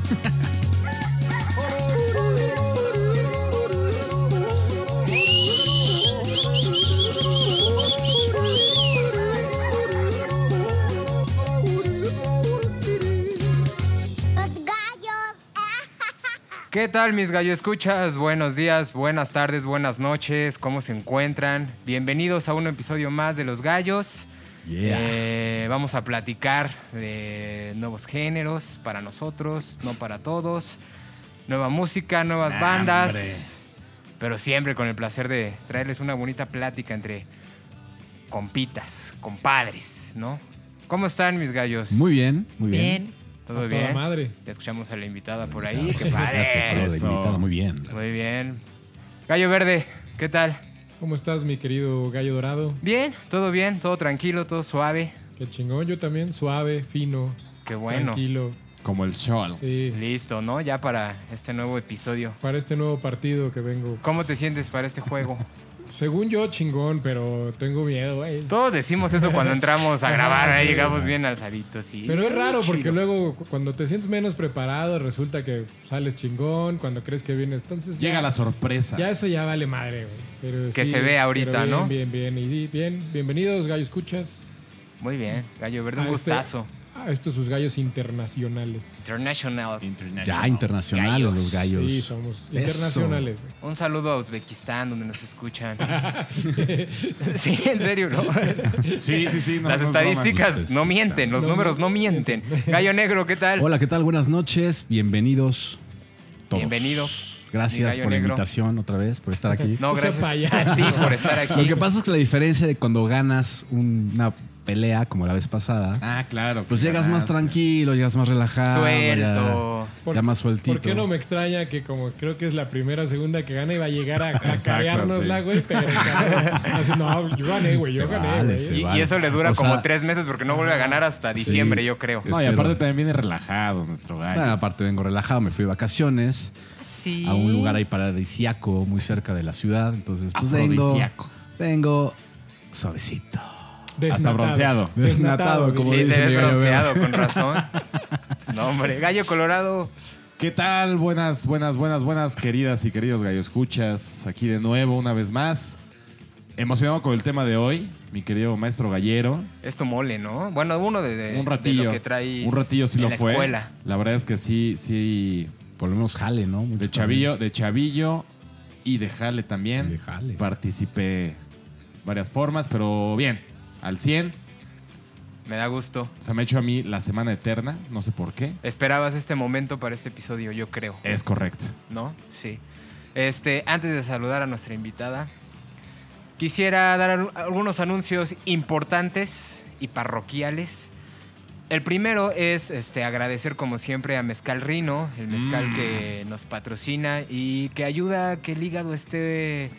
¿Qué tal mis gallo escuchas? Buenos días, buenas tardes, buenas noches, ¿cómo se encuentran? Bienvenidos a un episodio más de Los Gallos. Yeah. Eh, vamos a platicar de nuevos géneros para nosotros, no para todos. Nueva música, nuevas Nah, bandas. hombre. Pero siempre con el placer de traerles una bonita plática entre compitas, compadres, ¿no? ¿Cómo están mis gallos? Muy bien, muy bien. ¿Todo A toda bien? madre. Ya escuchamos a la invitada por ahí. ¡Qué Gracias por padre! la Eso. invitada, muy bien. Muy bien. Gallo Verde, ¿qué tal? ¿Cómo estás, mi querido gallo dorado? Bien, todo bien, todo tranquilo, todo suave. Qué chingón. Yo también, suave, fino, Qué bueno. tranquilo. Como el sol. Sí, Listo, ¿no? Ya para este nuevo episodio. para este nuevo partido que vengo. ¿Cómo te sientes para este juego? Según yo, chingón, pero tengo miedo, güey. Todos decimos eso cuando entramos a grabar, sí. llegamos bien alzaditos. Sí. Pero es raro porque Chido. luego cu- cuando te sientes menos preparado resulta que sales chingón, cuando crees que vienes, entonces ya, Llega la sorpresa. ya eso ya vale madre, güey. Pero Que sí, se ve ahorita, bien, ¿no? Bien, bien, y bien. Bienvenidos, gallo escuchas. Muy bien, Gallo Verde, un este- gustazo. A estos sus gallos internacionales. International. Ya internacional Gallos. los gallos. Sí, somos Eso. internacionales. Un saludo a Uzbekistán, donde nos escuchan. sí, en serio, ¿no? Sí, sí, sí. no, Las estadísticas no mienten, los No números no mienten. Gallo Negro, ¿qué tal? Hola, ¿qué tal? Buenas noches. Bienvenidos. Todos. Bienvenido, mi Gracias por la negro. invitación otra vez, por estar aquí. No, gracias a ti por estar aquí. Lo que pasa es que la diferencia de cuando ganas un- una pelea como la vez pasada, Ah, claro. pues llegas más tranquilo, llegas más relajado. Suelto. Ya, ya más sueltito. ¿Por qué no me extraña que como creo que es la primera, segunda que gana y va a llegar a, a Exacto, careárnosla, sí. güey? Pero cabrón, así, no, yo gané, güey, yo gané, vale, güey. se Y, eso le dura O como sea, tres meses porque no vuelve a ganar hasta diciembre, yo creo. No, y Espero. aparte también viene relajado nuestro gallo. Bueno, aparte vengo relajado, me fui de vacaciones Sí. a un lugar ahí paradisiaco muy cerca de la ciudad. Entonces, pues vengo, Afrodisíaco. vengo suavecito. Desnatado. bronceado. Desnatado, como Sí, dice te ves mi gallo bronceado, con razón. No, hombre. Gallo Colorado. ¿Qué tal? Buenas, buenas, buenas, buenas, queridas y queridos gallo escuchas. Aquí de nuevo, una vez más. Emocionado con el tema de hoy, mi querido maestro gallero. Es tu mole, ¿no? Bueno, uno de, de- un de ratillo. lo que trae un ratillo sí en lo la fue. escuela. La verdad es que sí, sí. Por lo menos jale, ¿no? Mucho De chavillo, de chavillo y de jale también. Y de jale. Participé varias formas, pero bien, al 100. Me da gusto. Se me ha hecho a mí la semana eterna, no sé por qué. Esperabas este momento para este episodio, yo creo. Es correcto. ¿No? Sí. Este, antes de saludar a nuestra invitada, quisiera dar al- algunos anuncios importantes y parroquiales. El primero es este, agradecer como siempre a Mezcal Rino, el mezcal Mm. que nos patrocina y que ayuda a que el hígado esté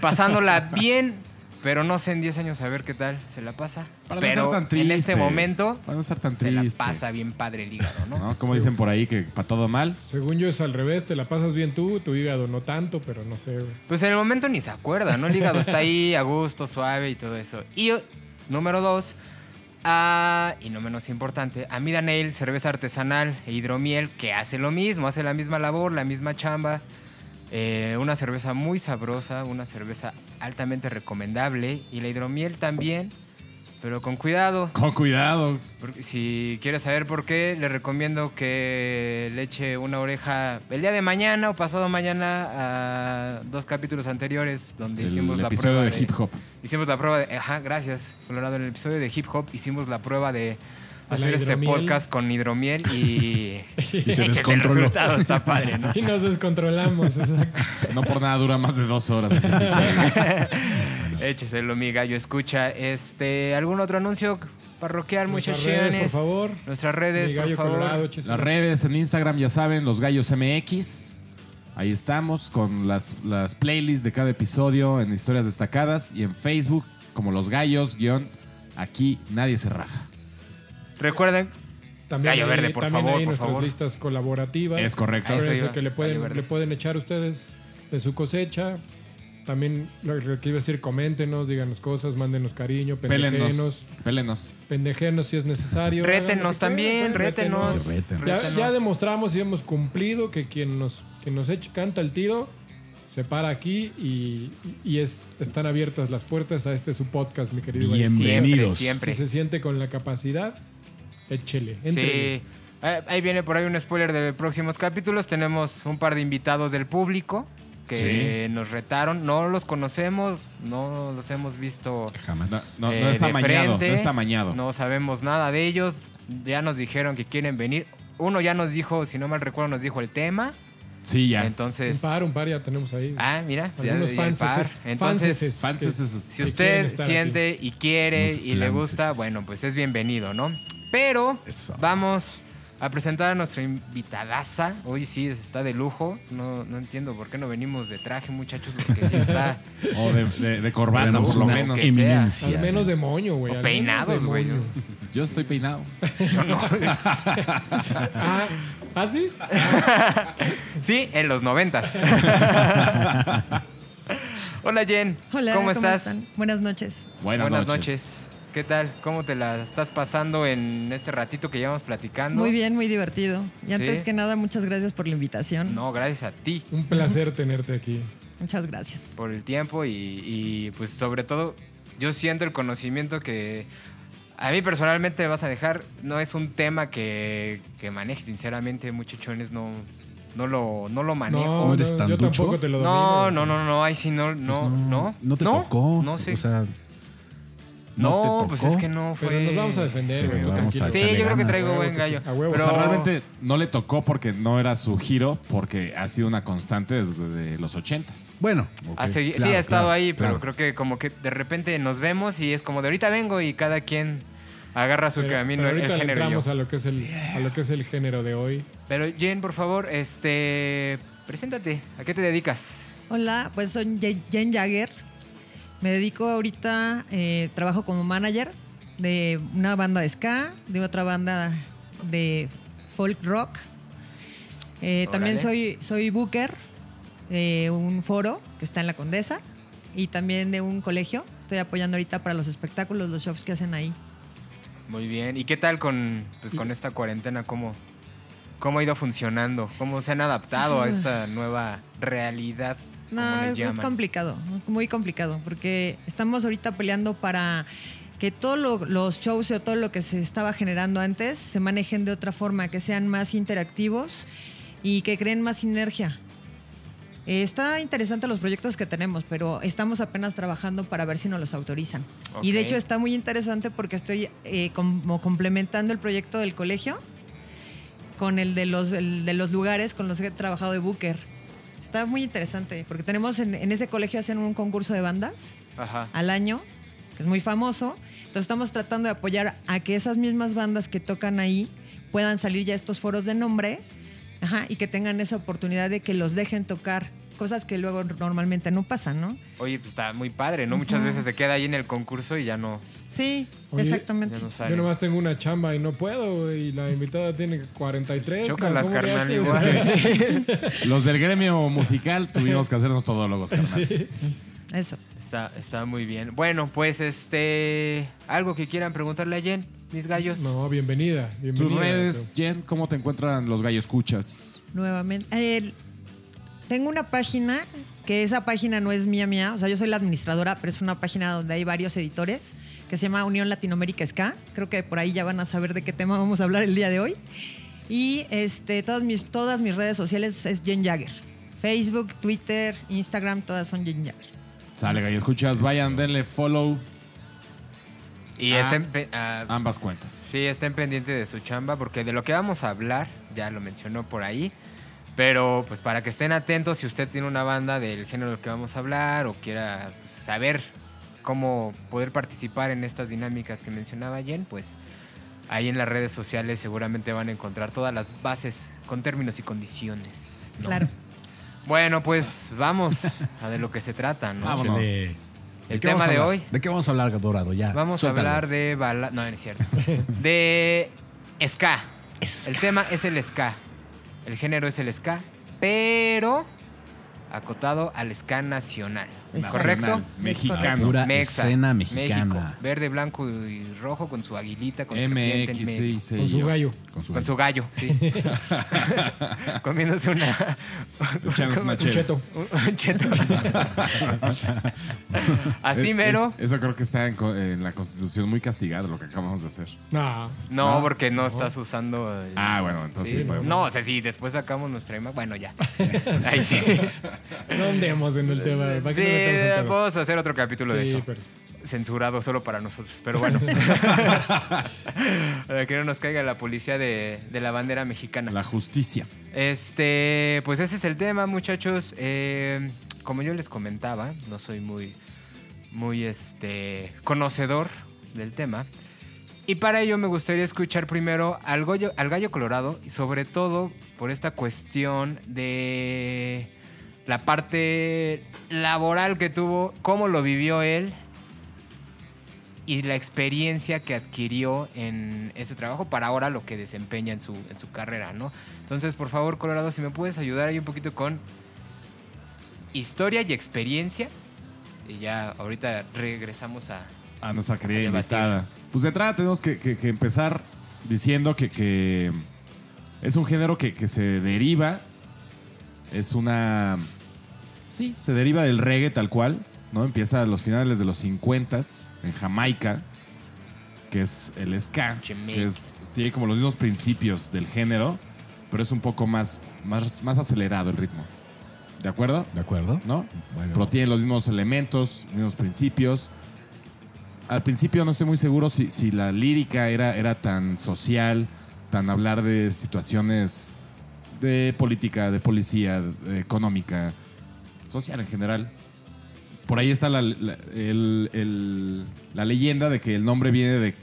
pasándola bien, pero no sé en 10 años a ver qué tal se la pasa. Para no pero ser tan en este momento Para no ser tan se la triste. pasa bien padre el hígado, ¿no? ¿No? Como dicen por ahí que para todo mal. Según yo es al revés, te la pasas bien tú, tu hígado no tanto, pero no sé, güey. Pues en el momento ni se acuerda, ¿no? El hígado está ahí a gusto, suave y todo eso. Y eh, número dos, a- y no menos importante, Amida Nail, cerveza artesanal e hidromiel, que hace lo mismo, hace la misma labor, la misma chamba. Eh, una cerveza muy sabrosa, una cerveza altamente recomendable. Y la hidromiel también, pero con cuidado. Con cuidado. Porque si quieres saber por qué, le recomiendo que le eche una oreja el día de mañana o pasado mañana a dos capítulos anteriores donde El hicimos la episodio prueba de hip hop. Hicimos la prueba de, ajá, gracias, Colorado, en el episodio de hip hop hicimos la prueba de hacer este podcast con hidromiel y, se Échese descontroló. El resultado está padre, ¿no? Y nos descontrolamos, exacto. No por nada dura más de dos horas ese episodio. Écheselo, mi gallo, escucha. Este, ¿algún otro anuncio parroquial, Nuestras redes, por favor. Nuestras redes, Mi por favor. colorado, Las redes en Instagram, ya saben, los gallos MX. Ahí estamos con las, las playlists de cada episodio en historias destacadas. Y en Facebook, como los gallos, guion, aquí nadie se raja. Recuerden, También Gallo hay- Verde, por también favor, hay por nuestras favor. listas colaborativas. Es correcto. Eso iba, que le pueden, le pueden echar ustedes de su cosecha. También lo que quiero decir, coméntenos, díganos cosas, mándenos cariño, pendejenos, Pélenos. pendejenos si es necesario. Rétenos también, rétenos. Rétenos. Ya, demostramos y hemos cumplido que quien nos, quien nos eche, canta el tiro se para aquí y, y es, están abiertas las puertas a este su podcast, mi querido. Bienvenidos. Siempre, Si siempre. se siente con la capacidad, échele, éntrele. Sí. Ahí viene por ahí un spoiler de próximos capítulos. Tenemos un par de invitados del público que nos retaron. No los conocemos, no los hemos visto. Jamás. No, no, no eh, está mañado. No está mañado. No sabemos nada de ellos. Ya nos dijeron que quieren venir. Uno ya nos dijo, si no mal recuerdo, nos dijo el tema. Sí, ya. Un Entonces. par, un par ya tenemos ahí. Ah, mira, Algunos ya Entonces, Fans es esos. si usted siente y quiere Unos y le gusta, bueno, pues es bienvenido, ¿no? Pero Eso. vamos a presentar a nuestra invitadaza. Hoy sí está de lujo. No, no entiendo por qué no venimos de traje, muchachos, porque sí está. O de, de- de corbata, por lo menos. que Eminencia. Al menos de moño, güey. O peinados, güey. Yo estoy peinado. Ah, ¿ah, sí? Sí, en los noventas. Hola Jen, Hola, ¿cómo estás? están? Buenas noches. Buenas, Buenas noches. noches. ¿Qué tal? ¿Cómo te la estás pasando en este ratito que llevamos platicando? Muy bien, muy divertido. Y antes que nada, muchas gracias por la invitación. No, gracias a ti Un placer tenerte aquí. Muchas gracias. por el tiempo y, y, pues sobre todo yo siento el conocimiento que a mí personalmente me vas a dejar. No es un tema que, que maneje sinceramente, muchachones, no, no, lo, no lo manejo. No, ¿No eres no, tan yo ducho? tampoco te lo No, domino. no, no, no, ahí sí no, no, no. No te tocó. No sé. O sea, no, pues es que no fue. Pero nos vamos a defender, güey. Tranquilo. Sí, yo creo que traigo buen sí, gallo. a huevo. Pero O sea, realmente no le tocó porque no era su giro, porque ha sido una constante desde los ochentas. bueno. ok, ha segui- claro, sí, ha estado claro, ahí, pero claro. creo que como que de repente nos vemos y es como de ahorita vengo y cada quien agarra su Pero- camino, pero el género entramos a lo que es el a lo que es el género de hoy. Pero Jen, por favor, este, preséntate. ¿A qué te dedicas? Hola, pues soy Jen Jagger. Me dedico ahorita, eh, trabajo como manager de una banda de ska, de otra banda de folk rock. Eh, también soy, soy booker de un foro que está en la Condesa y también de un colegio. Estoy apoyando ahorita para los espectáculos, los shows que hacen ahí. Muy bien. ¿Y qué tal con, pues, con esta cuarentena? ¿Cómo, ¿Cómo ha ido funcionando? ¿Cómo se han adaptado a esta nueva realidad? No, es, es complicado, muy complicado, porque estamos ahorita peleando para que todos lo- los shows o todo lo que se estaba generando antes se manejen de otra forma, que sean más interactivos y que creen más sinergia. Eh, está interesante los proyectos que tenemos, pero estamos apenas trabajando para ver si nos los autorizan. Y de hecho está muy interesante porque estoy eh, como complementando el proyecto del colegio con el de los, el de los lugares con los que he trabajado de Booker. Está muy interesante porque tenemos en, en ese colegio hacen un concurso de bandas Ajá. al año, que es muy famoso. Entonces estamos tratando de apoyar a que esas mismas bandas que tocan ahí puedan salir ya a estos foros de nombre ajá, y que tengan esa oportunidad de que los dejen tocar. Cosas que luego normalmente no pasan, ¿no? Oye, pues está muy padre, ¿no? Muchas veces se queda ahí en el concurso y ya no, Sí, Oye, exactamente. ya no sale. Yo nomás tengo una chamba y no puedo, güey, y la invitada tiene 43. Chócalas, ¿cómo le carnal, igual. Los del gremio musical tuvimos que hacernos todólogos, carnal. Eso. Está, está muy bien. Bueno, pues este. Algo que quieran preguntarle a Jen, mis gallos. No, bienvenida. bienvenida Tus redes, Jen, ¿cómo te encuentran los gallos escuchas? Nuevamente. El- tengo una página que esa página no es mía mía, o sea, yo soy la administradora, pero es una página donde hay varios editores que se llama Unión Latinoamérica Ska. Creo que por ahí ya van a saber de qué tema vamos a hablar el día de hoy. Y este, todas mis, todas mis redes sociales es Jen Jagger. Facebook, Twitter, Instagram, todas son Jen Jagger. Sale, gallo escuchas. Vayan, denle follow Y Ah. estén, pe- ah, ambas cuentas. sí, estén pendientes de su chamba, porque de lo que vamos a hablar, ya lo mencionó por ahí. Pero pues para que estén atentos, si usted tiene una banda del género del que vamos a hablar o quiera pues, saber cómo poder participar en estas dinámicas que mencionaba Jen, pues ahí en las redes sociales seguramente van a encontrar todas las bases con términos y condiciones. ¿no? Claro. Bueno, pues vamos a de lo que se trata, ¿no? Vámonos. ¿De El tema de hoy. ¿De qué vamos a hablar, Dorado? Ya. Vamos suéltalo. a hablar de bala... No, no es cierto. De ska. El tema es el ska. El género es el ska. Pero acotado al ska nacional. Nacional, ¿Correcto? Mexicano. Pura Mexa, escena México. mexicana. Verde, blanco y rojo con su aguilita, con serpiente en medio. MX6. Con su gallo. Con su Con su gallo, sí. Comiéndose una. Un cheto. un- cheto. Así mero. es- eso creo que está en, en la Constitución muy castigado lo que acabamos de hacer. No. No, porque no estás usando. el- Ah, bueno, entonces Sí, podemos. No, o sea, si después sacamos nuestra imagen. Bueno, ya. Ahí sí. No andemos en el tema. ¿para Sí, vamos a hacer otro capítulo de Sí, eso. pero- Censurado solo para nosotros, pero bueno. para que no nos caiga la policía de, de la bandera mexicana. La justicia. Este, pues ese es el tema, muchachos. Eh, como yo les comentaba, no soy muy, muy, este, conocedor del tema. Y para ello me gustaría escuchar primero al, Goyo- al gallo colorado, y sobre todo por esta cuestión de la parte laboral que tuvo, cómo lo vivió él y la experiencia que adquirió en ese trabajo para ahora lo que desempeña en su, en su carrera, ¿no? Entonces, por favor, Colorado, si me puedes ayudar ahí un poquito con historia y experiencia. Y ya ahorita regresamos a... A nuestra querida invitada. Pues de entrada tenemos que, que- que empezar diciendo que, que es un género que, que se deriva. Es una. Sí, se deriva del reggae tal cual. ¿no? Empieza a los finales de los 50 en Jamaica, que es el ska, que es, tiene como los mismos principios del género, pero es un poco más, más, más acelerado el ritmo. ¿De acuerdo? ¿De acuerdo? ¿no? Bueno. Pero tiene los mismos elementos, mismos principios. Al principio no estoy muy seguro si, si la lírica era, era tan social, tan hablar de situaciones de política, de policía, de económica, social en general. Por ahí está la, la- el- el- la leyenda de que el nombre viene de,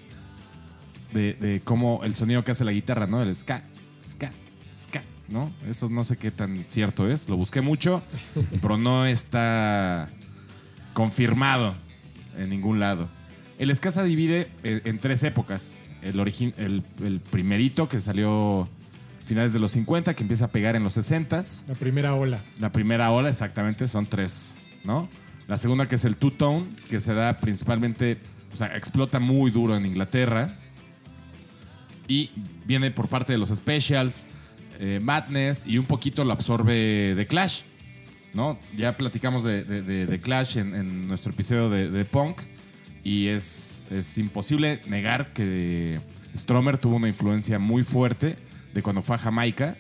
de, de cómo el sonido que hace la guitarra, ¿no? El ska, ska, ska, ¿no? Eso no sé qué tan cierto es. Lo busqué mucho, pero no está confirmado en ningún lado. El ska se divide en, en tres épocas. El, origin- el, el primerito que salió finales de los 50, que empieza a pegar en los 60s. La primera ola. La primera ola, exactamente, son tres, ¿no? La segunda, que es el two-tone, que se da principalmente, o sea, explota muy duro en Inglaterra. Y viene por parte de los Specials, eh, Madness, y un poquito lo absorbe de Clash, ¿no? Ya platicamos de, de- de- de Clash en, en nuestro episodio de, de Punk, y es, es imposible negar que Stromer tuvo una influencia muy fuerte de cuando fue a Jamaica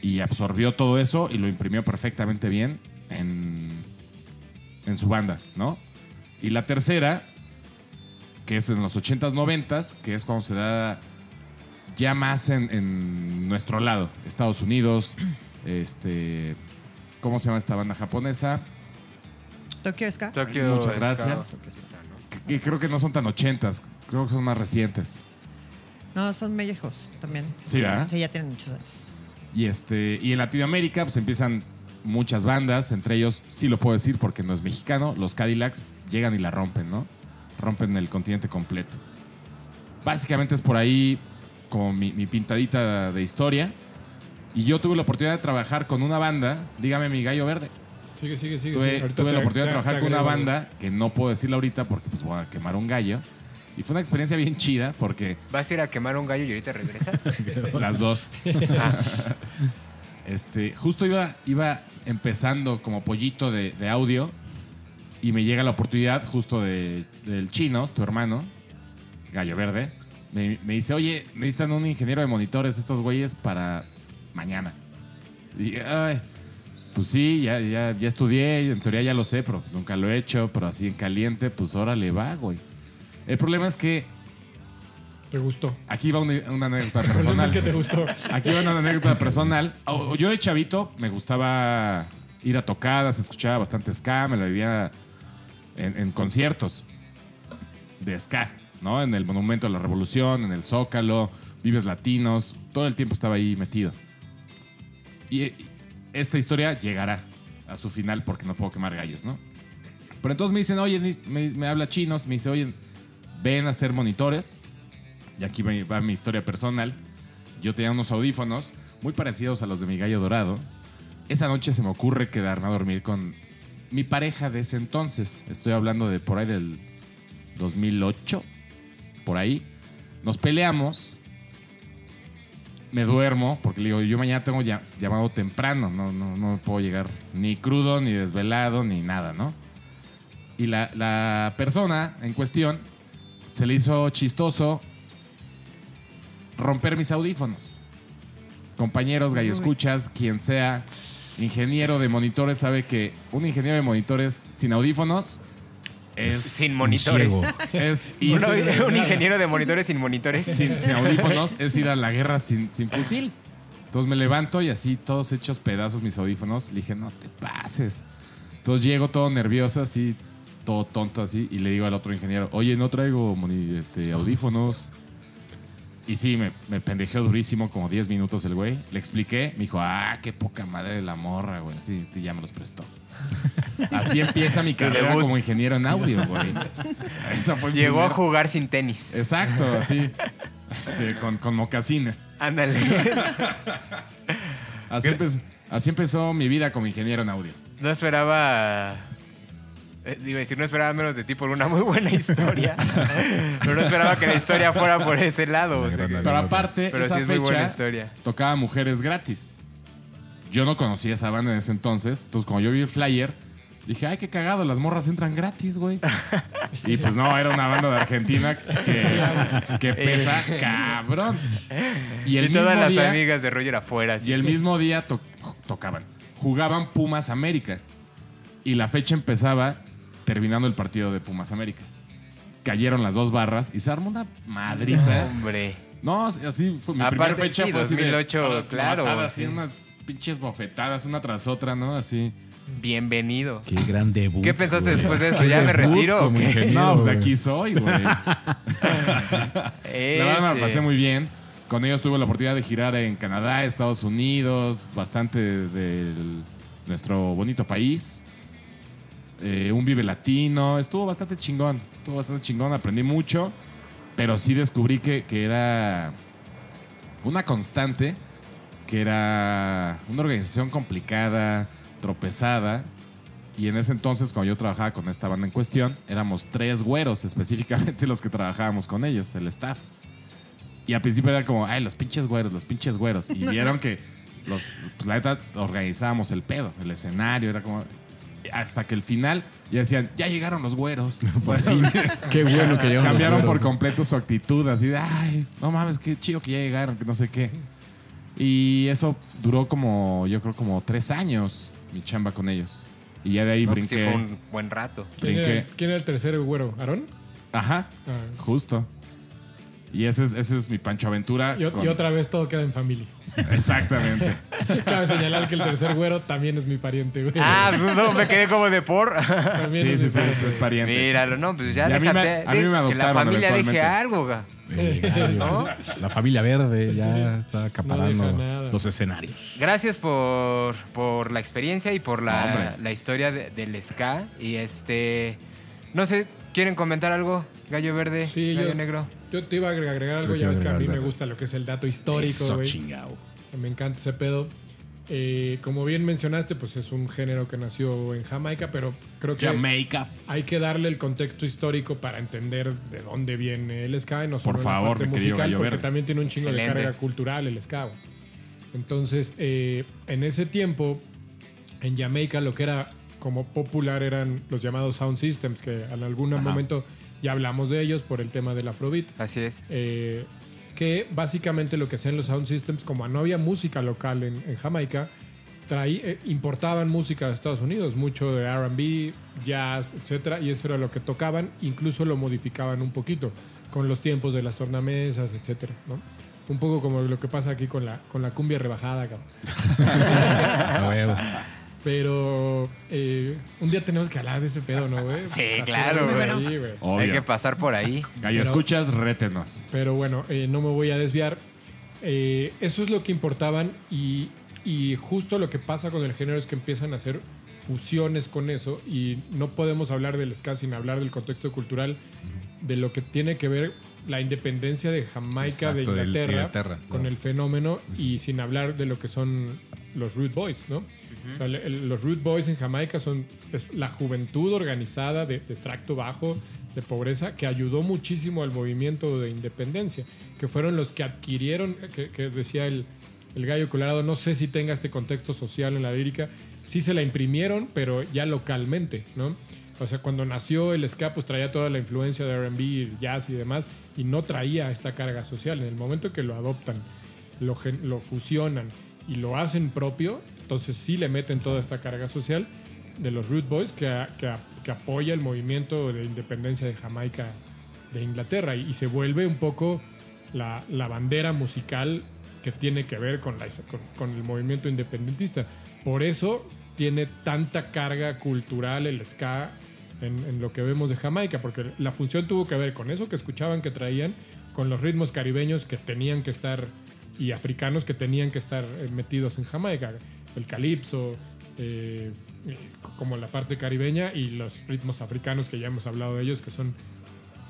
y absorbió todo eso y lo imprimió perfectamente bien en, en su banda, ¿no? Y la tercera, que es en los 80s, 90s, que es cuando se da ya más en, en nuestro lado, Estados Unidos, este, ¿cómo se llama esta banda japonesa? Tokyo Ska. Tokio Muchas gracias. Creo que no son tan 80s, creo que son más recientes. No, son viejos también. Sí, ¿verdad? Sí, ya tienen muchos años. Y, este, y en Latinoamérica pues empiezan muchas bandas, entre ellos, sí lo puedo decir porque no es mexicano, los Cadillacs llegan y la rompen, ¿no? Rompen el continente completo. Básicamente es por ahí como mi, mi pintadita de historia. Y yo tuve la oportunidad de trabajar con una banda, dígame mi gallo verde. Sigue, sigue, sigue. Tuve, sí. Tuve la oportunidad de trabajar te con una banda que no puedo decirla ahorita porque pues voy a quemar un gallo. Y fue una experiencia bien chida porque ¿Vas a ir a quemar un gallo y ahorita regresas? las dos. Ah, Este, justo iba, iba empezando como pollito de, de audio y me llega la oportunidad justo de, del Chinos, tu hermano, Gallo Verde. Me, me dice, oye, necesitan un ingeniero de monitores estos güeyes para mañana. Y "Ay, pues sí, ya, ya, ya estudié, en teoría ya lo sé, pero nunca lo he hecho, pero así en caliente, pues órale va, güey. El problema es que Te gustó. aquí va una, una anécdota personal. que te gustó. Aquí va una anécdota personal. Yo de chavito me gustaba ir a tocadas, escuchaba bastante ska, me la vivía en, en conciertos de ska, ¿no? En el Monumento a la Revolución, en el Zócalo, Vives Latinos, todo el tiempo estaba ahí metido. Y eh, esta historia llegará a su final porque no puedo quemar gallos, ¿no? Pero entonces me dicen, oye, me, me habla chinos, me dice, oye, ven a hacer monitores. Y aquí va mi historia personal. Yo tenía unos audífonos muy parecidos a los de mi gallo dorado. esa noche se me ocurre quedarme a dormir con mi pareja de ese entonces. Estoy hablando de por ahí del 2008, por ahí. Nos peleamos. Me duermo, porque le digo, yo mañana tengo ya- llamado temprano, no, no, no puedo llegar ni crudo, ni desvelado, ni nada, ¿no? Y la, la persona en cuestión se le hizo chistoso romper mis audífonos. Compañeros, gallo escuchas, quien sea, ingeniero de monitores sabe que un ingeniero de monitores sin audífonos es, Sin Un monitores. ciego. es Uno- un ingeniero de monitores sin monitores. sin, sin audífonos es ir a la guerra sin, sin fusil. Entonces me levanto y así todos hechos pedazos mis audífonos. Le dije, no te pases. Entonces llego todo nervioso, así, todo tonto así, y le digo al otro ingeniero, oye, no traigo moni- este, audífonos. Y sí, me, me pendejeó durísimo, como 10 minutos el güey. Le expliqué, me dijo, ah, qué poca madre de la morra, güey. Así, ya me los prestó. Así empieza mi carrera como ingeniero en audio, güey. Esa fue Llegó a jugar sin tenis. Exacto, así. Este, con, con mocasines. Ándale. Así, empe- así empezó mi vida como ingeniero en audio. No esperaba. Eh, Iba a decir, no esperaba menos de ti por una muy buena historia. Pero no esperaba que la historia fuera por ese lado. o sea gran que- anécdota. Pero aparte, Pero esa sí es muy buena fecha historia. tocaba mujeres gratis. Yo no conocía esa banda en ese entonces. Entonces, cuando yo vi el flyer, dije, ay, qué cagado, las morras entran gratis, güey. y pues no, era una banda de Argentina que, que pesa cabrón. Y el y todas mismo las día, amigas de Roger afuera. Y el mismo día to- tocaban. Jugaban Pumas América. Y la fecha empezaba terminando el partido de Pumas América. Cayeron las dos barras y se armó una madriza. Hombre. No, así fue. Mi Aparte, primera fecha sí, fue así de- 2008, claro, así sí. unas pinches bofetadas, una tras otra, ¿no? Así. Bienvenido. Qué gran debut. ¿Qué pensaste güey. después de eso? ¿Ya me retiro No, pues de aquí soy, güey. La verdad me la pasé muy bien. Con ellos tuve la oportunidad de girar en Canadá, Estados Unidos, bastante de nuestro bonito país. Eh, un Vive Latino. Estuvo bastante chingón. Estuvo bastante chingón. Aprendí mucho. Pero sí descubrí que, que era una constante. Que era una organización complicada, tropezada. Y en ese entonces, cuando yo trabajaba con esta banda en cuestión, éramos tres güeros específicamente los que trabajábamos con ellos, el staff. Y al principio era como, ay, los pinches güeros, los pinches güeros. Y vieron que los, pues, la neta organizábamos el pedo, el escenario, era como. Hasta que el final ya decían, ya llegaron los güeros. Por fin. Qué bueno que llegaron los Cambiaron por güeros. completo su actitud, así de, ay, no mames, qué chido que ya llegaron, que no sé qué. Y eso duró como, yo creo, como tres años mi chamba con ellos. Y ya de ahí No, pues sí brinqué. fue un buen rato. ¿Quién era, brinqué. quién era el tercer güero? ¿Aarón? Ajá, Ah. justo. Y ese es, ese es mi Pancho Aventura. Y, con- y otra vez todo queda en familia. Exactamente. Cabe señalar que el tercer güero también es mi pariente, güey. Ah, pues eso me quedé como de por. también sí, es sí, sí, es, es pariente. Míralo, no, pues ya Y a mí me- a mí me que la adoptaron familia deje algo, ga. Eh, gallo. La familia verde ya está acaparando los escenarios. Gracias por, por la experiencia y por la, la historia de- del ska. Y este. No sé, ¿quieren comentar algo? Gallo verde, Sí, gallo yo- negro. Yo te iba a agregar algo, ya ves que a mí me gusta lo que es el dato histórico, güey. Me encanta ese pedo. Eh, como bien mencionaste, pues es un género que nació en Jamaica, pero creo que Jamaica. hay que darle el contexto histórico para entender de dónde viene el ska, y no solo Por la favor, parte mi querido musical, porque Verde. también tiene un chingo Excelente. de carga cultural el ska. Entonces, eh, en ese tiempo, en Jamaica lo que era como popular eran los llamados sound systems, que en algún momento ya hablamos de ellos por el tema del afrobeat. Así es. Eh, que básicamente lo que hacían los sound systems, como no había música local en, en Jamaica, traí- eh, importaban música de Estados Unidos, mucho de RB, jazz, etcétera, y eso era lo que tocaban, incluso lo modificaban un poquito con los tiempos de las tornamesas, etcétera, ¿no? Un poco como lo que pasa aquí con la, con la cumbia rebajada, cabrón. Pero eh, un día tenemos que hablar de ese pedo, ¿no, güey? Sí, Hacer claro, güey. Hay que pasar por ahí. Gallo, Pero- escuchas, rétenos. Pero bueno, eh, no me voy a desviar. Eh, eso es lo que importaban y, y justo lo que pasa con el género es que empiezan a hacer fusiones con eso y no podemos hablar del ska sin hablar del contexto cultural de lo que tiene que ver la independencia de Jamaica, de Exacto, de Inglaterra, Inglaterra, con ¿no? el fenómeno y sin hablar de lo que son los Root Boys, ¿no? O sea, el- los Root Boys en Jamaica son es la juventud organizada de, de extracto bajo, de pobreza, que ayudó muchísimo al movimiento de independencia, que fueron los que adquirieron, que, que decía el, el gallo colorado, no sé si tenga este contexto social en la lírica, sí se la imprimieron, pero ya localmente, ¿no? O sea, cuando nació el ska, pues traía toda la influencia de RB, jazz y demás, y no traía esta carga social. En el momento que lo adoptan, lo, lo fusionan y lo hacen propio, entonces sí le meten toda esta carga social de los Root Boys que, que, que apoya el movimiento de independencia de Jamaica de Inglaterra y, y se vuelve un poco la, la bandera musical que tiene que ver con, la- con, con el movimiento independentista. Por eso tiene tanta carga cultural el ska en, en lo que vemos de Jamaica, porque la función tuvo que ver con eso que escuchaban, que traían, con los ritmos caribeños que tenían que estar y africanos que tenían que estar eh, metidos en Jamaica. El calipso, eh, eh, como la parte caribeña y los ritmos africanos que ya hemos hablado de ellos, que son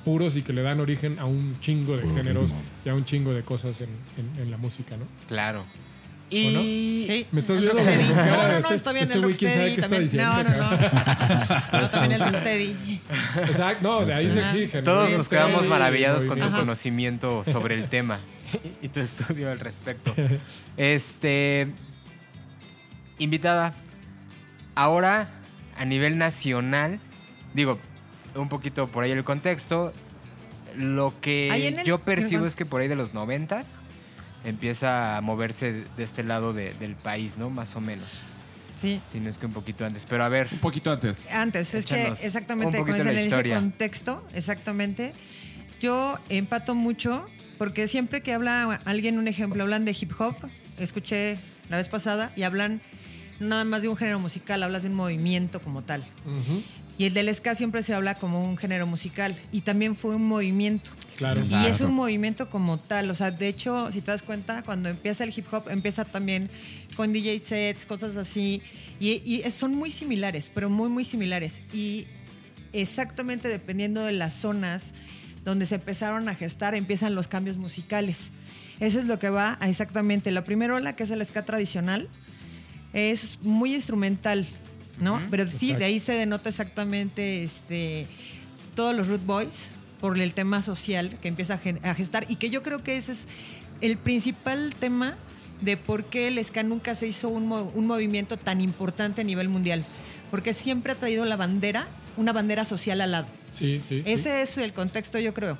puros y que le dan origen a un chingo de géneros y a un chingo de cosas en, en- en la música, ¿no? Claro. ¿O Y Sí, Me estás viendo cara No, no, no, este- está bien este el güey, quién sabe rocksteady qué está también. diciendo. No, no, no. No, también el rocksteady. Exacto, no, de ahí se fijan. todos ¿no? nos quedamos maravillados con tu conocimiento sobre el tema y tu estudio al respecto. Este. Invitada, ahora a nivel nacional, digo, un poquito por ahí el contexto. Lo que yo percibo es que por ahí de los noventas empieza a moverse de este lado de- del país, ¿no? Más o menos. Sí. Si no es que un poquito antes. Pero a ver, Un poquito antes. Antes, es que exactamente un poquito en ese historia. contexto, exactamente. Yo empato mucho porque siempre que habla alguien, un ejemplo, hablan de hip hop, escuché la vez pasada y hablan nada más de un género musical, hablas de un movimiento como tal. Ujú, Y el del ska siempre se habla como un género musical y también fue un movimiento. Claro. Y es Exacto. un movimiento como tal. O sea, de hecho, si te das cuenta, cuando empieza el hip hop, empieza también con DJ sets, cosas así. Y, y es- son muy similares, pero muy, muy similares. Y exactamente dependiendo de las zonas donde se empezaron a gestar, empiezan los cambios musicales. Eso es lo que va a exactamente. La primera ola, que es el ska tradicional, es muy instrumental, ¿no? Pero sí, Exacto. de ahí se denota exactamente este, todos los Root Boys por el tema social que empieza a, gestar y que yo creo que ese es el principal tema de por qué el ska nunca se hizo un, mo- un movimiento tan importante a nivel mundial. Porque siempre ha traído la bandera, una bandera social al lado. Sí, sí. sí. Ese es el contexto, yo creo.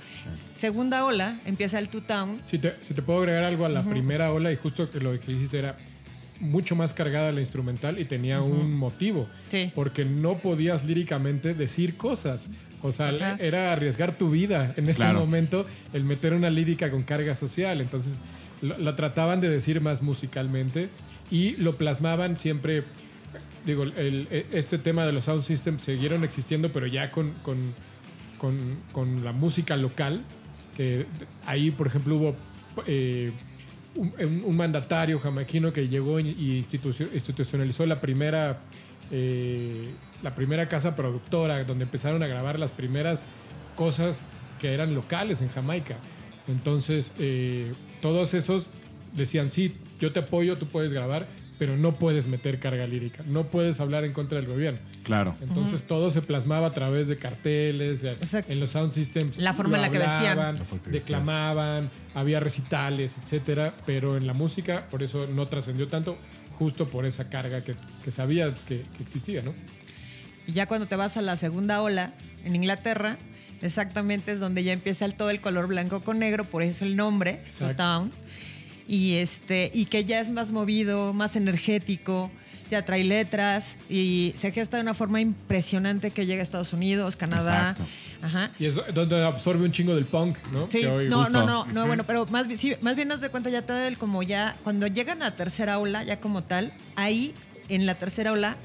Segunda ola, empieza el Two Town. Si te, si te puedo agregar algo a la primera ola, y justo que lo que dijiste era mucho más cargada la instrumental y tenía un motivo. Sí. Porque no podías líricamente decir cosas. O sea, Ajá. era arriesgar tu vida en ese Claro. momento el meter una lírica con carga social. Entonces, lo- la trataban de decir más musicalmente y lo plasmaban siempre. Digo, el- e- este tema de los sound systems siguieron existiendo, pero ya con, con, con, con la música local. Que ahí, por ejemplo, hubo eh, un, mandatario jamaiquino que llegó y y institucio- institucionalizó la primera, eh, la primera casa productora, donde empezaron a grabar las primeras cosas que eran locales en Jamaica. Entonces, eh, todos esos decían, sí, yo te apoyo, tú puedes grabar, pero no puedes meter carga lírica, no puedes hablar en contra del gobierno. Claro. Entonces todo se plasmaba a través de carteles, de- en los sound systems. La forma en la que vestían. Declamaban, había recitales, etcétera, pero en la música por eso no trascendió tanto, justo por esa carga que, que sabía que, que existía, ¿no? Y ya cuando te vas a la segunda ola en Inglaterra, exactamente es donde ya empieza el, todo el color blanco con negro, por eso el nombre, Exacto. Town. Y, este, y que ya es más movido, más energético, ya trae letras y se gesta de una forma impresionante que llega a Estados Unidos, Canadá. Exacto. Ajá. Y es donde absorbe un chingo del punk, ¿no? Sí, no, no, no, no, bueno, pero más sí, más bien haz de cuenta ya todo el como ya, cuando llegan a la tercera ola, ya como tal, ahí en la tercera ola,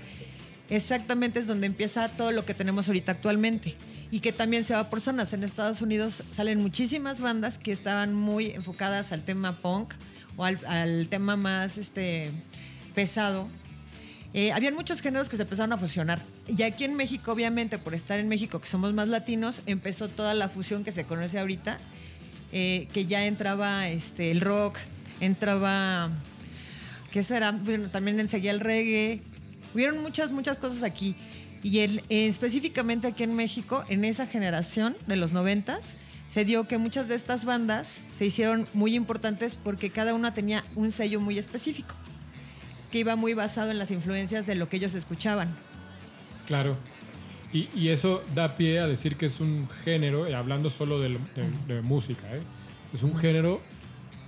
exactamente es donde empieza todo lo que tenemos ahorita actualmente. Y que también se va por zonas. En Estados Unidos salen muchísimas bandas que estaban muy enfocadas al tema punk o al, al tema más este, pesado. Eh, habían muchos géneros que se empezaron a fusionar. Y aquí en México, obviamente, por estar en México, que somos más latinos, empezó toda la fusión que se conoce ahorita, eh, que ya entraba este, el rock, entraba, ¿qué ¿qué será? Bueno, también enseguía el reggae. Hubieron muchas, muchas cosas aquí. Y el- eh, específicamente aquí en México, en esa generación de los noventas, se dio que muchas de estas bandas se hicieron muy importantes porque cada una tenía un sello muy específico, que iba muy basado en las influencias de lo que ellos escuchaban. Claro. Y, y eso da pie a decir que es un género, eh, hablando solo de, lo- de- de música, ¿eh? es un género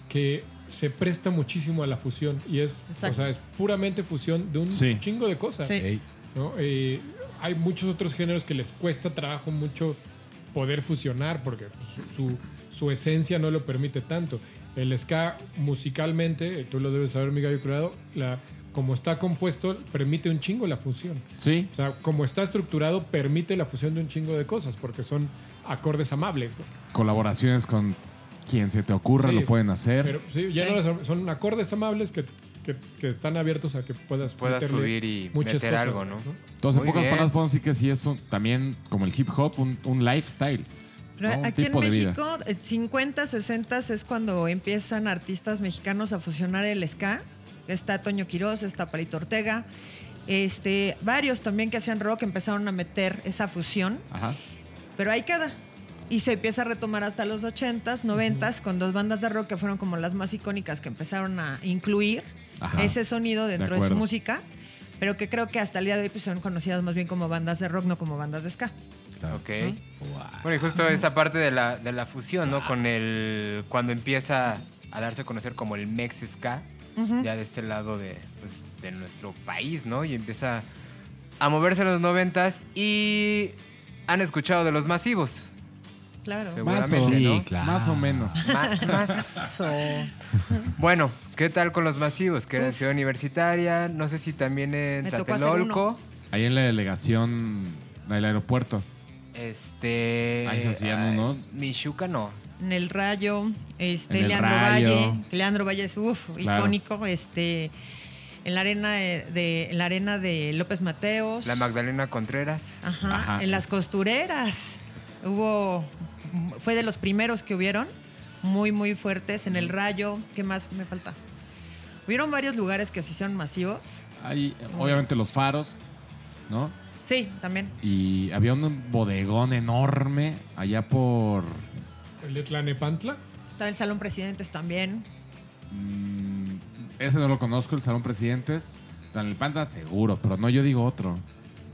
que se presta muchísimo a la fusión y es, Exacto. o sea, es puramente fusión de un Sí. chingo de cosas. Sí. Ey. ¿no? Eh, hay muchos otros géneros que les cuesta trabajo mucho poder fusionar porque su, su- su esencia no lo permite tanto. El ska musicalmente, tú lo debes saber, mi gallo curado, la, como está compuesto, permite un chingo la fusión. Sí. O sea, como está estructurado, permite la fusión de un chingo de cosas porque son acordes amables. Colaboraciones con quien se te ocurra Sí, lo pueden hacer. Pero sí, ya no son acordes amables que, que- que están abiertos a que puedas, Puedas subir y muchas meter cosas, algo, ¿no? Entonces, en Muy pocas bien. palabras, podemos decir que sí es un- también como el hip hop, un, un lifestyle. Pero ¿no? Aquí en. México, eh, 50, 60 es cuando empiezan artistas mexicanos a fusionar el ska. Está Toño Quiroz, está Palito Ortega. Este, varios también que hacían rock empezaron a meter esa fusión, Ajá. pero ahí queda. Y se empieza a retomar hasta los 80s, 90s, con dos bandas de rock que fueron como las más icónicas que empezaron a incluir Ajá. ese sonido dentro de, su música, pero que creo que hasta el día de hoy pues, son conocidas más bien como bandas de rock, no como bandas de ska. Ok. Bueno, y justo esa parte de la, de la fusión, ¿no? Con el. Cuando empieza a darse a conocer como el Mex Ska, ya de este lado de, pues, de nuestro país, ¿no? Y empieza a moverse en los noventas y han escuchado de los masivos. Claro. Seguramente, Sí, ¿no? claro. Más o menos. Ma- más o- Bueno, ¿qué tal con los masivos? Que era en Ciudad Universitaria, no sé si también en Me tocó hacer Tlatelolco. Ahí en la delegación del aeropuerto. Este. Ahí se hacían ay, unos. Michuca no. En el Rayo, este, En el Leandro Rayo. Valle. Leandro Valle es uf, Claro. icónico. Este, en la arena de, de- en la arena de López Mateos. La Magdalena Contreras. Ajá, Ajá. En las costureras. Hubo. Fue de los primeros que hubieron. Muy, muy fuertes. En el Rayo. ¿Qué más me falta? Hubieron varios lugares que se hicieron masivos. Ahí, obviamente, los faros, ¿no? Sí, también. Y había un bodegón enorme allá por. El de Tlanepantla. Está el Salón Presidentes también. mm, ese no lo conozco, el Salón Presidentes. En el Panda, seguro, pero no, yo digo otro.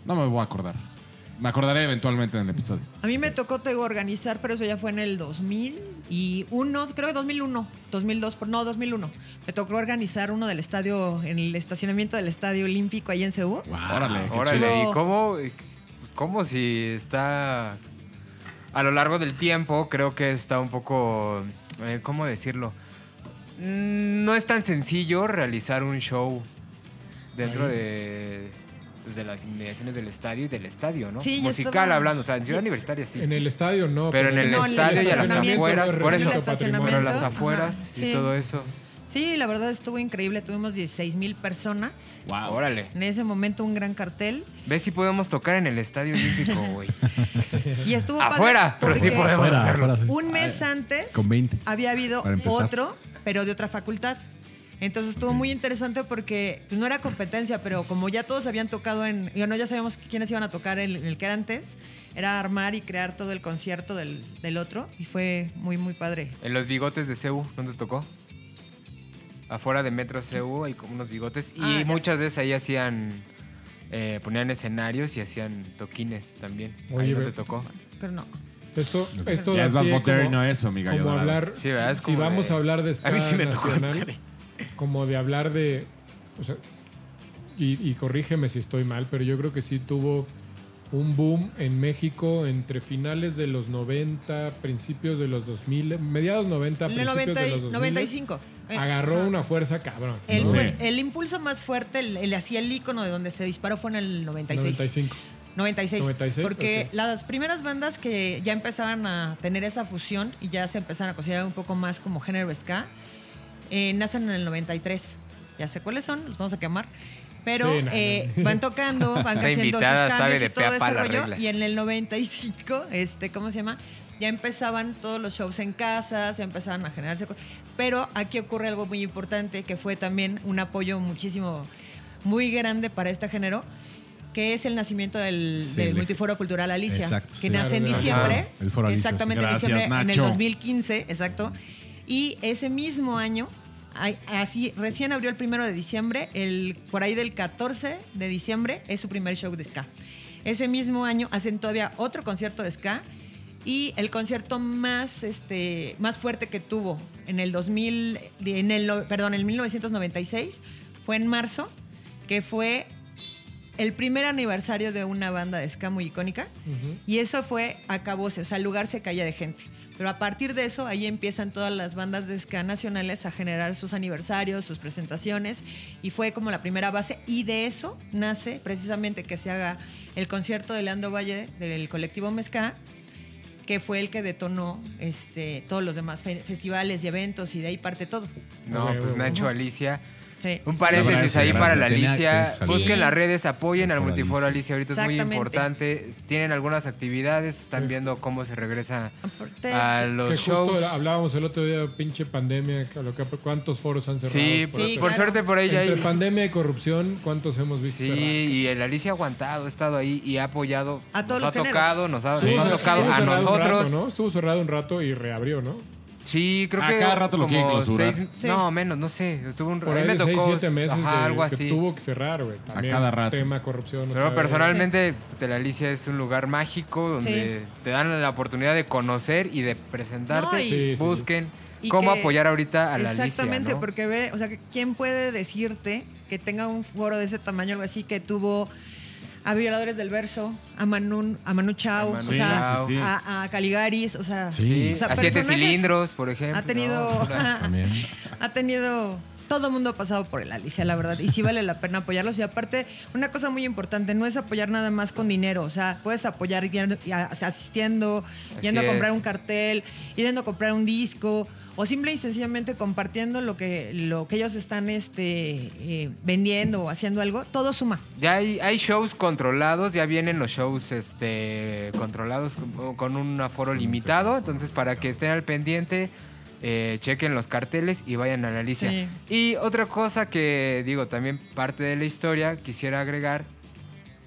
No me voy a acordar. Me acordaré eventualmente en el episodio. A mí me tocó te digo, organizar, pero eso ya fue en el 2001, creo que 2001, 2002, por- no, 2001. Me tocó organizar uno del estadio, en el estacionamiento del Estadio Olímpico ahí en Ceú. Órale, qué Órale. ¿y cómo, cómo si está a lo largo del tiempo? Creo que está un poco, eh, ¿cómo decirlo? Mm, No es tan sencillo realizar un show dentro de, pues, de las inmediaciones del estadio y del estadio, ¿no? Sí, Musical estaba- hablando, o sea, en Ciudad Universitaria sí. En el estadio no. Pero en el No, en el estadio y a las afueras, por eso. Pero las Ajá, afueras y sí. todo eso. Sí, la verdad estuvo increíble. Tuvimos 16 mil personas. Wow. Órale. En ese momento un gran cartel. ¿Ves si podemos tocar en el estadio olímpico, güey? Y estuvo Afuera, pero sí podemos hacerlo. sí. Un mes antes Con 20. había habido otro, pero de otra facultad. Entonces estuvo muy interesante porque pues, no era competencia, pero como ya todos habían tocado en. Bueno, ya sabíamos quiénes iban a tocar en el, que era antes, era armar y crear todo el concierto del, del otro. Y fue muy, muy padre. En los bigotes de CEU, ¿dónde tocó? Afuera de Metro CEU hay como unos bigotes. Y Ah, muchas veces ahí hacían. eh, ponían escenarios y hacían toquines también. Oye, ahí no te tocó. Pero no. Esto, esto Ya es más moderno eso, mi gallo Como hablar, Sí, si como vamos de- a hablar de A ska mí sí me tocó. Como de hablar de, o sea, y, y corrígeme si estoy mal, pero yo creo que sí tuvo un boom en México entre finales de los 90, principios de los 2000, mediados 90, En el principios 90 de los 2000. 95. Eh, Agarró una fuerza cabrón. El, ¿no? fue- el impulso más fuerte, el, el hacía el icono de donde se disparó fue en el 96. 95. 96. 96, porque las primeras bandas que ya empezaban a tener esa fusión y ya se empezaron a considerar un poco más como género ska, eh, nacen en el 93. Ya sé cuáles son, los vamos a quemar. Pero Sí, no, no. eh, van tocando, van haciendo sus cambios y todo ese rollo. regla. Y en el 95, este, ¿cómo se llama? Ya empezaban todos los shows en casas, ya empezaban a generarse. co- Pero aquí ocurre algo muy importante que fue también un apoyo muchísimo, muy grande para este género, que es el nacimiento del, Sí, del el- Multiforo Cultural Alicia, Exacto, que sí. nace en Claro, diciembre. ajá. El Foro Alicia, Exactamente, en Gracias, diciembre en el Nacho. 2015, exacto. Y ese mismo año, así, recién abrió el primero de diciembre, el, por ahí del 14 de diciembre es su primer show de ska. Ese mismo año hacen todavía otro concierto de ska y el concierto más, este, más fuerte que tuvo en el 2000, en el, perdón, en 1996 fue en marzo, que fue el primer aniversario de una banda de ska muy icónica y eso fue acabóse, o sea, el lugar se caía de gente. Pero a partir de eso, ahí empiezan todas las bandas de ska nacionales a generar sus aniversarios, sus presentaciones, y fue como la primera base. Y de eso nace precisamente que se haga el concierto de Leandro Valle del colectivo Mezca, que fue el que detonó este, todos los demás fe- festivales y eventos, y de ahí parte todo. No, pues Nacho, Alicia. Sí. Un paréntesis Gracias, ahí para la Alicia. Busquen las redes, apoyen al Multiforo Alicia. Ahorita es muy importante. Tienen algunas actividades, están viendo cómo se regresa a Que los justo shows. hablábamos el otro día, pinche pandemia, que lo que- cuántos foros han cerrado. Sí, por por, Sí, por claro. suerte por ya Entre hay. pandemia y corrupción, ¿cuántos hemos visto Sí, cerrar? y el Alicia ha aguantado, ha estado ahí y ha apoyado. A todos nos ha los géneros. tocado, nos ha, nos ha tocado a nosotros. rato, ¿no? Estuvo cerrado un rato y reabrió, ¿no? Sí, creo A que. cada rato lo como quieren clausurar. seis- Sí. No, menos, no sé. Estuvo un Por a mí ahí me de seis, tocó. siete meses ajá, de- algo que así. tuvo que cerrar, güey. También cada rato. Tema corrupción. Pero vez. personalmente, pues, la Alicia es un lugar mágico donde te dan la oportunidad de conocer y de presentarte. No, y- Sí, sí, sí. Busquen Y cómo que- apoyar ahorita a la Alicia. Exactamente, ¿no? porque ve, o sea, que ¿quién puede decirte que tenga un foro de ese tamaño, algo así, que tuvo a Violadores del Verso, a Manu, a Manu Chao, A Manu o sea, Chao. Sí, sí, sí. A, a Caligaris, o sea, Sí. o sea, a siete cilindros, por ejemplo. Ha tenido, ha tenido, todo el mundo ha pasado por el Alicia, la verdad, y sí vale la pena apoyarlos. Y aparte, una cosa muy importante, no es apoyar nada más con dinero, o sea, puedes apoyar yendo- y a- asistiendo, yendo a comprar es. un cartel, yendo a comprar un disco. O simple y sencillamente compartiendo lo que, lo que ellos están este, eh, vendiendo o haciendo algo, todo suma. Ya hay, hay shows controlados, ya vienen los shows este, controlados con, con un aforo limitado. Entonces, para que estén al pendiente, eh, chequen los carteles y vayan a la. Sí. Y otra cosa que, digo, también parte de la historia, quisiera agregar,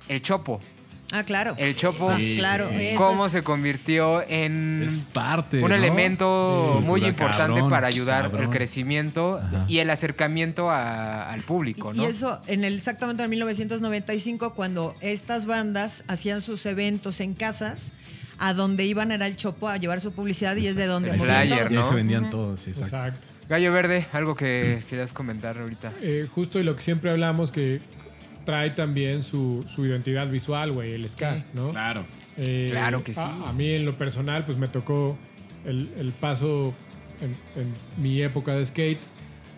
el Chopo. Ah, claro. El Chopo, Ah, Sí, claro. sí, cómo es- se convirtió en Es parte. un ¿no? elemento Sí, muy importante cabrón, para ayudar el crecimiento Ajá. y el acercamiento a- al público, Y ¿no? eso en el exactamente en 1995 cuando estas bandas hacían sus eventos en casas a donde iban era el Chopo a llevar su publicidad y es de donde El flyer. Y se vendían todos, exacto. Exacto. Gallo Verde, algo que quieras comentar ahorita. Eh, justo y lo que siempre hablamos que trae también su, su identidad visual, güey, el ska, Sí. ¿no? Claro. Eh, Claro que sí. A, a mí en lo personal, pues me tocó el, el paso en, en mi época de skate,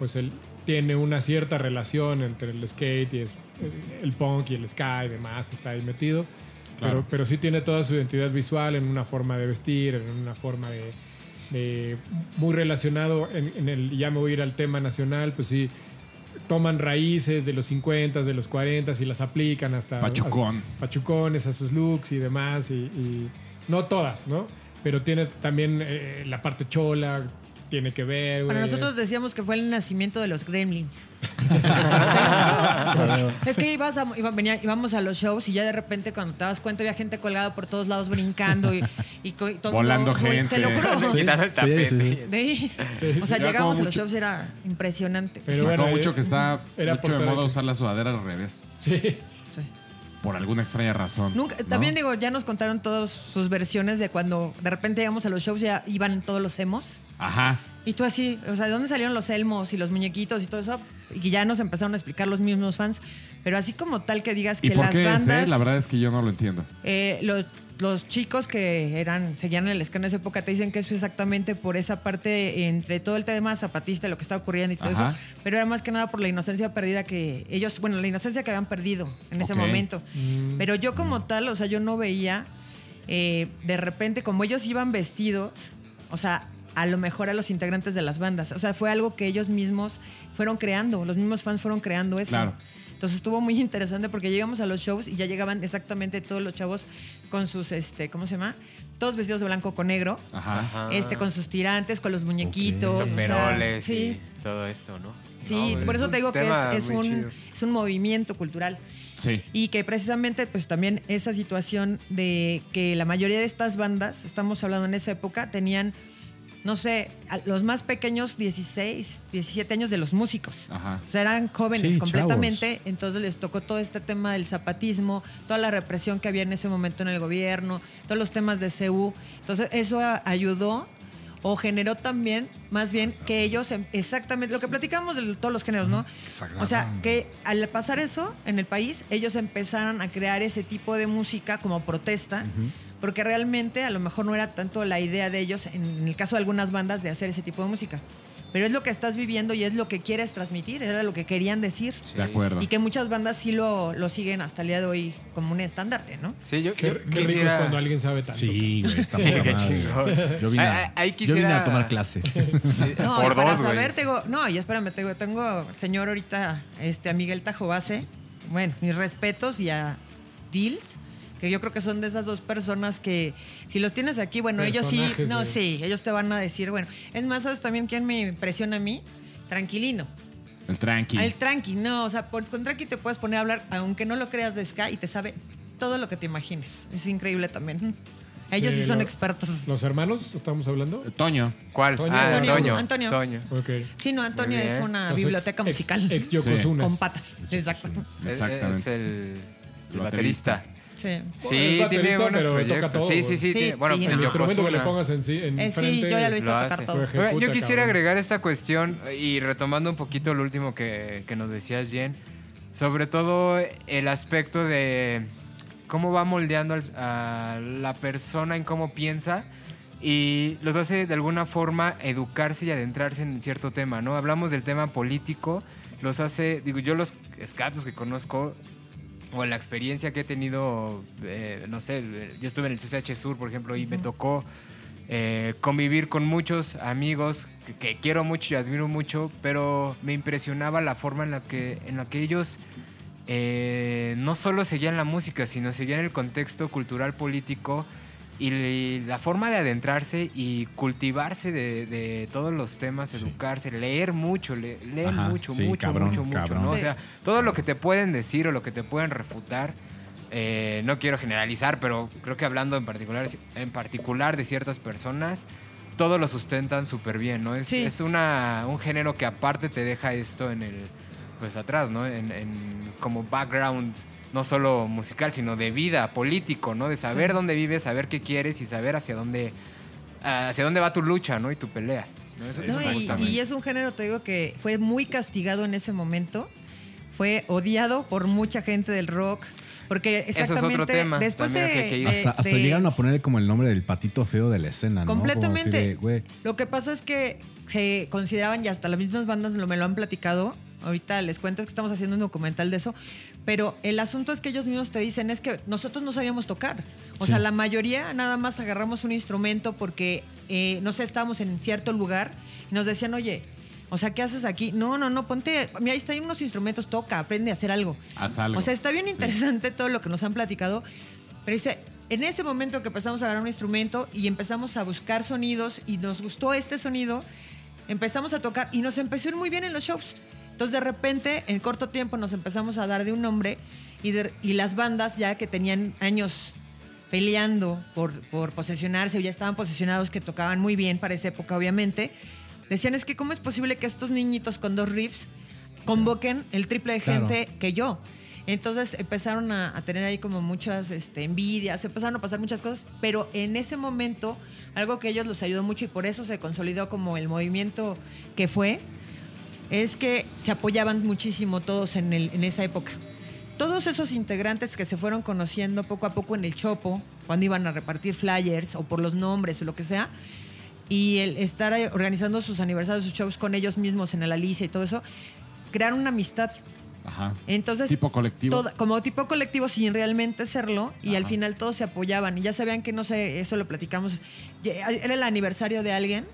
pues él tiene una cierta relación entre el skate y es- el, el punk y el ska y demás, está ahí metido. Claro. Pero, pero sí tiene toda su identidad visual en una forma de vestir, en una forma de... de- muy relacionado en, en el... Ya me voy a ir al tema nacional, pues sí, toman raíces de los 50, de los 40 y las aplican hasta... Pachucón. pachucones a sus looks y demás, y, y no todas, ¿no? Pero tiene también eh, la parte chola, tiene que ver, güey. Para nosotros decíamos que fue el nacimiento de los gremlins. es que ibas a- iba- venía- íbamos a los shows y ya de repente cuando te das cuenta había gente colgada por todos lados brincando y, y y todo Volando mundo- gente. Te lo juro. Quitando el Sí, tapete. sí, sí. De- Sí, o sea, llegamos a los mucho- shows era impresionante. Pero bueno, acuerdo eh, mucho que está era mucho de moda usar la sudadera al revés. Sí. Sí. Por alguna extraña razón. Nunca, ¿no? También digo, ya nos contaron todas sus versiones de cuando de repente íbamos a los shows ya iban todos los emos. Ajá. Y tú así, o sea, ¿de dónde salieron los elmos y los muñequitos y todo eso? Y ya nos empezaron a explicar los mismos fans. Pero así como tal que digas ¿Y que por las qué es, bandas... eh? La verdad es que yo no lo entiendo. eh, los, los chicos que eran seguían el ska en esa época te dicen que es exactamente por esa parte entre todo el tema zapatista, lo que está ocurriendo y todo Ajá. eso, pero era más que nada por la inocencia perdida que ellos, bueno, la inocencia que habían perdido en ese Ok. momento. Pero yo como tal, o sea, yo no veía eh, de repente como ellos iban vestidos, o sea, a lo mejor a los integrantes de las bandas, o sea, fue algo que ellos mismos fueron creando, los mismos fans fueron creando eso. Claro. Entonces estuvo muy interesante porque llegamos a los shows y ya llegaban exactamente todos los chavos con sus, este, ¿cómo se llama? todos vestidos de blanco con negro, Ajá. Este, con sus tirantes, con los muñequitos. Estos o sea, peroles sí, y todo esto, ¿no? sí, No, por es eso te digo que es, un, chido. es un movimiento cultural. Sí. Y que precisamente, pues también esa situación de que la mayoría de estas bandas, estamos hablando en esa época, tenían, no sé, los más pequeños 16, 17 años de los músicos. Ajá. O sea, eran jóvenes Sí, completamente, entonces les tocó todo este tema del zapatismo, toda la represión que había en ese momento en el gobierno, todos los temas de CU. Entonces, eso ayudó o generó también, más bien, que ellos, em- exactamente, lo que platicamos de todos los géneros, ¿no? O sea, que al pasar eso en el país, ellos empezaron a crear ese tipo de música como protesta. Porque realmente a lo mejor no era tanto la idea de ellos, en el caso de algunas bandas, de hacer ese tipo de música. Pero es lo que estás viviendo y es lo que quieres transmitir, era lo que querían decir. De acuerdo. Y que muchas bandas sí lo, lo siguen hasta el día de hoy como un estandarte, ¿no? Sí, yo, Qué, yo qué rico es cuando alguien sabe tanto. Sí, güey. Está Sí, qué chingón. Yo vine, Ahí- a, ahí yo vine quisiera- a tomar clase. No, Por y para dos, güey. saber, tengo, no, y espérame, tengo, tengo al señor ahorita, este, a Miguel Tajobase, bueno, mis respetos y a Dils, que yo creo que son de esas dos personas que si los tienes aquí, bueno, ellos sí, no, de- sí, ellos te van a decir, bueno, es más, ¿sabes también quién me impresiona a mí? Tranquilino. El tranqui. El tranqui, no, o sea, por- con tranqui te puedes poner a hablar, aunque no lo creas de ska, y te sabe todo lo que te imagines. Es increíble también. Ellos sí Eh, son lo- expertos. ¿Los hermanos estamos hablando? Toño. ¿Cuál? Toño. Ah, Antonio. Antonio. Antonio. Toño. Sí, no, Antonio es una Los ex- biblioteca ex- musical. Ex, Yokozunas. con patas. Exacto. Es- Exactamente. Es el, el Baterista. baterista. Sí. Sí, tiene buenos pero proyectos. todo, sí, güey. sí, sí, Bueno, sí. El instrumento que le Yokozuna pongas en sí, en Eh, sí, frente, yo ya lo he visto lo tocar hace. todo. Yo quisiera cabrón. agregar esta cuestión y retomando un poquito lo último que, que nos decías, Jen, sobre todo el aspecto de cómo va moldeando a la persona en cómo piensa y los hace de alguna forma educarse y adentrarse en cierto tema, ¿no? Hablamos del tema político, los hace, digo, yo los escatos que conozco o la experiencia que he tenido, eh, no sé, yo estuve en el CCH Sur, por ejemplo, y me tocó eh, convivir con muchos amigos que, que quiero mucho y admiro mucho, pero me impresionaba la forma en la que, en la que ellos eh, no solo seguían la música, sino seguían el contexto cultural político y la forma de adentrarse y cultivarse de, de todos los temas, educarse, leer mucho, le- Ajá, mucho, sí, mucho, cabrón, mucho, mucho, cabrón. ¿no? O sea, todo lo que te pueden decir o lo que te pueden refutar, eh, no quiero generalizar, pero creo que hablando en particular, en particular de ciertas personas, todo lo sustentan súper bien, ¿no? Es, Sí. es una, un género que aparte te deja esto en el, pues atrás, ¿no? En, en- como background, no solo musical, sino de vida, político, ¿no? De saber dónde vives, saber qué quieres y saber hacia dónde, hacia dónde va tu lucha, ¿no? Y tu pelea. ¿no? Eso- No, eso y, y es un género, te digo, que fue muy castigado en ese momento. Fue odiado por mucha gente del rock. Porque es otro exactamente tema, después de, Hasta, hasta de- llegaron a ponerle como el nombre del patito feo de la escena, ¿no? Completamente. Lo que pasa es que se consideraban, y hasta las mismas bandas me lo han platicado, ahorita les cuento que estamos haciendo un documental de eso, pero el asunto es que ellos mismos te dicen es que nosotros no sabíamos tocar. O Sí. sea, la mayoría nada más agarramos un instrumento porque, eh, no sé, estábamos en cierto lugar y nos decían, oye, o sea, ¿qué haces aquí? No, no, no, ponte, mira, ahí está, hay unos instrumentos, toca, aprende a hacer algo. Haz algo. O sea, está bien Sí. interesante todo lo que nos han platicado, pero dice, en ese momento que empezamos a agarrar un instrumento y empezamos a buscar sonidos y nos gustó este sonido, empezamos a tocar y nos empezó a ir muy bien en los shows. Entonces, de repente, en corto tiempo nos empezamos a dar de un nombre y, de- y las bandas ya que tenían años peleando por, por posesionarse o ya estaban posesionados, que tocaban muy bien para esa época, obviamente, decían, es que cómo es posible que estos niñitos con dos riffs convoquen el triple de Claro. gente que yo. Entonces empezaron a, a tener ahí como muchas este, envidias, empezaron a pasar muchas cosas, pero en ese momento algo que a ellos los ayudó mucho y por eso se consolidó como el movimiento que fue, es que se apoyaban muchísimo todos en, el- en esa época. Todos esos integrantes que se fueron conociendo poco a poco en el Chopo, cuando iban a repartir flyers o por los nombres o lo que sea, y el estar organizando sus aniversarios, sus shows con ellos mismos en el Alicia y todo eso, crearon una amistad. Ajá. Entonces, Tipo colectivo. toda- como tipo colectivo sin realmente serlo y al final todos se apoyaban y ya sabían que no sé, eso lo platicamos, era el aniversario de alguien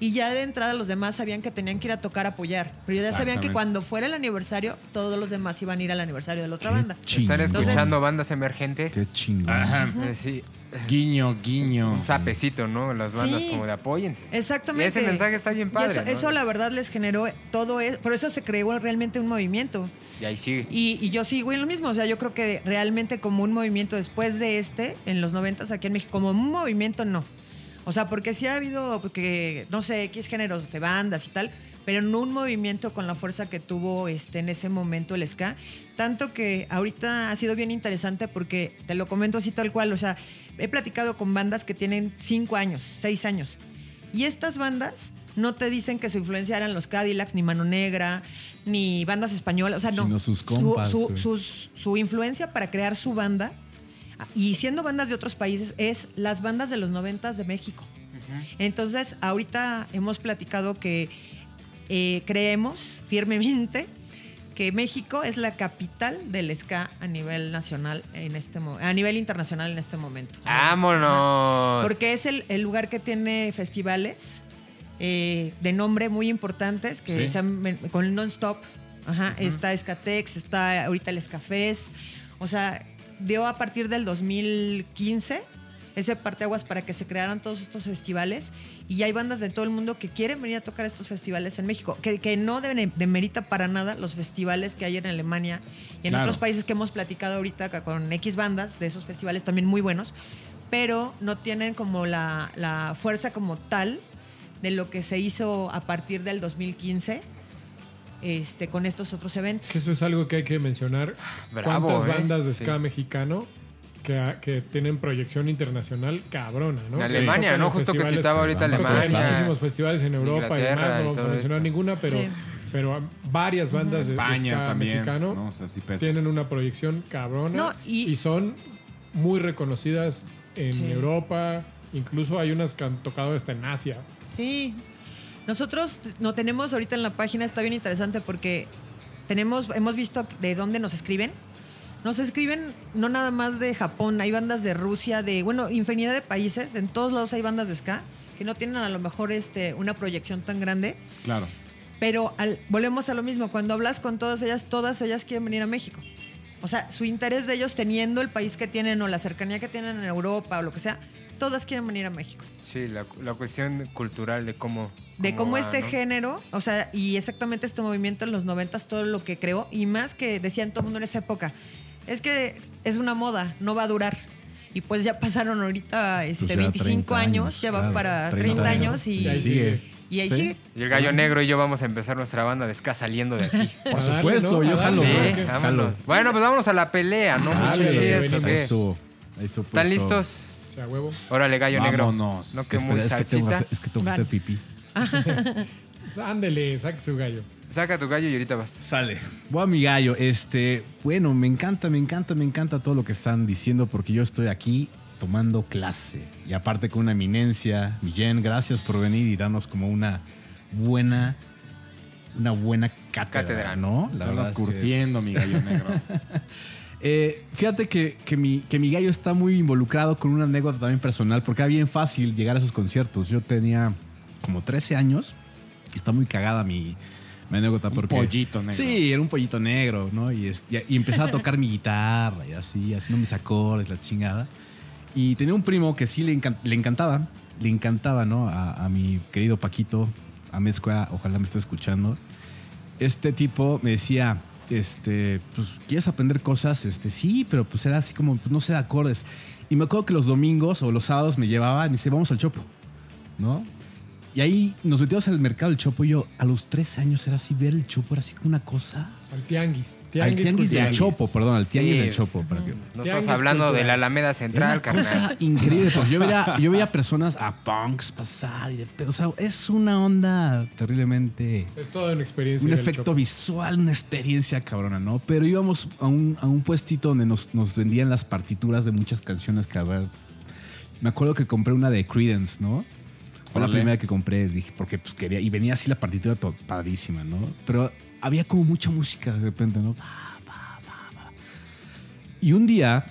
y ya de entrada los demás sabían que tenían que ir a tocar a apoyar, pero ya sabían que cuando fuera el aniversario todos los demás iban a ir al aniversario de la otra qué banda. chingón. Están escuchando Entonces- bandas emergentes. Qué chingón. Ajá. Eh, sí. Guiño, guiño. un sapecito, ¿no? Las bandas Sí. como de apóyense. Exactamente. Y ese mensaje está bien Y padre. eso, ¿no? eso, la verdad les generó todo eso. Por eso se creó realmente un movimiento. Y ahí sigue. Y, y yo sigo en lo mismo. O sea, yo creo que realmente como un movimiento después de este, en los noventas aquí en México, como un movimiento no. O sea, porque sí ha habido, porque, no sé, X géneros de bandas y tal, pero no un movimiento con la fuerza que tuvo este, en ese momento el ska. Tanto que ahorita ha sido bien interesante porque te lo comento así tal cual. O sea, he platicado con bandas que tienen cinco años, seis años. Y estas bandas no te dicen que su influencia eran los Cadillacs, ni Mano Negra, ni bandas españolas. O sea, no. Sino sus Su- compas, su- güey. sus- su influencia para crear su banda, y siendo bandas de otros países, es las bandas de los noventas de México. Entonces, ahorita hemos platicado que eh, creemos firmemente que México es la capital del ska a nivel nacional en este a nivel internacional en este momento. ¡Vámonos! Porque es el, el lugar que tiene festivales eh, de nombre muy importantes que Sí. se han- con el non-stop. Ajá, Está Escatex, está ahorita el Escafés. O sea, dio a partir del 2015 ese parteaguas para que se crearan todos estos festivales y ya hay bandas de todo el mundo que quieren venir a tocar estos festivales en México, que, que no deben- demerita para nada los festivales que hay en Alemania y en Claro. otros países que hemos platicado ahorita con X bandas de esos festivales también muy buenos, pero no tienen como la, la fuerza como tal de lo que se hizo a partir del 2015 este, con estos otros eventos. Que eso es algo que hay que mencionar. Bravo, ¿Cuántas ¿eh? bandas de Sí. ska mexicano que, que tienen proyección internacional cabrona, Sí, Alemania, ¿no? Justo que citaba ahorita Alemania. muchísimos festivales en Europa y demás, no vamos a mencionar esto. ninguna, pero, Sí. pero varias bandas de- de, España ska también. mexicano ¿no? O sea, sí pesa. tienen una proyección cabrona No, y- y, son muy reconocidas en Sí. Europa. Incluso hay unas que han tocado hasta en Asia. Sí. Nosotros no tenemos ahorita en la página, está bien interesante porque tenemos, hemos visto de dónde nos escriben. Nos escriben no nada más de Japón, hay bandas de Rusia, de, bueno, infinidad de países, en todos lados hay bandas de ska que no tienen a lo mejor este, una proyección tan grande, Claro. pero al- volvemos a lo mismo, cuando hablas con todas ellas, todas ellas quieren venir a México. O sea, su interés de ellos teniendo el país que tienen o la cercanía que tienen en Europa o lo que sea, todas quieren venir a México. Sí, la, la cuestión cultural de cómo. de cómo va, este ¿no? género, o sea, y exactamente este movimiento en los noventas, todo lo que creó, y más que decían todo el mundo en esa época, es que es una moda, no va a durar. Y pues ya pasaron ahorita este, Pues ya 25 30 años, años, ya va claro, para 30 30 años y, Y ahí sigue. y ahí Sí. sigue. Y el gallo negro y yo vamos a empezar nuestra banda de ska saliendo de aquí. Por A darle, supuesto, ¿no? yo jalo. Sí, vámonos. Bueno, pues vámonos a la pelea, ¿no? ¿o venimos. qué? Ahí estuvo. Ahí estuvo ¿Están listos? O sea, huevo. Órale, gallo Vámonos. negro. No que Espera, muy es, que tengo que salsita. hacer, es que tengo que Vale. hacer pipí. Ándele, saque su gallo. Saca tu gallo y ahorita vas. Sale. Voy a mi gallo. Este, bueno, me encanta, me encanta, me encanta todo lo que están diciendo porque yo estoy aquí tomando clase. Y aparte con una eminencia, Millén, gracias por venir y darnos como una buena, una buena cátedra, Cátedra. ¿no? La verdad andas es que- curtiendo, mi gallo negro. Eh, fíjate que, que mi, que mi gallo está muy involucrado con una anécdota también personal, porque era bien fácil llegar a esos conciertos. Yo tenía como 13 años y está muy cagada mi, mi anécdota. Un porque, pollito negro. Sí, era un pollito negro, ¿no? Y, es- y, y empezaba a tocar mi guitarra y así, haciendo mis acordes, la chingada. Y tenía un primo que sí le, encan- le encantaba, le encantaba, ¿no? A, a mi querido Paquito, a Mezcua, ojalá me esté escuchando. Este tipo me decía, este, pues, ¿quieres aprender cosas? Este, sí, pero pues era así como, pues no sé de acordes. Y me acuerdo que los domingos o los sábados me llevaba y me dice, vamos al Chopo, ¿no? Y ahí nos metimos al mercado del Chopo y yo a los tres años era así, ver el Chopo era así como una cosa. Al tianguis. al Tianguis, tianguis del. Chopo, perdón, al tianguis Sí. del Chopo. para que- No estás Tianguis hablando de la Alameda Central, una cosa carnal. increíble, porque yo veía, yo veía personas a punks pasar y de pedo. O sea, es una onda terriblemente. Es toda una experiencia. Un efecto Chopo. visual, una experiencia cabrona, ¿no? Pero íbamos a un, a un puestito donde nos, nos vendían las partituras de muchas canciones que, a ver. Me acuerdo que compré una de Credence, ¿no? Fue la primera que compré, dije, porque pues quería. Y venía así la partitura padrísima, ¿no? Pero había como mucha música de repente, ¿no? Y un día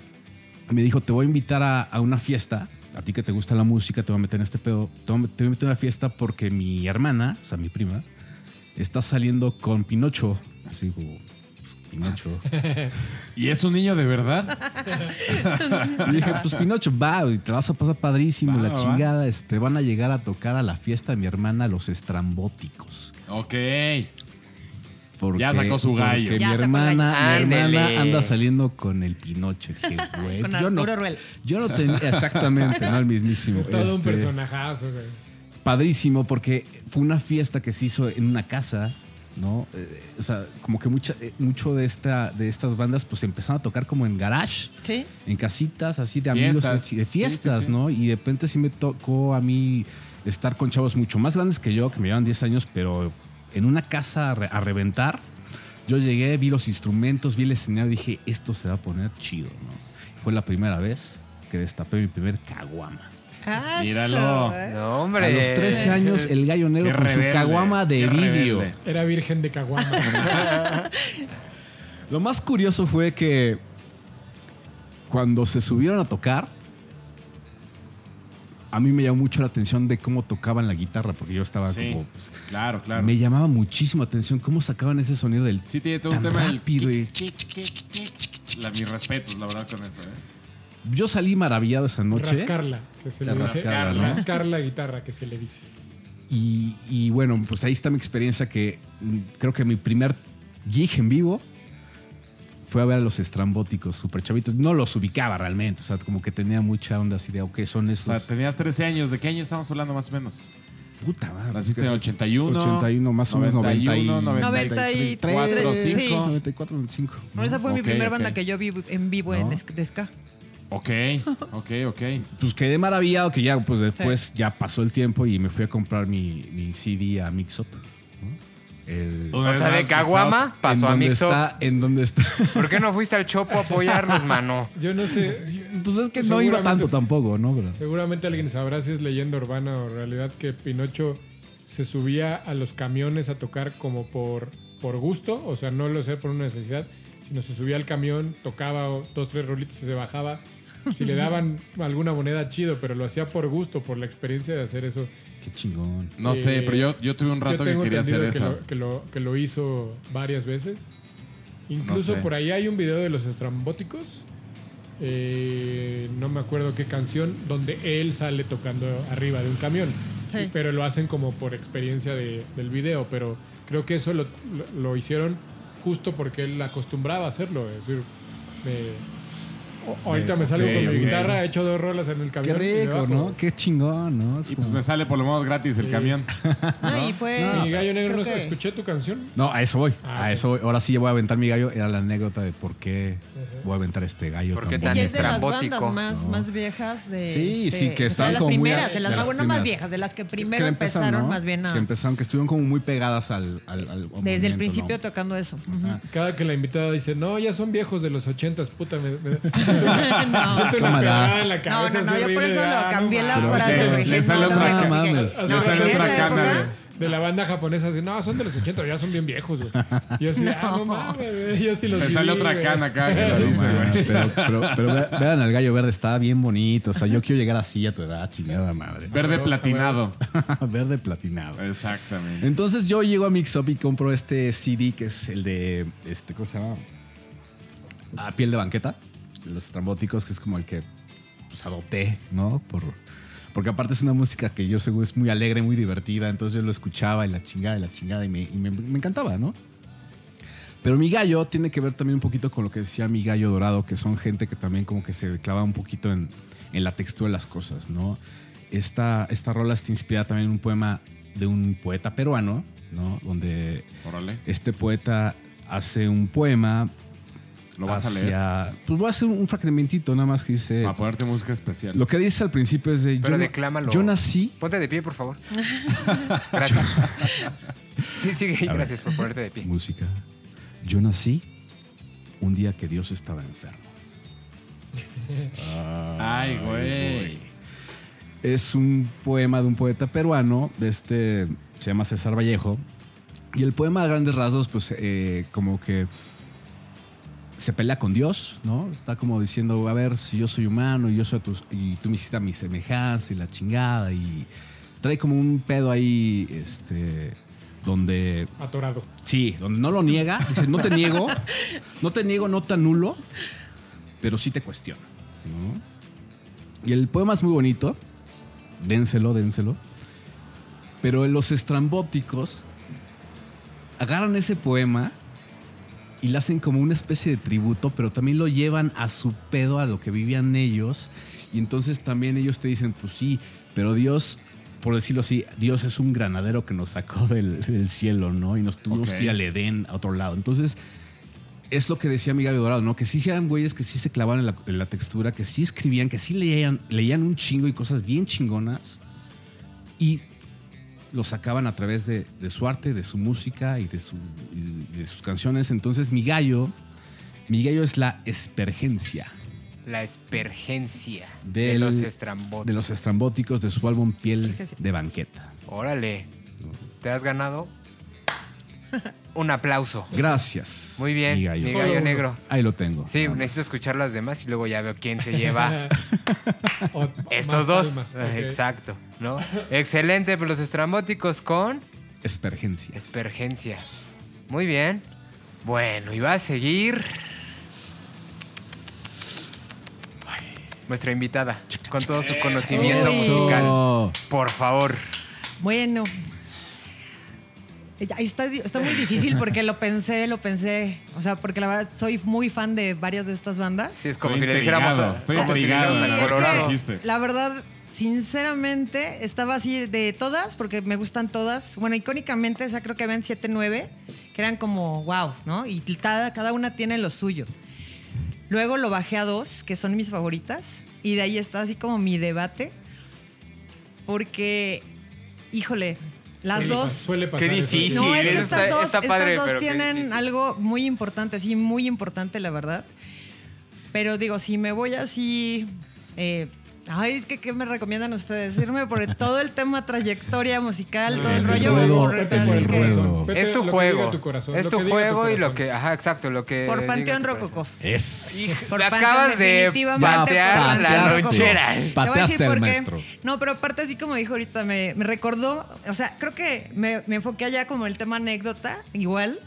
me dijo, te voy a invitar a, a una fiesta. A ti que te gusta la música, te voy a meter en este pedo. Te voy a meter en una fiesta porque mi hermana, o sea, mi prima, está saliendo con Pinocho. Así como, Pinocho. ¿Y es un niño de verdad? Y dije, pues Pinocho, va, güey, te vas a pasar padrísimo, Va, la va. chingada. Este, van a llegar a tocar a la fiesta de mi hermana los estrambóticos. Ok. Porque, Ya sacó su gallo. Ya mi hermana, mi hermana anda saliendo con el Pinocho. Dije, güey, Con yo no, yo no tenía, exactamente, no el mismísimo. Todo un Este, personajazo, güey. padrísimo porque fue una fiesta que se hizo en una casa, ¿no? Eh, o sea, como que mucha, eh, mucho de, esta, de estas bandas pues empezaron a tocar como en garage, Sí. en casitas así de amigos, Fiestas. así de fiestas, sí, sí. ¿no? Y de repente sí me tocó a mí estar con chavos mucho más grandes que yo, que me llevan 10 años, pero en una casa a, re- a reventar. Yo llegué, vi los instrumentos, vi el escenario y dije, esto se va a poner chido, ¿no? Fue la primera vez que destapé mi primer caguama. Ah, Míralo. ¿eh? No, hombre. A los 13 años, el gallo negro Qué con rebelde, su caguama de vídeo. Era virgen de Caguama. Lo más curioso fue que cuando se subieron a tocar, a mí me llamó mucho la atención de cómo tocaban la guitarra, porque yo estaba Sí. como. pues, Claro, claro. Me llamaba muchísimo la atención cómo sacaban ese sonido del. Sí, tiene todo un tema del rápido y- La, mis respetos, la verdad, con eso, ¿eh? Yo salí maravillado esa noche. Rascarla, que se le dice. rascarla, ¿no? Rascar la guitarra, que se le dice. Y, y bueno, pues ahí está mi experiencia que creo que mi primer gig en vivo fue a ver a los estrambóticos, super chavitos. No los ubicaba realmente, o sea, como que tenía mucha onda así de, ok, son O esos. sea, tenías 13 años. ¿De qué año estamos hablando más o menos? Puta madre. Naciste en que- 81. 81, más o menos 91, 93, 94, sí. 5. 94, 95. No, esa fue mi Ok, primera ok. banda que yo vi en vivo en No. de ska. Ok, ok, ok. Pues quedé maravillado que ya, pues después ya pasó el tiempo y me fui a comprar mi, mi CD a Mixup. O sea, de Caguama pasó a está, en donde está. ¿Por qué no fuiste al Chopo a apoyarnos, mano? Yo no sé. pues es que no iba tanto tampoco, ¿no? Pero- Seguramente alguien sabrá si es leyenda urbana o realidad que Pinocho se subía a los camiones a tocar como por, por gusto, o sea, no lo sé por una necesidad, sino se subía al camión, tocaba dos, tres rolitos y se bajaba. Si le daban alguna moneda, chido, pero lo hacía por gusto, por la experiencia de hacer eso. Qué chingón. No Eh, sé, pero yo, yo tuve un rato Yo que quería hacer que eso. lo, que, lo, que lo hizo varias veces. Incluso No sé. por ahí hay un video de los estrambóticos. eh, no me acuerdo qué canción, donde él sale tocando arriba de un camión. Sí. Pero lo hacen como por experiencia de- del video. Pero creo que eso lo, lo- lo hicieron justo porque él acostumbraba a hacerlo. Es decir, me- ahorita me salgo con mi guitarra, he hecho dos rolas en el Qué camión. me rico. ¿no? Qué chingón, ¿no? Es Y pues me sale por lo menos gratis el camión. No, y fue. Mi gallo negro, no que- escuché tu canción. No, a eso voy. Ah, a eso voy. Ahora sí voy a aventar mi gallo. Era la anécdota de por qué voy a aventar este gallo ¿Por qué tan tan Y bonito. es de las estrambótico. bandas más, No. más viejas de. Sí, este, sí, que o sea, estaban de las como muy primeras, a- de las de más, las bueno, no más viejas, de las que Que primero empezaron, empezaron ¿no? más bien a. Que empezaron, que estuvieron como muy pegadas al. al- al Desde el principio tocando eso. Cada que la invitada dice, no, ya son viejos de los ochentas, puta, me, me- siento una, No. siento una Cámara. pedrada en la No, cabeza. no, no, así yo por eso lo ah, no cambié la frase, le- le sale otra mames. Le sale otra época, de- la banda japonesa, así, no, son de los 80, ya son bien viejos, güey. Yo así, ah, no mames, yo sí los viví, sale otra cana acá No pero, pero, pero ve- vean al gallo verde, está bien bonito. O sea, yo quiero llegar así a tu edad, chingada madre. Verde platinado. verde platinado. Exactamente. Entonces yo llego a Mix Up y compro este CD que es el de. Este, ¿Cómo se llama? A piel de banqueta. Los estrambóticos, que es como el que pues, adopté, ¿no? Por, porque aparte es una música que yo seguro es muy alegre, muy divertida. Entonces yo lo escuchaba y la chingada y la chingada y me, y me- me encantaba, ¿no? Pero mi gallo tiene que ver también un poquito con lo que decía mi gallo dorado, que son gente que también como que se clava un poquito en, en la textura de las cosas, ¿no? Esta, esta rola está inspirada también en un poema de un poeta peruano, ¿no? Donde este poeta hace un poema. ¿Lo vas a leer? Pues voy a hacer un fragmentito nada más que dice... Para ponerte música especial. Lo que dice al principio es de... Pero yo, declámalo. yo nací... Ponte de pie, por favor. Gracias. Sí, sigue ahí. Gracias por ponerte de pie. Música. Yo nací un día que Dios estaba enfermo. Ay, güey. Es un poema de un poeta peruano, de este, se llama César Vallejo. Y el poema a grandes rasgos, pues eh, como que se pelea con Dios, ¿no? Está como diciendo, a ver, si yo soy humano y yo soy tus, y tú me hiciste a mi semejanza y la chingada y trae como un pedo ahí, este, donde Atorado. Sí, donde no lo niega. Dice, no te niego, no te niego, no te anulo, pero sí te cuestiono. ¿no? Y el poema es muy bonito. Dénselo, dénselo. Pero los estrambóticos agarran ese poema y le hacen como una especie de tributo, pero también lo llevan a su pedo, a lo que vivían ellos. Y entonces también ellos te dicen, pues sí, pero Dios, por decirlo así, Dios es un granadero que nos sacó del, del cielo, ¿no? Y nos tuvimos Ok. que ir al Edén, a otro lado. Entonces, es lo que decía mi Gaby Dorado, ¿no? Que sí eran güeyes que sí se clavaban en la, en la textura, que sí escribían, que sí leían, leían un chingo y cosas bien chingonas. Y lo sacaban a través de, de su arte, de su música y de, su- y de sus canciones. Entonces, mi gallo, mi gallo es la espergencia La espergencia del- de los estrambóticos. de los estrambóticos de su álbum Piel de Banqueta. Órale. Te has ganado un aplauso. Gracias. Muy bien, mi mi gallo. gallo, Solo uno. negro. Ahí lo tengo. Sí, necesito escuchar las demás y luego ya veo quién se lleva O- estos dos. palmas. Exacto, ¿no? Excelente, pues los estrambóticos con Espergencia. espergencia. Muy bien. Bueno, y va a seguir nuestra invitada con todo su conocimiento musical. Por favor. Bueno. Ahí está, está muy difícil porque lo pensé, lo pensé. O sea, porque la verdad soy muy fan de varias de estas bandas. Sí, es como Estoy si le dijéramos a, estoy como si le. La verdad, sinceramente, estaba así de todas, porque me gustan todas. Bueno, icónicamente, esa creo que habían 7, 9, que eran como wow, ¿no? Y cada, cada una tiene lo suyo. Luego lo bajé a dos, que son mis favoritas, y de ahí está así como mi debate, porque, híjole, las Suele dos... Suele pasar Qué difícil. No, es que estas dos, está estas padre, dos tienen algo muy importante, sí, muy importante, la verdad. Pero digo, si me voy así. eh, ay, es que ¿qué me recomiendan ustedes? Irme por todo el tema trayectoria musical, todo el rollo. Es tu juego. diga tu corazón, es tu juego y lo que. Ajá, exacto. Lo que. Por Panteón. Rococó. es. Por acabas de definitivamente patear la lonchera. Te voy a decir Pateaste al por qué. maestro. No, pero aparte, así como dijo ahorita, me, me recordó, o sea, creo que me, me enfoqué allá como el tema anécdota, igual.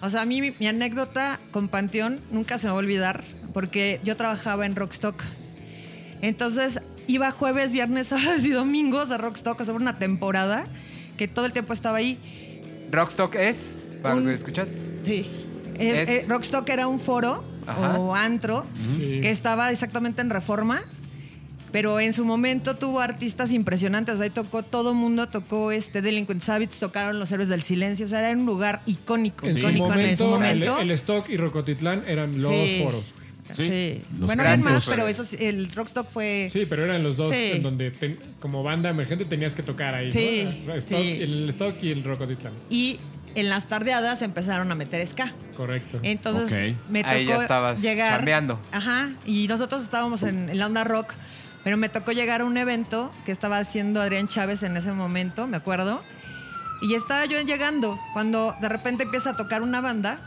O sea, a mí mi, mi anécdota con Panteón nunca se me va a olvidar, porque yo trabajaba en Rockstock. Entonces, iba jueves, viernes, sábados y domingos a Rockstock, o sea, una temporada que todo el tiempo estaba ahí. Rockstock es. ¿Para Un- que escuchas? Sí. Es- eh, Rockstock era un foro Ajá. o antro Sí. que estaba exactamente en reforma. Pero en su momento tuvo artistas impresionantes. Ahí tocó todo mundo, tocó este Delinquent Savage, tocaron los héroes del silencio. O sea, era un lugar icónico, En su, momento, en su momento. El, el Stock y Rocotitlán eran los Sí. foros. Sí. Sí. Los Bueno, eran grandes más, pero eso sí, el Rockstock fue. Sí, pero eran los dos Sí. en donde ten- como banda emergente tenías que tocar ahí. Sí, ¿no? Stock- sí. El Stock y el Rocotitlán. Y en las tardeadas empezaron a meter ska. Correcto. Entonces me tocó Ahí ya estabas llegar. chambeando. Ajá. Y nosotros estábamos en, en la onda rock, pero me tocó llegar a un evento que estaba haciendo Adrián Chávez en ese momento, me acuerdo. Y estaba yo llegando cuando de repente empieza a tocar una banda.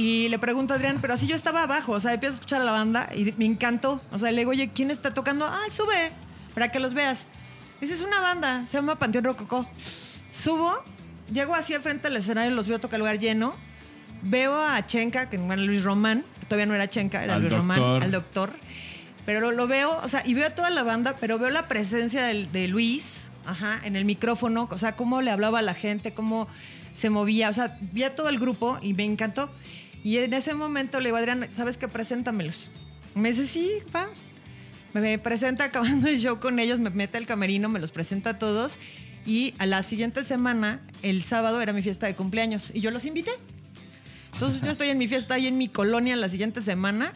Y le pregunto a Adrián, pero así yo estaba abajo, o sea, empiezo a escuchar a la banda y me encantó. O sea, le digo, oye, ¿quién está tocando? Ay, sube, para que los veas. Dice, es una banda, se llama Panteón Rococó. Subo, llego así al frente del escenario, los veo tocar el lugar lleno. Veo a Chenka, que era Luis Román, todavía no era Chenka, era Al Luis doctor. Román, al doctor. Pero lo, lo veo, o sea, y veo a toda la banda, pero veo la presencia del- de Luis, ajá, en el micrófono, o sea, cómo le hablaba a la gente, cómo se movía, o sea, vi a todo el grupo y me encantó. Y en ese momento le digo, Adrián, ¿sabes qué? Preséntamelos. Me dice, sí, va. Me, presenta acabando el show con ellos, me mete al camerino, me los presenta a todos. Y a la siguiente semana, el sábado, era mi fiesta de cumpleaños. Y yo los invité. Entonces yo estoy en mi fiesta ahí en mi colonia la siguiente semana.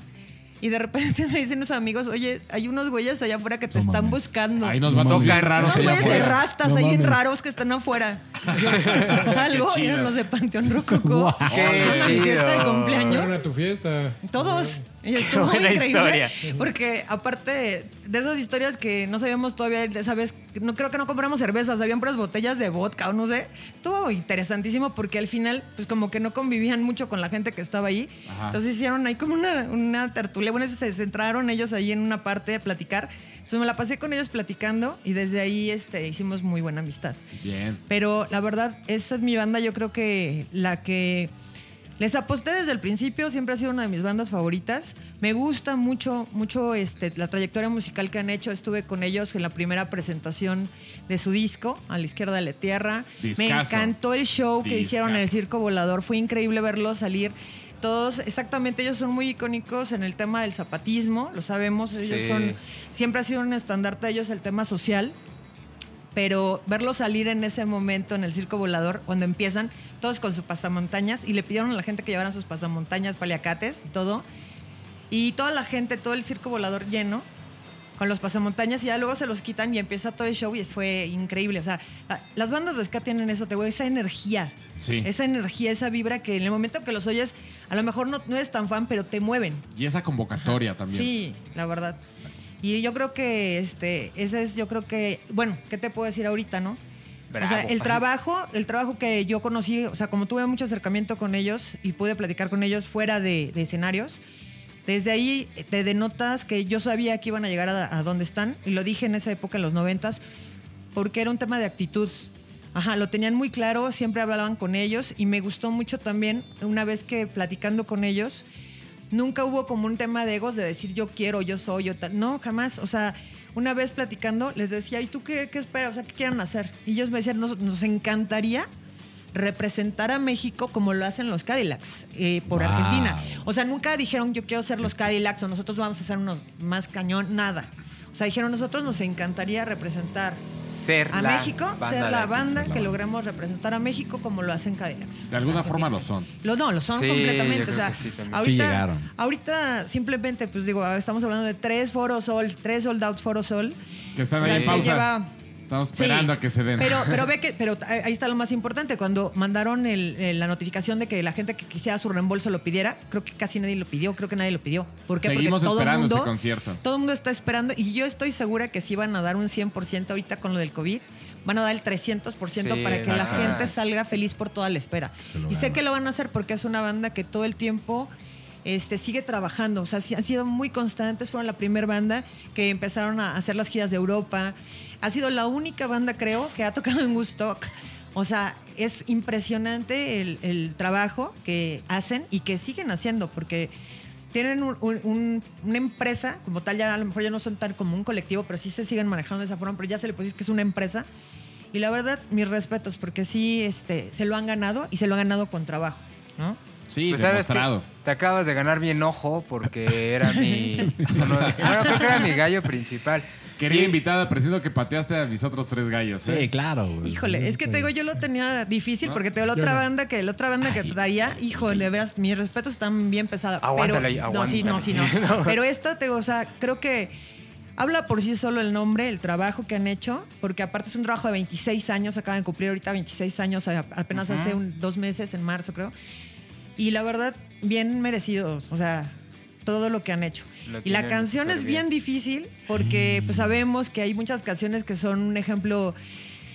Y de repente me dicen unos amigos, oye, hay unos güeyes allá afuera que te No están mames. buscando. Ahí nos No va a tocar raros Unos güeyes de rastas No ahí bien raros que están afuera. Yo salgo y eran los de Panteón Rococó. Guau. Qué a mi fiesta de chido. cumpleaños. Fueron a tu fiesta. Todos. Y Qué estuvo buena increíble. historia. Porque aparte de esas historias que no sabíamos todavía, esa vez, no creo que no compramos cervezas, habían puras botellas de vodka o no sé. Estuvo interesantísimo porque al final, pues como que no convivían mucho con la gente que estaba ahí. Ajá. Entonces hicieron ahí como una, una tertulia. Bueno, se centraron ellos ahí en una parte a platicar. Entonces me la pasé con ellos platicando y desde ahí este, hicimos muy buena amistad. Bien. Pero la verdad, esa es mi banda, yo creo que la que les aposté desde el principio, siempre ha sido una de mis bandas favoritas. Me gusta mucho, mucho este, la trayectoria musical que han hecho. Estuve con ellos en la primera presentación de su disco, A la izquierda de la tierra. Me encantó el show que hicieron en el Circo Volador. Fue increíble verlos salir. Todos, exactamente, ellos son muy icónicos en el tema del zapatismo, lo sabemos. Ellos Sí. son, siempre ha sido un estandarte de ellos el tema social pero verlos salir en ese momento en el circo volador, cuando empiezan, todos con sus pasamontañas, y le pidieron a la gente que llevaran sus pasamontañas, paliacates y todo. Y toda la gente, todo el circo volador lleno, con los pasamontañas, y ya luego se los quitan y empieza todo el show y fue increíble. O sea, la- las bandas de ska tienen eso, te voy, esa energía. Sí. Esa energía, esa vibra que en el momento que los oyes, a lo mejor no, no eres tan fan, pero te mueven. Y esa convocatoria también. Sí, la verdad. Y yo creo que este, ese es, yo creo que, bueno, ¿qué te puedo decir ahorita, no? Bravo, o sea, el trabajo, el trabajo que yo conocí, o sea, como tuve mucho acercamiento con ellos y pude platicar con ellos fuera de, de escenarios, desde ahí te denotas que yo sabía que iban a llegar a, a donde están, y lo dije en esa época, en los noventas, porque era un tema de actitud. Ajá, lo tenían muy claro, siempre hablaban con ellos y me gustó mucho también una vez que platicando con ellos, nunca hubo como un tema de egos de decir yo quiero, yo soy, yo tal. No, jamás. O sea, una vez platicando les decía, ¿y tú qué, qué esperas? O sea, ¿qué quieren hacer? Y ellos me decían, nos, nos encantaría representar a México como lo hacen los Cadillacs eh, por Wow. Argentina. O sea, nunca dijeron yo quiero ser los Cadillacs o nosotros vamos a hacer unos más cañón, nada. O sea, dijeron nosotros nos encantaría representar Ser a la México, banda ser la banda que logremos representar a México como lo hacen Cadillacs. De alguna forma lo son. Lo, no, lo son Sí, completamente. O sea, sí también. ahorita, Sí llegaron. ahorita simplemente, pues digo, estamos hablando de tres Foro Sol, tres Sold Out Foro Sol. Que están ahí en que pausa. lleva- Estamos Sí, esperando a que se den. Pero, pero ve que, pero ahí está lo más importante. Cuando mandaron el- el- la notificación de que la gente que quisiera su reembolso lo pidiera, creo que casi nadie lo pidió, creo que nadie lo pidió. ¿Por qué? Seguimos Porque todo esperando mundo, ese concierto. Todo el mundo está esperando y yo estoy segura que sí van a dar un 100% ahorita con lo del COVID. Van a dar el 300% Sí, para que la gente salga feliz por toda la espera. Y sé que lo van a hacer porque es una banda que todo el tiempo este, sigue trabajando. O sea, sí, han sido muy constantes. Fueron la primera banda que empezaron a hacer las giras de Europa. Ha sido la única banda, creo, que ha tocado en Woodstock. O sea, es impresionante el, el trabajo que hacen y que siguen haciendo porque tienen un- un- un- una empresa, como tal, ya a lo mejor ya no son tan como un colectivo, pero sí se siguen manejando de esa forma, pero ya se le puede decir que es una empresa. Y la verdad, mis respetos, porque sí este, se lo han ganado y se lo han ganado con trabajo, ¿no? Sí, Pues sabes que te acabas de ganar mi enojo porque era mi. no, no, bueno, creo que era mi gallo principal. Quería Y- invitada, presiento que pateaste a mis otros tres gallos. ¿eh? Sí, claro. güey. Híjole, es que te digo, yo lo tenía difícil porque te digo, la otra no. banda que la otra banda que traía, híjole, de veras, mis respetos están bien pesados. Aguántale pero, no, sí, no, sí, no. Pero esta, te digo, o sea, creo que habla por sí solo el nombre, el trabajo que han hecho, porque aparte es un trabajo de 26 años, acaban de cumplir ahorita 26 años, apenas hace un- dos meses, en marzo creo. Y la verdad, bien merecidos, o sea, todo lo que han hecho. Lo Y la canción es bien bien. difícil porque pues sabemos que hay muchas canciones que son un ejemplo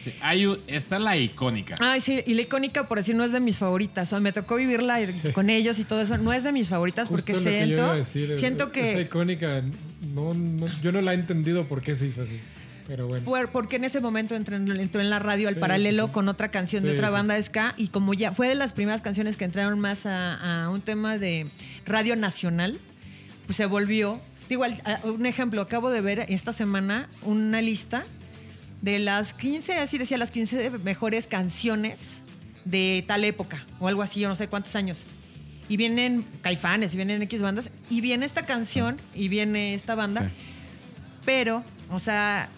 Sí, Hay un- está la icónica. Ay, sí, y la icónica, por decir, no es de mis favoritas. O sea, me tocó vivirla con ellos y todo eso. No es de mis favoritas porque Justo que yo siento, iba a decir, es- siento Esa que... icónica, no, no- yo no la he entendido por qué se hizo así. Pero bueno. por- porque en ese momento entró en, entró en la radio al Sí, paralelo sí. con otra canción de Sí, otra sí, banda de ska y como ya fue de las primeras canciones que entraron más a, a un tema de radio nacional, se volvió. Digo, un ejemplo, acabo de ver esta semana una lista de las 15, así decía, las 15 mejores canciones de tal época o algo así, yo no sé cuántos años. Y vienen caifanes, y vienen X bandas, y viene esta canción, y viene esta banda, Sí. pero, o sea,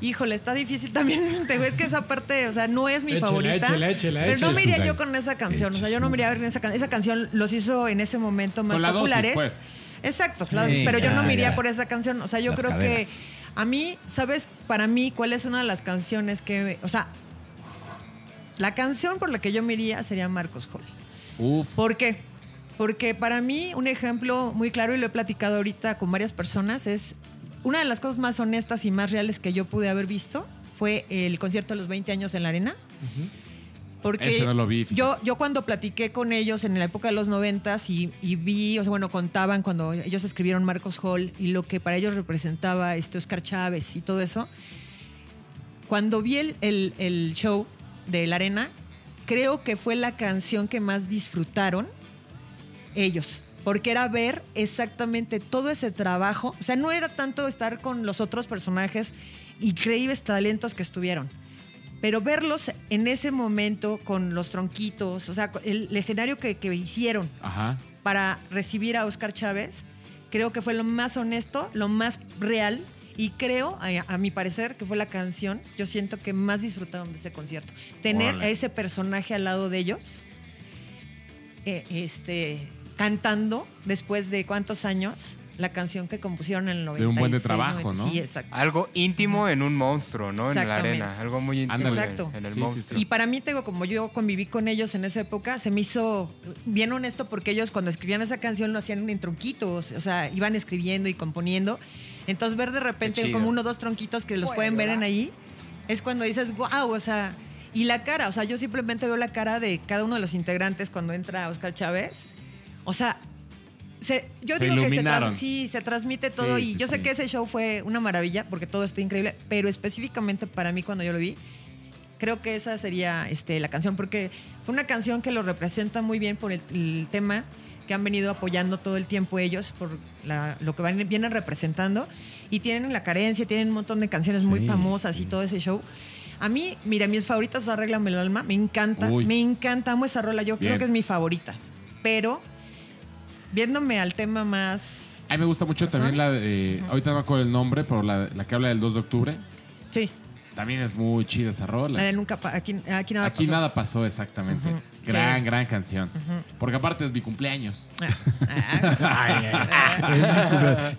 híjole, está difícil también. Te es que esa parte, o sea, no es mi Échela, favorita. échela, échela, pero no échela. me iría yo con esa canción. O sea, yo no me iría a ver esa canción. Esa canción los hizo en ese momento más Con la dosis, populares. pues. Exacto, pero yo no me iría ya. por esa canción. O sea, yo Las creo caderas. que a mí, ¿sabes? Para mí, ¿cuál es una de las canciones que, o sea, la canción por la que yo me iría sería Marcos Hall. Uf. ¿Por qué? Porque para mí, un ejemplo muy claro, y lo he platicado ahorita con varias personas, es una de las cosas más honestas y más reales que yo pude haber visto fue el concierto de los 20 años en la arena. Porque Ese no lo vi, fíjate. yo, yo cuando platiqué con ellos en la época de los 90 y, y vi, o sea, bueno, contaban cuando ellos escribieron Marcos Hall y lo que para ellos representaba este Oscar Chávez y todo eso, cuando vi el, el- el show de la arena, creo que fue la canción que más disfrutaron ellos. Porque era ver exactamente todo ese trabajo. O sea, no era tanto estar con los otros personajes increíbles talentos que estuvieron. Pero verlos en ese momento con los tronquitos, o sea, el, el escenario que, que hicieron Ajá. para recibir a Oscar Chávez, creo que fue lo más honesto, lo más real y creo, a, a mi parecer, que fue la canción, yo siento que más disfrutaron de ese concierto. Tener Órale. a ese personaje al lado de ellos, eh, este, cantando después de cuántos años la canción que compusieron en el 96. De un buen de trabajo, 90. ¿no? Sí, exacto. Algo íntimo en un monstruo, ¿no? En la arena. Algo muy íntimo Exacto. en el Sí, sí, monstruo. Y para mí, tengo como yo conviví con ellos en esa época, se me hizo bien honesto porque ellos cuando escribían esa canción lo hacían en tronquitos, o sea, iban escribiendo y componiendo. Entonces ver de repente como uno o dos tronquitos que los pueden ver en ahí, es cuando dices, wow, o sea, y la cara, o sea, yo simplemente veo la cara de cada uno de los integrantes cuando entra Oscar Chávez. O sea, se- yo Se digo que se, iluminaron. sí, se transmite todo Sí, y sí, yo sé sí. que ese show fue una maravilla porque todo está increíble, pero específicamente para mí cuando yo lo vi, creo que esa sería este, la canción, porque fue una canción que lo representa muy bien por el, el tema que han venido apoyando todo el tiempo ellos, por la- lo que van, vienen representando, y tienen la carencia, tienen un montón de canciones muy famosas y todo ese show. A mí, mira, mis favoritas, Arréglame el alma, me encanta, Uy. me encanta, amo esa rola, yo Bien. creo que es mi favorita, pero viéndome al tema más... A mí me gusta mucho también la de. ahorita no me acuerdo el nombre, pero la, la que habla del 2 de octubre. Sí, También es muy chida esa rola. la de nunca, pa- aquí, aquí nada Aquí pasó. nada pasó exactamente. Gran, Sí. gran canción. Porque aparte es mi cumpleaños.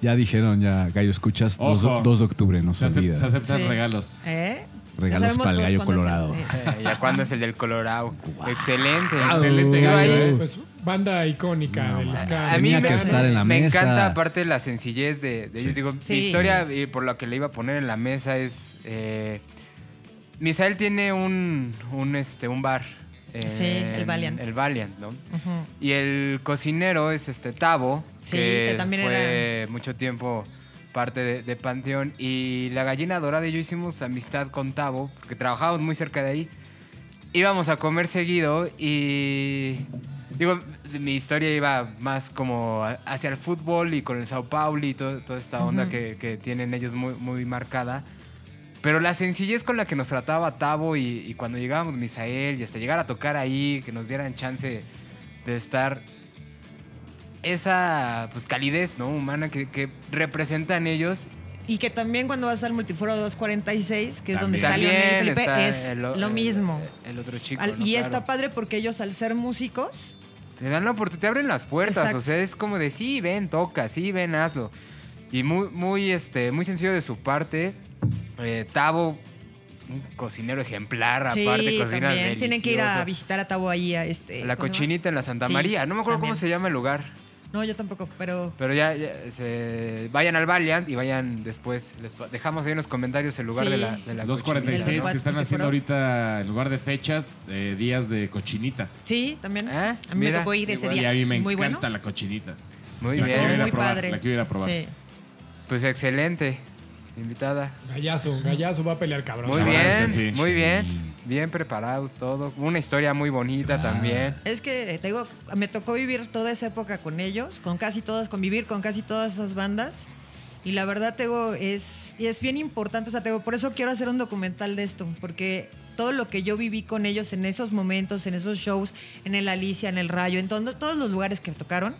Ya dijeron, ya, Gallo, escuchas, 2, Ojo. de octubre, no se, Se, olvida. se aceptan Sí. regalos. ¿Eh? Regalos para el gallo colorado. es- Eh, ¿Ya cuándo es el del Colorado? Excelente. Excelente Yo gallo, eh. Pues banda icónica del ska. A mí Tenía me, que estar en la me mesa. encanta aparte la sencillez de, de ellos. Digo, Sí. mi historia y por lo que le iba a poner en la mesa es... Eh, Misael tiene un, un, este, un bar. Sí, el Valiant. El Valiant, ¿no? Y el cocinero es este Tavo, Sí, que, que también fue mucho tiempo parte de, de Panteón. Y la gallina dorada y yo hicimos amistad con Tavo, porque trabajábamos muy cerca de ahí. Íbamos a comer seguido y... Digo, mi historia iba más como a- hacia el fútbol y con el Sao Paulo y todo- toda esta onda Ujú. que, que tienen ellos muy, muy marcada. Pero la sencillez con la que nos trataba Tavo y, y cuando llegábamos Misael y hasta llegar a tocar ahí, que nos dieran chance de estar esa pues calidez no humana que, que representan ellos Y que también cuando vas al Multiforo 246, que es donde está también Leonel Felipe, está es el lo mismo. el otro chico Al- ¿no? y Claro. está padre porque ellos al ser músicos, te dan la oportunidad te abren las puertas Exacto. o sea es como de sí ven toca sí ven hazlo y muy muy este muy sencillo de su parte Eh, Tavo un cocinero ejemplar sí, aparte cocina también. Tienen que ir a visitar a Tabo ahí a este. la cochinita en la Santa Sí, María no me acuerdo cómo se llama el lugar No, yo tampoco, pero Pero ya, ya se, vayan al Valiant y vayan después. Les dejamos ahí en los comentarios el lugar Sí. de la, de la 2.46 cochinita, que están ¿no? haciendo ahorita en lugar de fechas, eh, días de cochinita. sí, también. ¿Eh? A mí me Mira, tocó ir ese igual. Y día. a mí me Muy encanta bueno. la cochinita. Muy La Estuvo quiero ir bien. a muy probar, padre. la quiero ir a probar. Sí. Pues excelente. Invitada. Gallazo, Gallazo va a pelear cabrón. Muy bien, es que sí. muy bien. Bien preparado todo. Una historia muy bonita también. Es que te digo, me tocó vivir toda esa época con ellos, con casi todas, convivir con casi todas esas bandas. Y la verdad, te digo, es, es bien importante. O sea, te digo, por eso quiero hacer un documental de esto, porque todo lo que yo viví con ellos en esos momentos, en esos shows, en el Alicia, en el Rayo, en todo- todos los lugares que tocaron,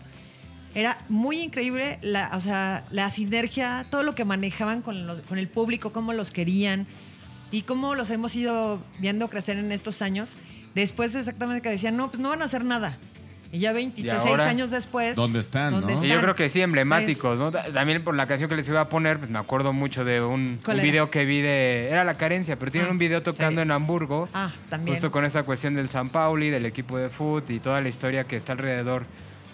era muy increíble la, o sea, la sinergia, todo lo que manejaban con, los- con el público, cómo los querían y cómo los hemos ido viendo crecer en estos años. Después exactamente que decían, no, pues no van a hacer nada. Y ya 26 ahora? años después... ¿Dónde están, no? Y yo creo que sí, emblemáticos, ¿no? Ta- También por la canción que les iba a poner, pues me acuerdo mucho de un, video que vi de... Era La Carencia, pero tienen Ah, un video tocando sí. en Hamburgo. Ah, también. Justo con esta cuestión del San Pauli, del equipo de foot y toda la historia que está alrededor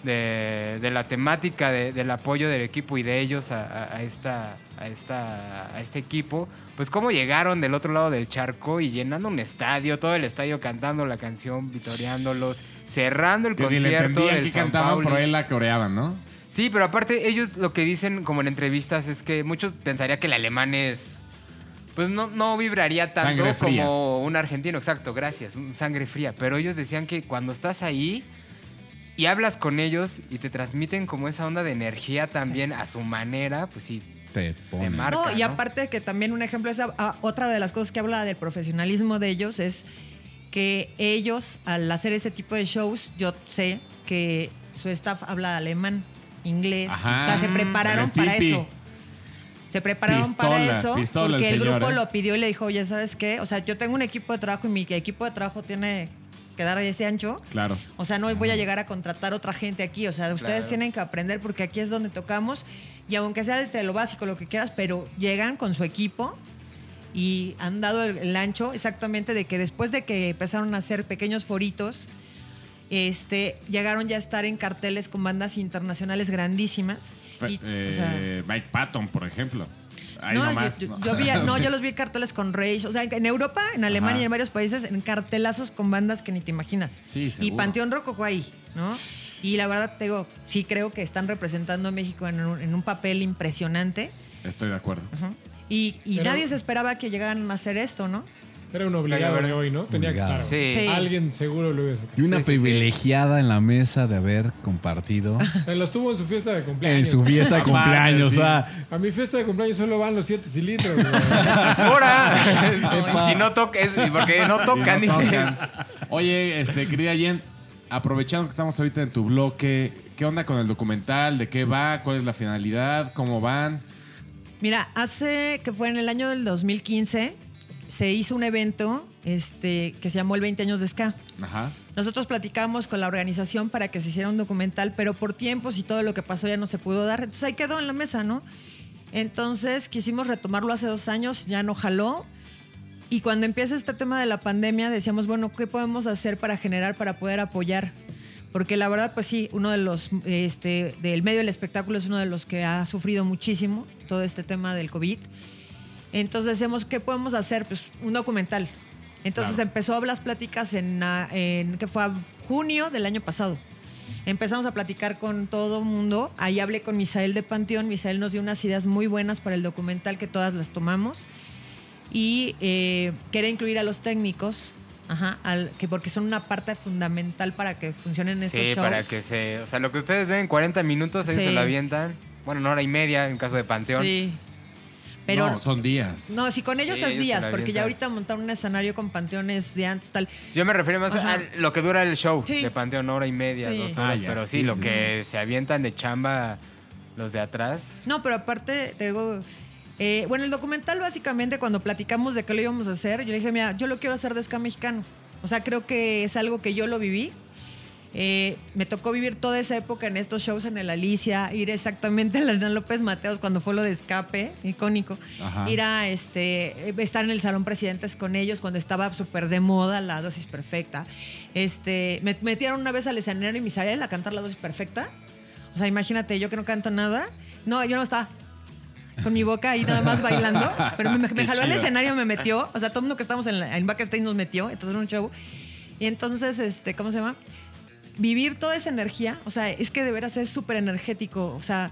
de, de la temática de- del apoyo del equipo y de ellos a, a- a esta, a, esta, a este equipo, pues cómo llegaron del otro lado del charco y llenando un estadio, todo el estadio cantando la canción, vitoreándolos, cerrando el Que le concierto entendían del que San cantaban, Pauli. pero él la coreaban, ¿no? Sí, pero aparte ellos lo que dicen como en entrevistas es que muchos pensaría que el alemán es pues no, no vibraría tanto como un argentino, exacto, gracias, un sangre fría, pero ellos decían que cuando estás ahí y hablas con ellos y te transmiten como esa onda de energía también a su manera, pues sí, Te pone. marca, No, y ¿no? aparte que también un ejemplo es ah, otra de las cosas que habla del profesionalismo de ellos es que ellos al hacer ese tipo de shows, yo sé que su staff habla alemán, inglés, Ajá. o sea, se prepararon para eso. Se prepararon para eso pistola porque el el, señor, grupo ¿eh? lo pidió y le dijo, oye, ¿sabes qué? O sea, yo tengo un equipo de trabajo y mi equipo de trabajo tiene que dar ese ancho. Claro. O sea, no voy a llegar a contratar otra gente aquí. O sea, ustedes Claro. tienen que aprender porque aquí es donde tocamos. Y aunque sea entre lo básico, lo que quieras, pero llegan con su equipo y han dado el, el ancho exactamente de que después de que empezaron a hacer pequeños foritos, este, llegaron ya a estar en carteles con bandas internacionales grandísimas. O eh, sea, Mike Patton, por ejemplo. No, nomás. yo, ¿no? yo vi- no, yo los vi en carteles con Rage. O sea, en Europa, en Alemania Ajá. y en varios países, en cartelazos con bandas que ni te imaginas. Sí, y seguro. Panteón Rococó ahí, ¿no? Y la verdad, te digo, sí creo que están representando a México en un, en un papel impresionante. Estoy de acuerdo. Y, y Pero- nadie se esperaba que llegaran a hacer esto, ¿no? Era un obligado de hoy, ¿no? Tenía que estar. Sí. Sí. Alguien seguro lo hubiese. Y una Sí, sí, sí. privilegiada en la mesa de haber compartido Eh, Los tuvo en su fiesta de cumpleaños. en su fiesta de Aparte, cumpleaños. sí. O sea, A mi fiesta de cumpleaños solo van los siete cilindros. güey. ¡Ahora! y no toca, es- porque no tocan, Y no dice. tocan. Oye, este, querida Jen, aprovechando que estamos ahorita en tu bloque, ¿qué onda con el documental? ¿De qué va? ¿Cuál es la finalidad? ¿Cómo van? Mira, hace que fue en el año del 2015, se hizo un evento este, que se llamó el 20 años de Ska. Ajá. Nosotros platicamos con la organización para que se hiciera un documental, pero por tiempos y todo lo que pasó ya no se pudo dar. Entonces ahí quedó en la mesa, ¿no? Entonces quisimos retomarlo hace dos años, ya no jaló. Y cuando empieza este tema de la pandemia, decíamos, bueno, ¿qué podemos hacer para generar, para poder apoyar? Porque la verdad, pues sí, uno de los, este, del medio del espectáculo es uno de los que ha sufrido muchísimo todo este tema del COVID. Entonces decíamos, ¿qué podemos hacer? Pues un documental. Entonces Claro. empezó las pláticas en, ah, en que fue a junio del año pasado. Empezamos a platicar con todo el mundo. Ahí hablé con Misael de Panteón. Misael nos dio unas ideas muy buenas para el documental que todas las tomamos. Y eh, quería incluir a los técnicos, ajá, al- que porque son una parte fundamental para que funcionen estos Sí, shows. para que se. O sea, lo que ustedes ven en 40 minutos, ellos Sí. se lo avientan. Bueno, una hora y media en caso de Panteón. Sí. Pero no, son días. No, si con ellos Sí, es días, porque ya ahorita montar un escenario con panteones de antes, tal. Yo me refiero más Ajá. a lo que dura el show Sí. de Panteón, hora y media, Sí. dos Ah, horas. ya. pero sí, Sí, lo sí, que se avientan de chamba los de atrás. No, pero aparte, te digo, eh, bueno, el documental básicamente cuando platicamos de qué lo íbamos a hacer, yo le dije, mira, yo lo quiero hacer de ska mexicano. O sea, creo que es algo que yo lo viví. Eh, me tocó vivir toda esa época en estos shows en el Alicia, ir exactamente al Hernán López Mateos cuando fue lo de escape, icónico. Ajá. Ir a este, eh, estar en el Salón Presidentes con ellos cuando estaba súper de moda la dosis perfecta. Este, me metieron una vez al escenario y Misael a cantar la dosis perfecta. O sea, imagínate, yo que no canto nada. No, yo no estaba con mi boca ahí nada más bailando. Pero me, me jaló al escenario, me metió. O sea, todo el mundo que estamos en, la, en backstage nos metió. Entonces era un show. Y entonces, este, ¿cómo se llama? Vivir toda esa energía. O sea, es que de veras es súper energético. O sea,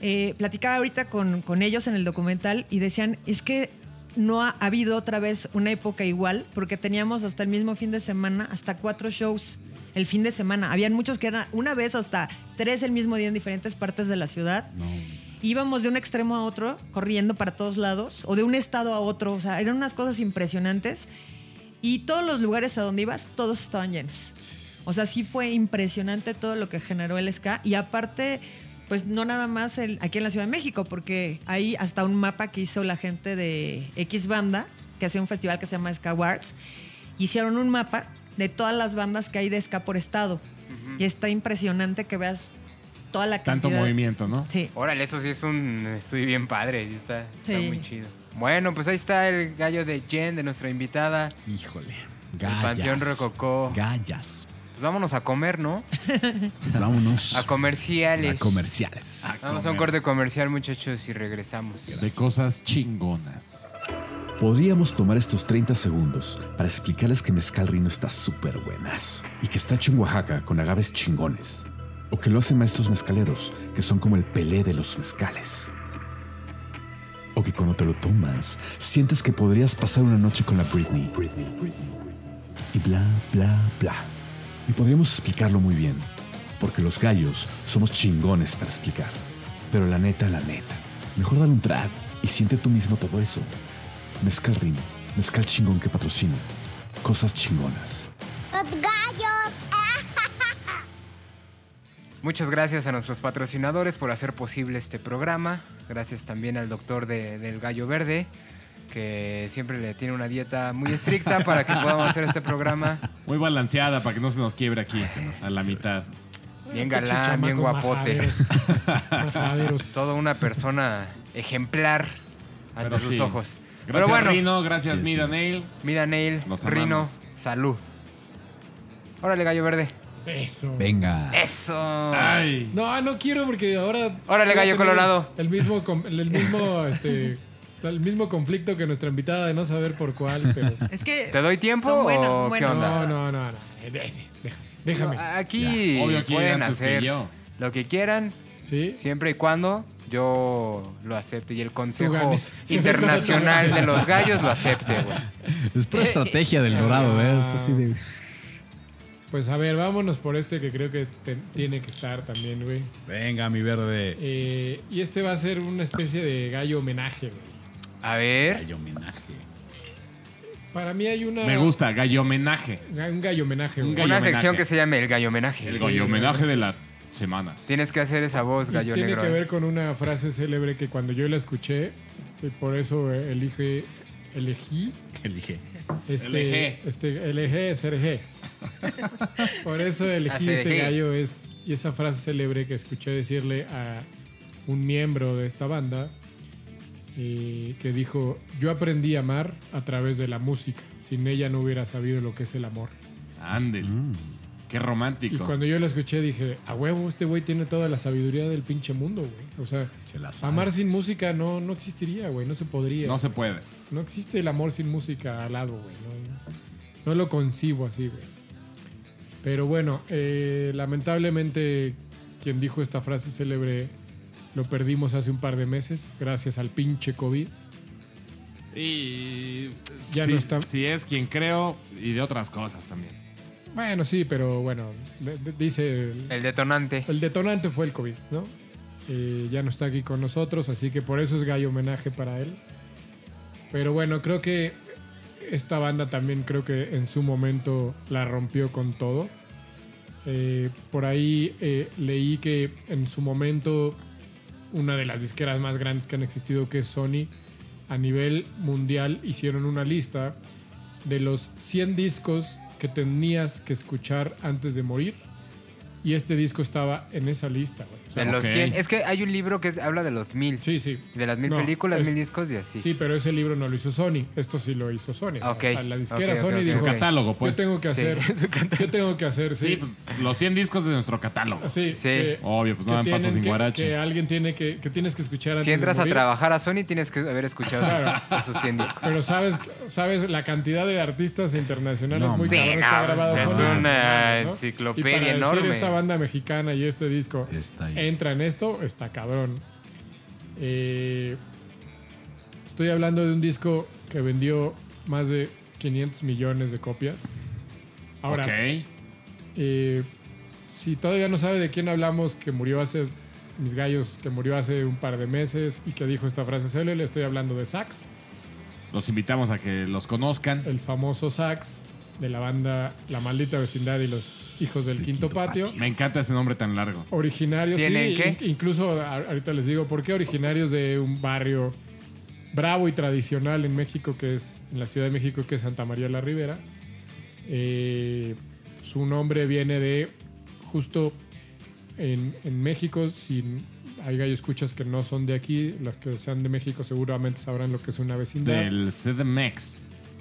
eh, platicaba ahorita con, con ellos en el documental y decían, es que no ha habido otra vez una época igual, porque teníamos hasta el mismo fin de semana, hasta cuatro shows el fin de semana. Habían muchos que eran una vez hasta tres el mismo día en diferentes partes de la ciudad. no. Íbamos de un extremo a otro, corriendo para todos lados, o de un estado a otro. O sea, eran unas cosas impresionantes. Y todos los lugares a donde ibas, todos estaban llenos. O sea, sí fue impresionante todo lo que generó el ska. Y aparte, pues no nada más el- aquí en la Ciudad de México, porque hay hasta un mapa que hizo la gente de X Banda, que hacía un festival que se llama Ska Awards. y Hicieron un mapa de todas las bandas que hay de ska por estado. Y está impresionante que veas toda la Tanto cantidad. movimiento, ¿no? Sí. Órale, eso sí es un estudio bien padre. sí Está, está Sí. muy chido. Bueno, pues ahí está el gallo de Jen, de nuestra invitada. Híjole. El Gallas. Panteón Rococó. Gallas. Pues vámonos a comer, ¿no? Vámonos A a comerciales. comerciales. Vamos a un corte comercial, muchachos, y regresamos. De cosas chingonas. Podríamos tomar estos 30 segundos para explicarles que Mezcal Rino está súper buenas y que está hecho en Oaxaca con agaves chingones. O que lo hacen maestros mezcaleros, que son como el pelé de los mezcales. O que cuando te lo tomas, sientes que podrías pasar una noche con la Britney. Y bla, bla, bla. Y podríamos explicarlo muy bien, porque los gallos somos chingones para explicar. Pero la neta, la neta, mejor dale un trago y siente tú mismo todo eso. Mezcal Rino, mezcal chingón que patrocina. Cosas chingonas. Los gallos. Muchas gracias a nuestros patrocinadores por hacer posible este programa. Gracias también al doctor de- del Gallo Verde, que siempre le tiene una dieta muy estricta para que podamos hacer este programa. Muy balanceada para que no se nos quiebre aquí a la mitad. Bien galán, bien guapote. majaderos. Majaderos. Toda una persona ejemplar ante Pero sus sí. ojos. Gracias, Pero bueno, Rino. Gracias, Mida Nail. mira Neil, Los Rino, amamos. salud. Órale, Gallo Verde. Eso. Venga. Eso. Ay. No, no quiero porque ahora. Órale, gallo colorado. El mismo, el mismo, este, el mismo conflicto que nuestra invitada de no saber por cuál, pero. Es que. ¿Te doy tiempo son buenos, o qué onda? No, no, no, no. Eh, de- Deja, déjame. Aquí Obvio, aquí pueden que hacer yo. lo que quieran, ¿Sí? siempre y cuando yo lo acepte y el Consejo Internacional de los Gallos lo acepte, güey. Es pura estrategia del dorado, ¿eh? Es así de. Pues a ver, vámonos por este que creo que te- tiene que estar también, güey. Venga, mi verde. Eh, y este va a ser una especie de gallo homenaje, güey. A ver, Hay homenaje. Para mí hay una. Me gusta, gallo homenaje. Un gallo homenaje, Un gallo una homenaje. sección que se llame el Gallo Homenaje. El gallo homenaje de la semana. Tienes que hacer esa voz, Y Gallo tiene Negro. que ver con una frase célebre que cuando yo la escuché, y por eso eh, elige, elegí Elige. este, Elegé. este elegé SRG. por eso elegí Ah, este gallo es y esa frase célebre que escuché decirle a un miembro de esta banda eh, que dijo yo aprendí a amar a través de la música. Sin ella no hubiera sabido lo que es el amor. Ándele. Qué Y romántico. cuando yo lo escuché dije, a huevo, este güey tiene toda la sabiduría del pinche mundo, güey. O sea, Se la sabe. amar sin música no, no existiría, güey. No se podría. No se puede. No existe el amor sin música al lado, güey. No, no lo concibo así, güey. Pero bueno, eh, lamentablemente quien dijo esta frase célebre lo perdimos hace un par de meses gracias al pinche COVID. Y Ya si, no está- si es quien creo y de otras cosas también. Bueno, sí, pero bueno, dice el, El detonante. el detonante fue el COVID, ¿no? Eh, ya no está aquí con nosotros, así que por eso es gallo homenaje para él. Pero bueno, creo que esta banda también creo que en su momento la rompió con todo. Eh, por ahí eh, leí que en su momento una de las disqueras más grandes que han existido, que es Sony, a nivel mundial hicieron una lista de los 100 discos que tenías que escuchar antes de morir. Y este disco estaba en esa lista, güey. O sea, De los ok. 100. Es que hay un libro que es- habla de los mil. sí, sí. De las mil No, películas, es- mil discos y así. Sí, pero ese libro no lo hizo Sony. Esto sí lo hizo Sony. Ok. O sea, la disquera Ok, ok, Sony ok, dijo, Su catálogo, pues. yo tengo que Sí, hacer, su catálogo. yo tengo que hacer, sí. Sí, pues, los 100 discos de nuestro catálogo. Sí, Sí. que- Obvio, pues no dan paso sin que- guarache. Que alguien tiene que, que tienes que escuchar antes Si entras de a trabajar a Sony, tienes que haber escuchado Claro. esos, esos 100 discos. Pero sabes, sabes la cantidad de artistas internacionales No, muy sí, cabrón que ha grabado pues, es Sony. una ¿no? enciclopedia enorme. Banda mexicana y este disco entra en esto, está cabrón. Eh, estoy hablando de un disco que vendió más de 500 millones de copias. Ahora, eh, si todavía no sabe de quién hablamos, que murió hace, mis gallos, que murió hace un par de meses y que dijo esta frase célebre, le estoy hablando de Sax, Los invitamos a que los conozcan. el famoso Sax de la banda La Maldita Vecindad y los Hijos del El Quinto, Quinto Patio. Me encanta ese nombre tan largo. Originarios, sí, ¿Tienen qué? in- incluso a- ahorita les digo, ¿por qué originarios de un barrio bravo y tradicional en México, que es en la Ciudad de México, que es Santa María la Ribera? Eh, su nombre viene de justo en, en México, si hay gallo escuchas que no son de aquí, los que sean de México seguramente sabrán lo que es una vecindad. Del CDMX.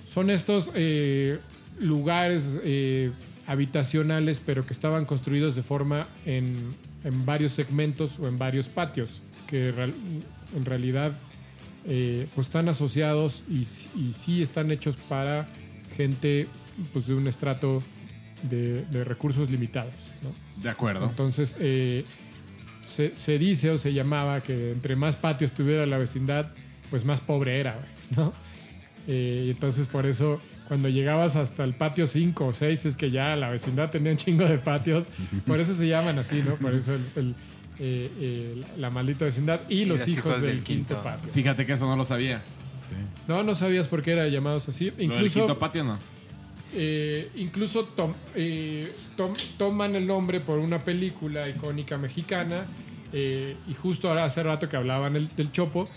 Son estos eh, lugares eh, habitacionales, pero que estaban construidos de forma en, en varios segmentos o en varios patios, que en realidad eh, pues están asociados y, y sí están hechos para gente pues, de un estrato de, de recursos limitados. ¿no? De acuerdo. Entonces, eh, se, se dice o se llamaba que entre más patios tuviera la vecindad, pues más pobre era, ¿no? Eh, y entonces, por eso, cuando llegabas hasta el patio 5 o 6, es que ya la vecindad tenía un chingo de patios. Por eso se llaman así, ¿no? Por eso el- el, eh, eh, la maldita vecindad y, los hijos, del, quinto, patio. Fíjate que eso no lo sabía. No, no sabías por qué eran llamados así. Incluso, quinto patio no. eh, incluso tom- eh, tom- toman el nombre por una película icónica mexicana. eh, y justo ahora hace rato que hablaban el- del Chopo,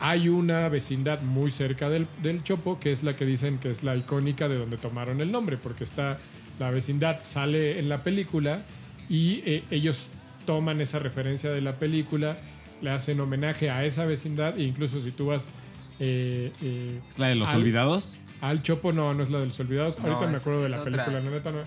hay una vecindad muy cerca del, del Chopo, que es la que dicen que es la icónica de donde tomaron el nombre, porque está la vecindad sale en la película y eh, ellos toman esa referencia de la película, le hacen homenaje a esa vecindad, e incluso si tú vas eh, eh, ¿Es la de los al- olvidados? al Chopo no, no es la de los olvidados. No, ahorita me acuerdo de la otra. película, la neta no,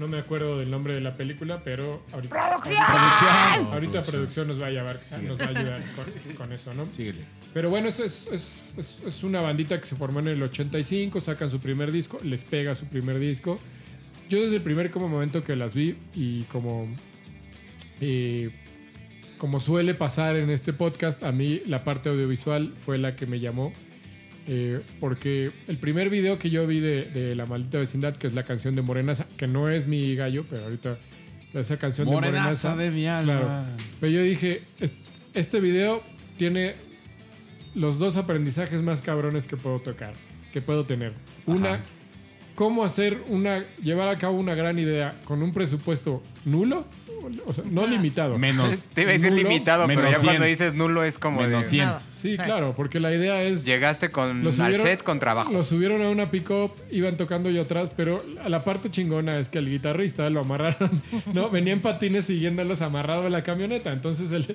no me acuerdo del nombre de la película, pero ahorita Producción. ahorita producción nos va a llevar, nos va a ayudar con, con eso, ¿no? Síguele. Pero bueno, es, es, es- es- es una bandita que se formó en el 85, sacan su primer disco, les pega su primer disco. Yo desde el primer como momento que las vi y como, eh, como suele pasar en este podcast, a mí la parte audiovisual fue la que me llamó. Eh, porque el primer video que yo vi de, de La Maldita Vecindad, que es la canción de Morenaza, que no es mi gallo, pero ahorita esa canción de Morenaza de mi alma. Claro. Pero yo dije, "Es- este video tiene los dos aprendizajes más cabrones que puedo tocar, que puedo tener. Una, cómo hacer una, llevar a cabo una gran idea con un presupuesto nulo, o sea, no limitado. Menos. Te iba a decir Nulo, limitado, pero menos ya cuando 100. dices nulo es como Menos de... 100. Nada. Sí, claro, porque la idea es... Llegaste con Lo al subieron- set con trabajo. Lo subieron a una pick-up, iban tocando yo atrás, pero a la parte chingona es que al guitarrista lo amarraron, ¿no? Venía en patines siguiéndolos amarrado en la camioneta. Entonces, el,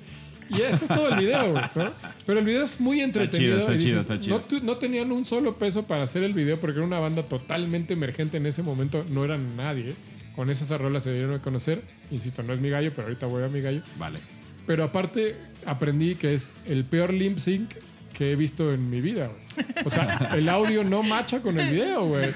y eso es todo el video, güey, ¿no? Pero el video es muy entretenido. está y chido, dices, está chido. No, tu- no tenían un solo peso para hacer el video porque era una banda totalmente emergente en ese momento. No eran nadie. Con esas rolas se dieron a conocer. Insisto, no es mi gallo, pero ahorita voy a mi gallo. Vale. Pero aparte aprendí que es el peor lip sync que he visto en mi vida, güey. O sea, el audio no macha con el video, güey.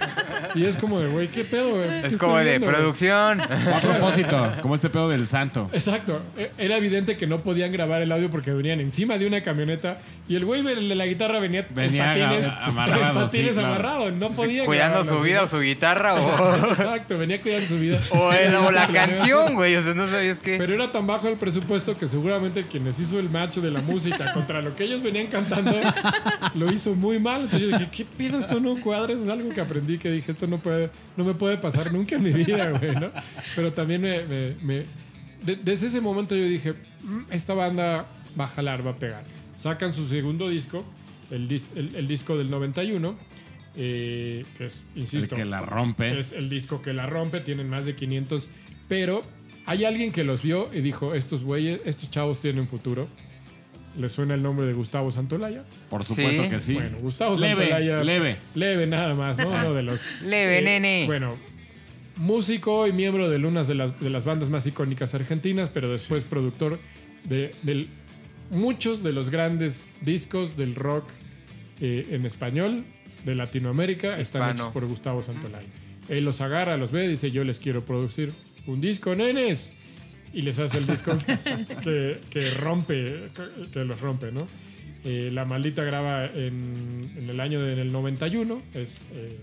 Y es como de, güey, ¿qué pedo, güey? ¿Qué Es como de viendo, producción. A propósito, como este pedo del santo. Exacto. E- Era evidente que no podían grabar el audio porque venían encima de una camioneta y el güey de la guitarra venía, Venía en patines, amarrado, patines sí, claro. amarrado. No podía cuidando su vida o su guitarra o, Exacto, venía cuidando su vida. o, el- o la canción, güey. O sea, no sabías qué. Pero era tan bajo el presupuesto que seguramente quienes hizo el match de la música contra lo que ellos venían cantando lo hizo muy mal. Entonces yo dije, ¿qué pido? Esto no cuadra. Eso es algo que aprendí que dije, esto no puede, no me puede pasar nunca en mi vida, güey, ¿no? Pero también me... me- me- de- desde ese momento yo dije, "Mm, esta banda va a jalar, va a pegar. Sacan su segundo disco, el, dis- el- el disco del 91, eh, que es, El insisto, que la rompe. es el disco que la rompe, tienen más de 500, pero hay alguien que los vio y dijo, estos güeyes, estos chavos tienen futuro. ¿Les suena el nombre de Gustavo Santolaya? Por supuesto Sí. que sí. Bueno, Gustavo leve, Santolaya. leve. Leve nada más, ¿no? Uno de los... Leve, eh, nene. Bueno, músico y miembro de una de las, de las bandas más icónicas argentinas, pero después productor de, del- muchos de los grandes discos del rock eh, en español de Latinoamérica están Hispano. hechos por Gustavo Santolaya. Él los agarra, los ve, dice yo les quiero producir un disco, nenes. Y les hace el disco que, que rompe, que los rompe, ¿no? Eh, la maldita graba en, en el año del 91. Es, eh,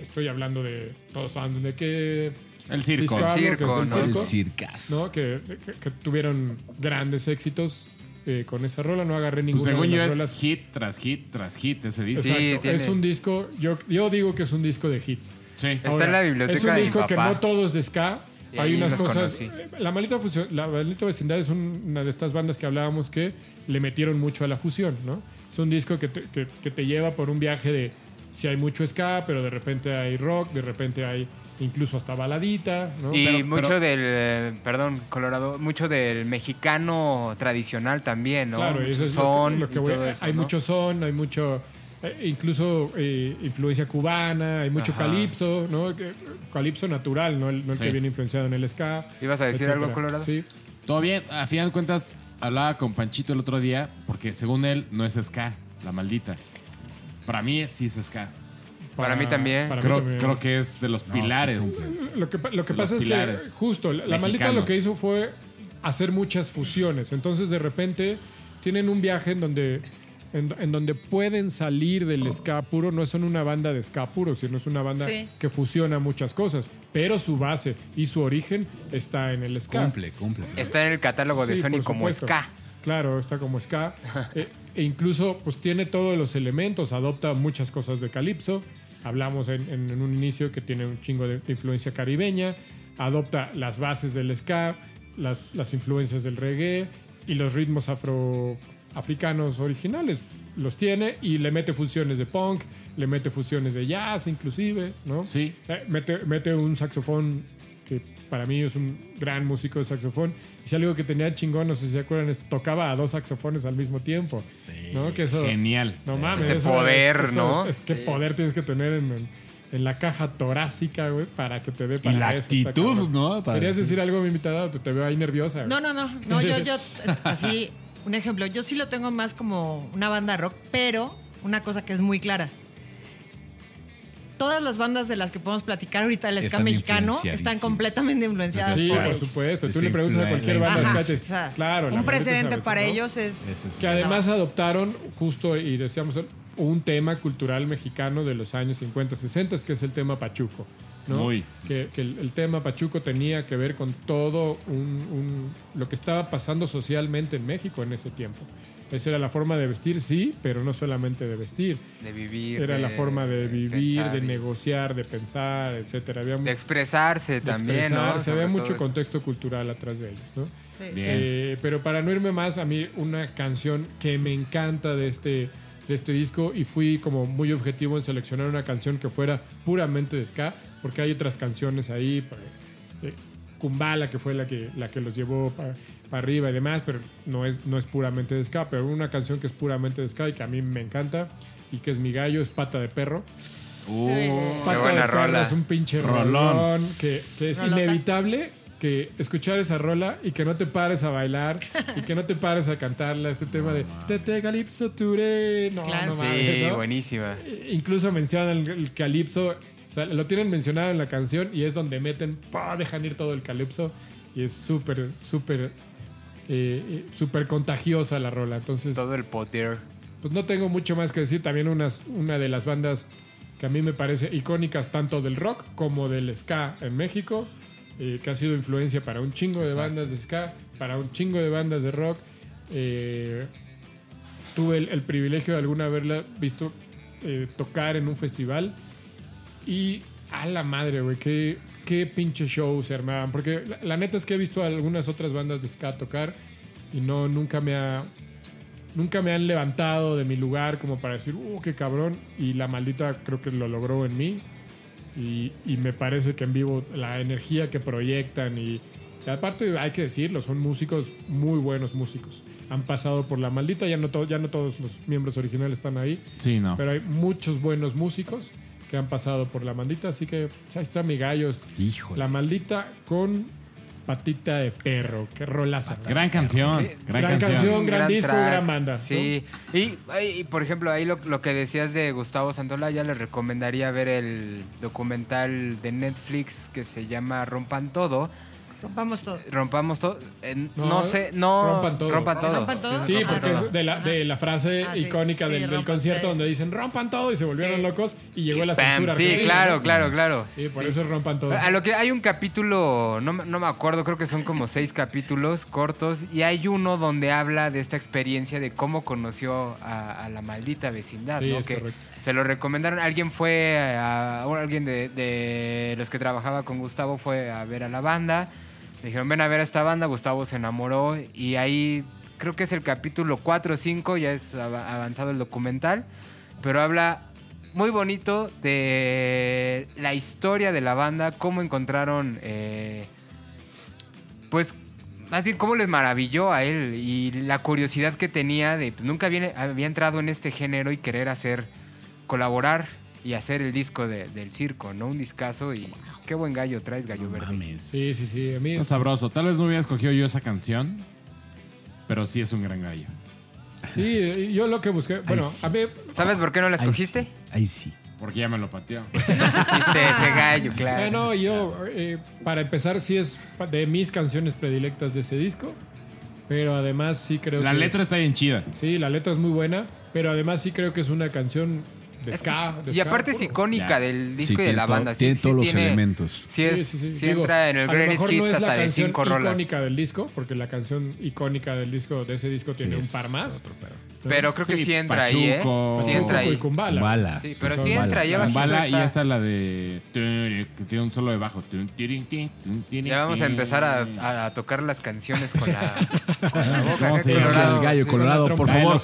estoy hablando de. Todos saben de qué. El circo. disco que es Circo, el ¿no? El circas. ¿no? Que, que- que tuvieron grandes éxitos eh, con esa rola. No agarré Pues ninguna según de yo las es rolas. hit tras hit tras hit ese disco. Sí, Es un disco. Yo, yo digo que es un disco de hits. Sí. Está en la biblioteca Es un de mi disco que papá. no todo es de ska. Y Hay unas cosas. conocí. La maldita, fusión, la maldita vecindad es un- una de estas bandas que hablábamos que le metieron mucho a la fusión, ¿no? Es un disco que te, que- que te lleva por un viaje de si hay mucho ska, pero de repente hay rock, de repente hay incluso hasta baladita, ¿no? Y Pero- mucho pero- del, perdón, Colorado, mucho del mexicano tradicional también, ¿no? Claro, y eso es lo que- son lo que voy- eso, hay ¿no? mucho son, hay mucho incluso eh, influencia cubana, hay mucho Ajá. calipso, ¿no? Calipso natural, no el, no el Sí. que viene influenciado en el ska. ¿Ibas a decir etcétera. algo, Colorado? Sí. Todo bien, a final de cuentas, hablaba con Panchito el otro día, porque según él no es ska, la maldita. Para mí sí es ska. Para mí también. para mí Creo, también. creo que es de los pilares. Lo que, lo que pasa es que justo la la maldita lo que hizo fue hacer muchas fusiones. Entonces de repente tienen un viaje en donde en, en donde pueden salir del ska puro. No son una banda de ska puro, sino es una banda Sí. que fusiona muchas cosas. Pero su base y su origen está en el ska. Cumple, cumple. Está en el catálogo de Sí, Sony como ska. Claro, está como ska. e, e incluso pues tiene todos los elementos, adopta muchas cosas de Calypso. Hablamos en, en- en un inicio que tiene un chingo de, de influencia caribeña. Adopta las bases del ska, las, las influencias del reggae y los ritmos afroafricanos originales. Los tiene y le mete fusiones de punk, le mete fusiones de jazz inclusive, ¿no? Sí. Eh, mete, mete un saxofón que para mí es un gran músico de saxofón. Y si algo que tenía chingón, no sé si se acuerdan, es tocaba a dos saxofones al mismo tiempo. ¿no? Que eso, Genial. No mames. Ese eso poder, es- eso ¿no? Es, es que Sí. poder tienes que tener en, en- en la caja torácica, güey, para que te dé para la eso, está actitud. ¿no? Para- Querías decir algo, mi invitada, te, te veo ahí nerviosa. güey. No, no, no. No, yo, yo, así, un ejemplo. Yo sí lo tengo más como una banda rock, pero una cosa que es muy clara. Todas las bandas de las que podemos platicar ahorita del ska Están mexicano están completamente influenciadas Sí, por supuesto. Tú le preguntas a cualquier banda Ajá, de ska, o te- sea, claro. la un precedente para ¿no? ellos es. Es- Que además adoptaron justo, y decíamos, un tema cultural mexicano de los años 50, 60, que es el tema pachuco. ¿No? Muy. Que, que el, el tema pachuco tenía que ver con todo un, un- lo que estaba pasando socialmente en México en ese tiempo. Esa era la forma de vestir, sí, pero no solamente de vestir. De vivir. Era la forma de vivir, pensar de y negociar, de pensar, etcétera. Había De expresarse de también, ¿no? expresarse, había Sobre mucho eso. contexto cultural atrás de ellos, ¿no? Sí. Bien. Eh, pero para no irme más, a mí una canción que me encanta de este, de este disco y fui como muy objetivo en seleccionar una canción que fuera puramente de ska, porque hay otras canciones ahí, eh, Kumbala, que fue la que, la que los llevó para arriba y demás, pero no es, no es puramente de ska, pero una canción que es puramente de ska y que a mí me encanta y que es mi gallo, es Pata de Perro. Uh, Pata buena de Perro rola. es un pinche Rolón. rolón que, que es Rolota. inevitable que escuchar esa rola y que no te pares a bailar y que no te pares a cantarla. Este tema de Te te calipso touré. No, Claro. no Sí, mames, ¿no? buenísima. Incluso mencionan el, el calipso. O sea, lo tienen mencionado en la canción y es donde meten, ¡pah! dejan ir todo el calipso y es súper, súper, eh, eh, súper contagiosa la rola. Entonces, Todo el poder. pues no tengo mucho más que decir. También unas, una de las bandas que a mí me parece icónicas tanto del rock como del ska en México, eh, que ha sido influencia para un chingo de bandas de ska, para un chingo de bandas de rock. Eh, tuve el, el privilegio de alguna haberla visto tocar en un festival y a la madre, güey, qué, qué pinche show se armaban. Porque la, la neta es que he visto a algunas otras bandas de ska tocar y no, nunca me ha, nunca me han levantado de mi lugar como para decir, uh, qué cabrón. Y la maldita creo que lo logró en mí. Y, y me parece que en vivo la energía que proyectan y, y aparte hay que decirlo, son músicos muy buenos músicos. Han pasado por la maldita, ya no, to- ya no todos los miembros originales están ahí, sí, no. pero hay muchos buenos músicos que han pasado por la maldita, así que ahí está mi gallo. Híjole. La maldita con patita de perro, qué rolaza. Gran canción. Gran, Gran canción. gran disco, track. gran banda, ¿no? Sí. Y, y, por ejemplo, ahí lo, lo que decías de Gustavo Santola, ya les recomendaría ver el documental de Netflix que se llama Rompan Todo. Rompamos todo. Rompamos todo. Eh, no, No, sé, no. rompan todo. Rompan todo. ¿Rompan todo? Sí, porque es de la, de la frase Ah, icónica Sí, del, concierto donde dicen rompan todo y se volvieron Sí. locos y llegó la Bam, censura. Sí, claro, claro, claro. Sí, por eso es rompan todo. A lo que hay un capítulo, no, me- no me acuerdo, creo que son como seis capítulos cortos, y hay uno donde habla de esta experiencia de cómo conoció a, a la maldita vecindad, Sí, ¿no? es que correcto. se lo recomendaron, alguien fue a, o alguien de, de los que trabajaba con Gustavo fue a ver a la banda, dijeron ven a ver a esta banda, Gustavo se enamoró y ahí creo que es el capítulo 4 o 5, ya es av- avanzado el documental, pero habla muy bonito de la historia de la banda, cómo encontraron, eh, pues, más bien cómo les maravilló a él y la curiosidad que tenía de, pues nunca había entrado en este género y querer hacer colaborar y hacer el disco de- del circo, ¿no? Un discazo y qué buen gallo traes, gallo No verde. mames. Sí, sí, sí. A mí Está sabroso. Tal vez no hubiera escogido yo esa canción, pero sí es un gran gallo. Sí, yo lo que busqué. Bueno, sí. a mí. ¿Sabes por qué no la Ahí escogiste? sí, Ahí sí. Porque ya me lo pateó. Pusiste ese gallo, claro. Bueno, yo, eh, para empezar, sí es de mis canciones predilectas de ese disco. Pero además sí creo La que. letra es- está bien chida. Sí, la letra es muy buena. Pero además sí creo que es una canción de Es ska. sí, de y ska aparte es puro. icónica Ya. del disco Sí, y de la banda. Sí, tiene sí todos los tiene- elementos. Sí, es, Sí, sí, sí. sí Digo, entra en el Greatest no Hits es la hasta de cinco rolas. icónica del disco, porque la canción icónica del disco de ese disco tiene un es par más. Pero creo que sí, Sí, entra ahí, ¿eh? Pachuco. Sí entra Pachuco y ahí. Kumbala. Bala. Sí, pero sí entra, lleva y esta- ya está la de. que tiene un solo de bajo. Ya vamos a empezar a, a tocar las canciones con la, con la boca. No, sí, es que el gallo sí, colorado, por la La de favor,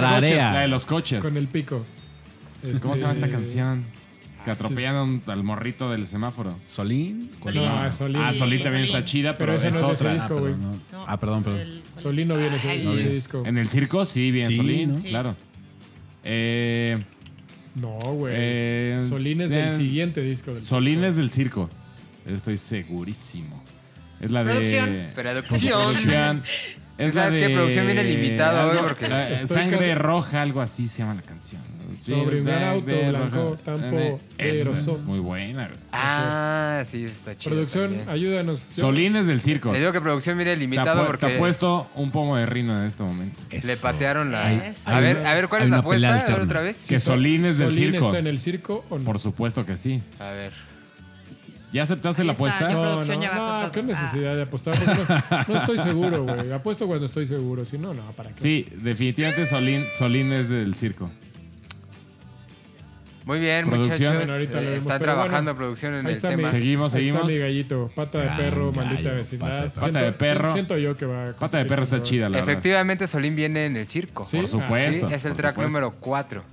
tararea. La de los coches. Con el pico. ¿Cómo se llama esta Este, canción? Que atropellan a un- al morrito del semáforo. Solín. ¿Cuál No, era? es Solín. Ah, Solín también está chida, pero, Pero esa es no es de ese disco, Ah, güey. perdón, no. Ah, perdón, perdón. Solino viene ese, ese es- disco. En el circo, sí, bien, Sí, Solín, ¿no? claro. Eh, No, güey. eh, Solín es eh, del siguiente disco. Del Solín es del circo. Estoy segurísimo. Es la de. Producción. Producción. Es la ¿Sabes de. qué? Producción viene limitado hoy algo- porque- la- Estoy sangre roja, algo así se llama la canción. Sobre un gran auto De blanco, poderoso. Es muy buena. güey. Ah, sí, está chido. Producción, también. ayúdanos. Yo- Solín es del circo. Le digo que producción Te, limitado apu- porque te apuesto un pomo de rino en este momento. le patearon la. Hay- a hay ver, una- a ver, ¿cuál es la apuesta? A ver otra vez. Que Solín es del Solín circo. está en el circo o no? Por supuesto que sí. A ver. ¿Ya aceptaste Ahí la está, apuesta? No, no, con no, todo. qué necesidad de apostar. No, no estoy seguro, güey. Apuesto cuando estoy seguro. Si no, no, ¿para qué? Sí, definitivamente Solín, Solín es del circo. Muy bien, Producción. muchachos. Bueno, Eh, está pero trabajando bueno, producción en Ahí el tema. mi, Seguimos, ahí seguimos. Está mi gallito. Pata de Gran perro, gallo, maldita pata vecindad. pata de perro. Siento yo que va a Pata de perro está chida, la verdad. Efectivamente, Solín viene en el circo. Sí. Por supuesto. Sí, es el por track supuesto. número 4.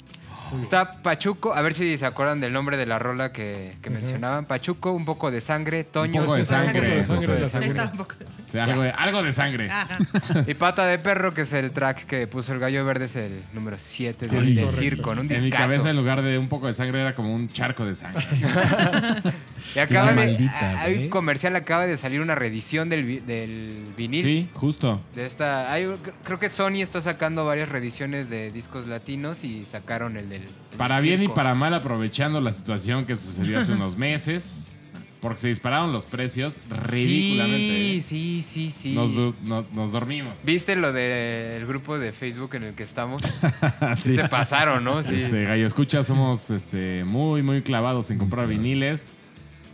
Está Pachuco, a ver si se acuerdan del nombre de la rola que, que mencionaban. Pachuco, un poco de sangre, Toño, poco de sí, sangre. Un poco de sangre, Un poco de sangre. Sí, algo, de, algo de sangre. Ajá. y Pata de Perro, que es el track que puso el Gallo Verde, es el número 7 Sí, del, circo, ¿no? Un En mi discazo. cabeza, en lugar de un poco de sangre, era como un charco de sangre. Y acaba de, maldita, hay güey. un comercial, acaba de salir una reedición del, vi- del vinil. sí, justo. De esta, hay- creo que Sony está sacando varias reediciones de discos latinos y sacaron el del. del Para bien y circo. para mal, aprovechando la situación que sucedió hace unos meses, porque se dispararon los precios ridículamente. ¿eh? Sí, sí, sí, sí. Nos, du- no- nos dormimos. ¿Viste lo del grupo de Facebook en el que estamos? Sí. Se pasaron, ¿no? Sí. Este, Gallo Escucha, somos este, muy, muy clavados en comprar viniles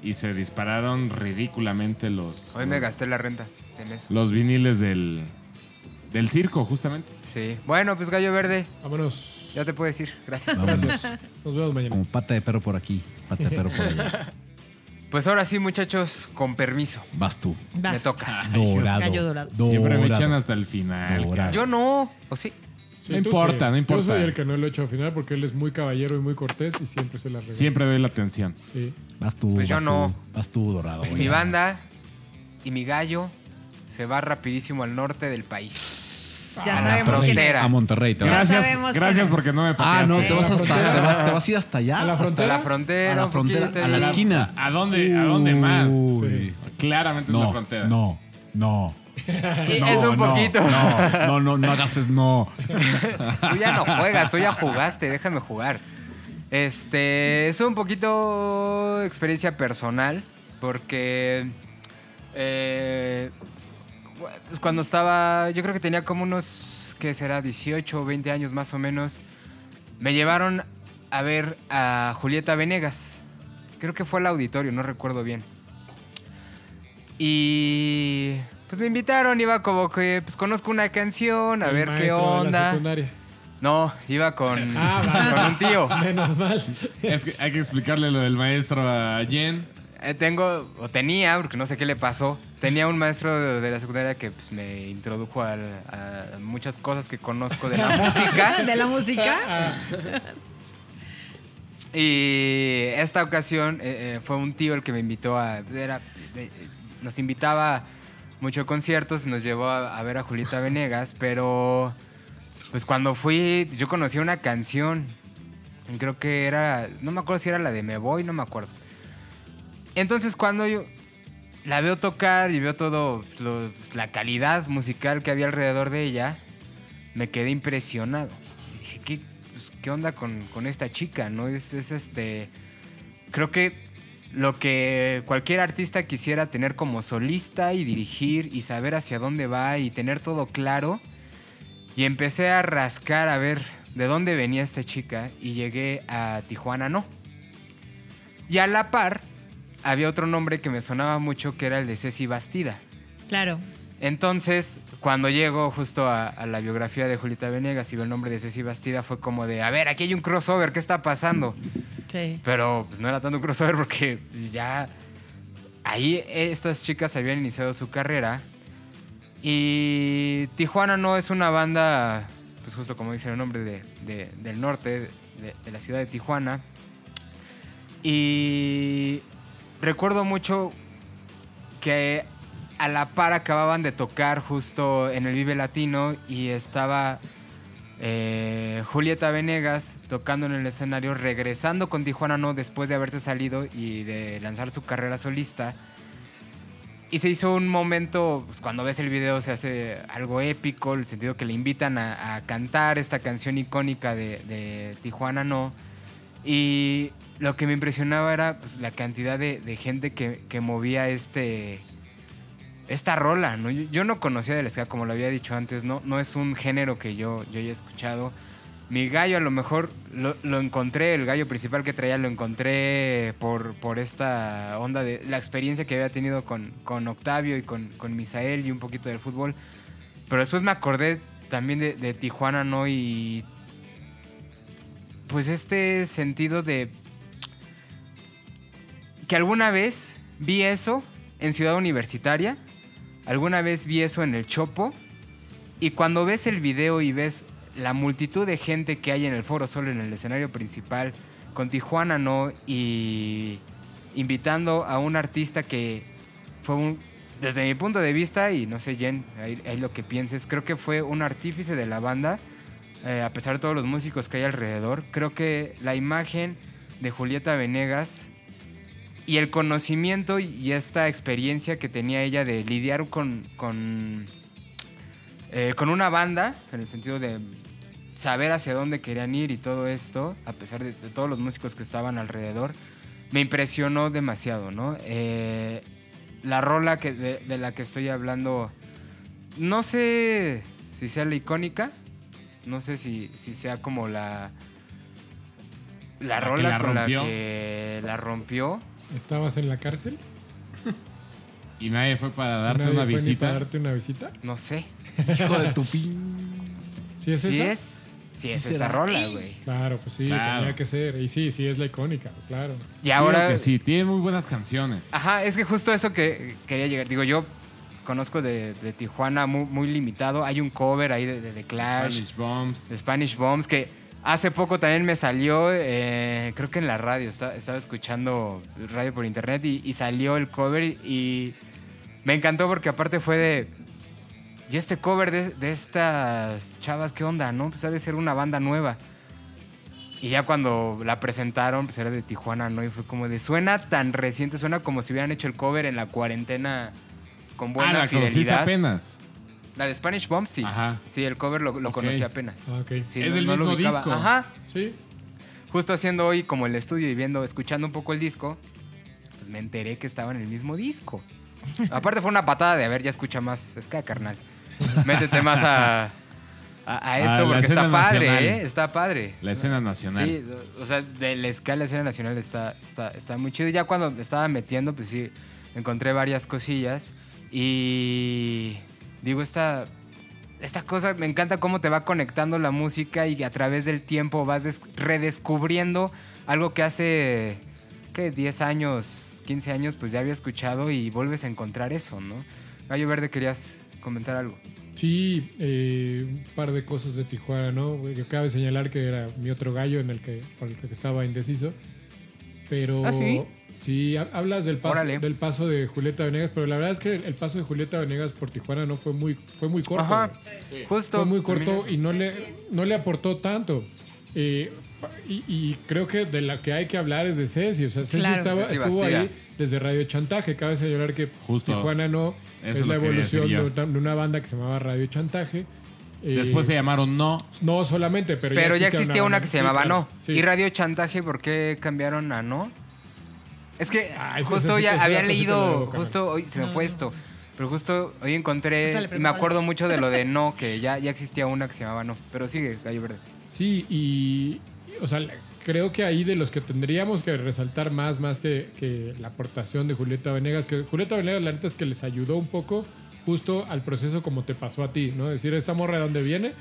y se dispararon ridículamente los, Hoy me gasté la renta en eso. los viniles del, del circo, justamente. Sí. Bueno, pues Gallo Verde, Vámonos. ya te puedes ir. Gracias. Gracias. Nos vemos mañana. Como pata de perro por aquí, pata de perro por allá. Pues ahora sí, muchachos, con permiso. Vas tú. Vas. Me toca. Dorado. Gallo dorado. Siempre me echan hasta el final. Dorado. Yo no. ¿O sí? Sí, No importa, sí. no importa. Yo soy el que no lo he hecho al final porque él es muy caballero y muy cortés y siempre se la regresa. Siempre doy la atención. Sí. Vas tú. Pues yo no. tú, Vas tú, dorado. güey. Mi banda y mi gallo se va rapidísimo al norte del país. Ya sabemos quién frontera. es. A Monterrey. Te vas. Gracias, sabemos quién gracias es. porque no me Ah, pateaste. no, te vas, ¿A la hasta, frontera? te, vas, te vas a ir hasta allá. ¿A la hasta- A frontera? la frontera. A la un frontera, poquito a la ahí. esquina. ¿A dónde, ¿A dónde más? Uy. Claramente es la No, frontera. no, no. Y No, es un no, poquito. No, no, no, no hagas eso, no. Tú ya no juegas, tú ya jugaste, déjame jugar. Este, es un poquito experiencia personal, porque eh, pues cuando estaba, yo creo que tenía como unos, ¿qué será? 18 o 20 años más o menos, me llevaron a ver a Julieta Venegas. Creo que fue al auditorio, no recuerdo bien. Y pues me invitaron, iba como que, pues conozco una canción, a El ver qué maestro de la onda. secundaria. No, iba con, Ah, con un tío. Menos mal. Es que hay que explicarle lo del maestro a Jen. Eh, tengo, o tenía, porque no sé qué le pasó, tenía un maestro de, de la secundaria que pues, me introdujo a, muchas cosas que conozco de la música. De la música. Y esta ocasión eh, eh, fue un tío el que me invitó a... era- eh, nos invitaba mucho a conciertos y nos llevó a, a ver a Julieta Venegas, pero pues cuando fui yo conocí una canción Creo que era, no me acuerdo si era la de Me Voy, no me acuerdo. Entonces cuando yo la veo tocar y veo todo la calidad musical que había alrededor de ella, me quedé impresionado. Y dije, ¿qué, pues, ¿qué onda con, con esta chica? ¿No? Es, es este. Creo que lo que cualquier artista quisiera tener como solista y dirigir y saber hacia dónde va y tener todo claro. Y empecé a rascar a ver de dónde venía esta chica y llegué a Tijuana No. Y a la par había otro nombre que me sonaba mucho que era el de Ceci Bastida. Claro. Entonces, cuando llego justo a, a la biografía de Julieta Venegas y veo el nombre de Ceci Bastida, fue como de, a ver, aquí hay un crossover, ¿qué está pasando? Sí. Pero pues no era tanto un crossover porque pues, ya ahí estas chicas habían iniciado su carrera. Y Tijuana no es una banda, pues justo como dice el nombre, de, de- del norte, de, de la ciudad de Tijuana. Y recuerdo mucho que a la par acababan de tocar justo en el Vive Latino y estaba eh, Julieta Venegas tocando en el escenario, regresando con Tijuana No después de haberse salido y de lanzar su carrera solista. Y se hizo un momento, pues, cuando ves el video se hace algo épico, el sentido que le invitan a, a cantar esta canción icónica de, de Tijuana No. Y lo que me impresionaba era pues, la cantidad de, gente que, que movía este, esta rola, ¿no? Yo, no conocía del ska, como lo había dicho antes, ¿no? No es un género que yo, yo haya escuchado. Mi gallo a lo mejor lo, lo encontré, el gallo principal que traía lo encontré por, por esta onda de la experiencia que había tenido con, con Octavio y con, con Misael y un poquito del fútbol. Pero después me acordé también de, de Tijuana, ¿no? Y pues este sentido de que alguna vez vi eso en Ciudad Universitaria, alguna vez vi eso en el Chopo, y cuando ves el video y ves la multitud de gente que hay en el Foro Sol, en el escenario principal, con Tijuana no, y invitando a un artista que fue un, desde mi punto de vista, y no sé, Jen, ahí, ahí lo que pienses, creo que fue un artífice de la banda, eh, a pesar de todos los músicos que hay alrededor. Creo que la imagen de Julieta Venegas y el conocimiento y esta experiencia que tenía ella de lidiar con, con, eh, con una banda, en el sentido de saber hacia dónde querían ir y todo esto, a pesar de, de todos los músicos que estaban alrededor, me impresionó demasiado, ¿no? Eh, la rola que, de, de la que estoy hablando, no sé si sea la icónica, no sé si, si sea como la... La, rola la con rompió. la que la rompió. ¿Estabas en la cárcel? Y nadie fue para darte ¿Nadie una fue ni visita. para darte una visita? No sé. Hijo de tu pin. ¿Sí es ¿Sí esa? es? Sí, Sí es será. esa rola, güey. Claro, pues sí, Claro. tenía que ser. Y sí, sí, es la icónica, claro. Y ahora... Que sí, tiene muy buenas canciones. Ajá, es que justo eso que quería llegar. Digo, yo conozco de, de Tijuana muy, muy limitado. Hay un cover ahí de, de The Clash, Spanish Bombs. de Spanish Bombs, que hace poco también me salió, eh, creo que en la radio, esta- estaba escuchando radio por internet y, y salió el cover y, me encantó porque aparte fue de... Y este cover de, de estas chavas, ¿qué onda? ¿No? Pues ha de ser una banda nueva. Y ya cuando la presentaron, pues era de Tijuana, ¿no? Y fue como de, suena tan reciente, suena como si hubieran hecho el cover en la cuarentena con buena ah, la fidelidad. apenas. La de Spanish Bomb, sí. Ajá. Sí, el cover lo, conocí apenas. Ah, ok. Sí, Es no- del no mismo disco. Ajá. Sí. Justo haciendo hoy como el estudio y viendo, escuchando un poco el disco, pues me enteré que estaba en el mismo disco. Aparte fue una patada de, a ver, ya escucha más ska, carnal. Métete más a, a, a A esto la porque está padre, nacional. ¿eh? Está padre. La escena nacional. Sí, o sea, del ska a la escena nacional está, está, está muy chido. Ya cuando me estaba metiendo, pues sí, encontré varias cosillas. Y digo, esta, esta cosa, me encanta cómo te va conectando la música y a través del tiempo vas des- redescubriendo algo que hace, ¿qué? 10 años, 15 años, pues ya había escuchado y vuelves a encontrar eso, ¿no? Gallo Verde, querías comentar algo. Sí, eh, un par de cosas de Tijuana, ¿no? Que cabe señalar que era mi otro gallo en el que, por el que estaba indeciso. Pero ¿Ah, sí? Sí, ha- hablas del paso, Órale. del paso de Julieta Venegas, pero la verdad es que el paso de Julieta Venegas por Tijuana no fue muy, fue muy corto. Ajá, justo. Fue muy corto y no le, no le aportó tanto. Eh, y, y creo que de la que hay que hablar es de Ceci. O sea, Ceci Claro. estaba, Ceci estuvo ahí desde Radio Chantaje. Cabe señalar que Justo. Tijuana no Eso es la evolución de, una- de una banda que se llamaba Radio Chantaje. Eh, Después se llamaron No. No solamente, pero, Pero ya existía una que se llamaba. No. Sí. ¿Y Radio Chantaje por qué cambiaron a No? Es que Ah, justo ya había leído, justo hoy se me fue esto, pero justo hoy encontré Dale, y me acuerdo mucho de lo de No, que ya, ya existía una que se llamaba No. Pero sigue, Gallo Verde. Sí, y, o sea, creo que ahí de los que tendríamos que resaltar más, más que, que la aportación de Julieta Venegas, que Julieta Venegas la neta es que les ayudó un poco justo al proceso como te pasó a ti, ¿no? Decir, esta morra de dónde viene,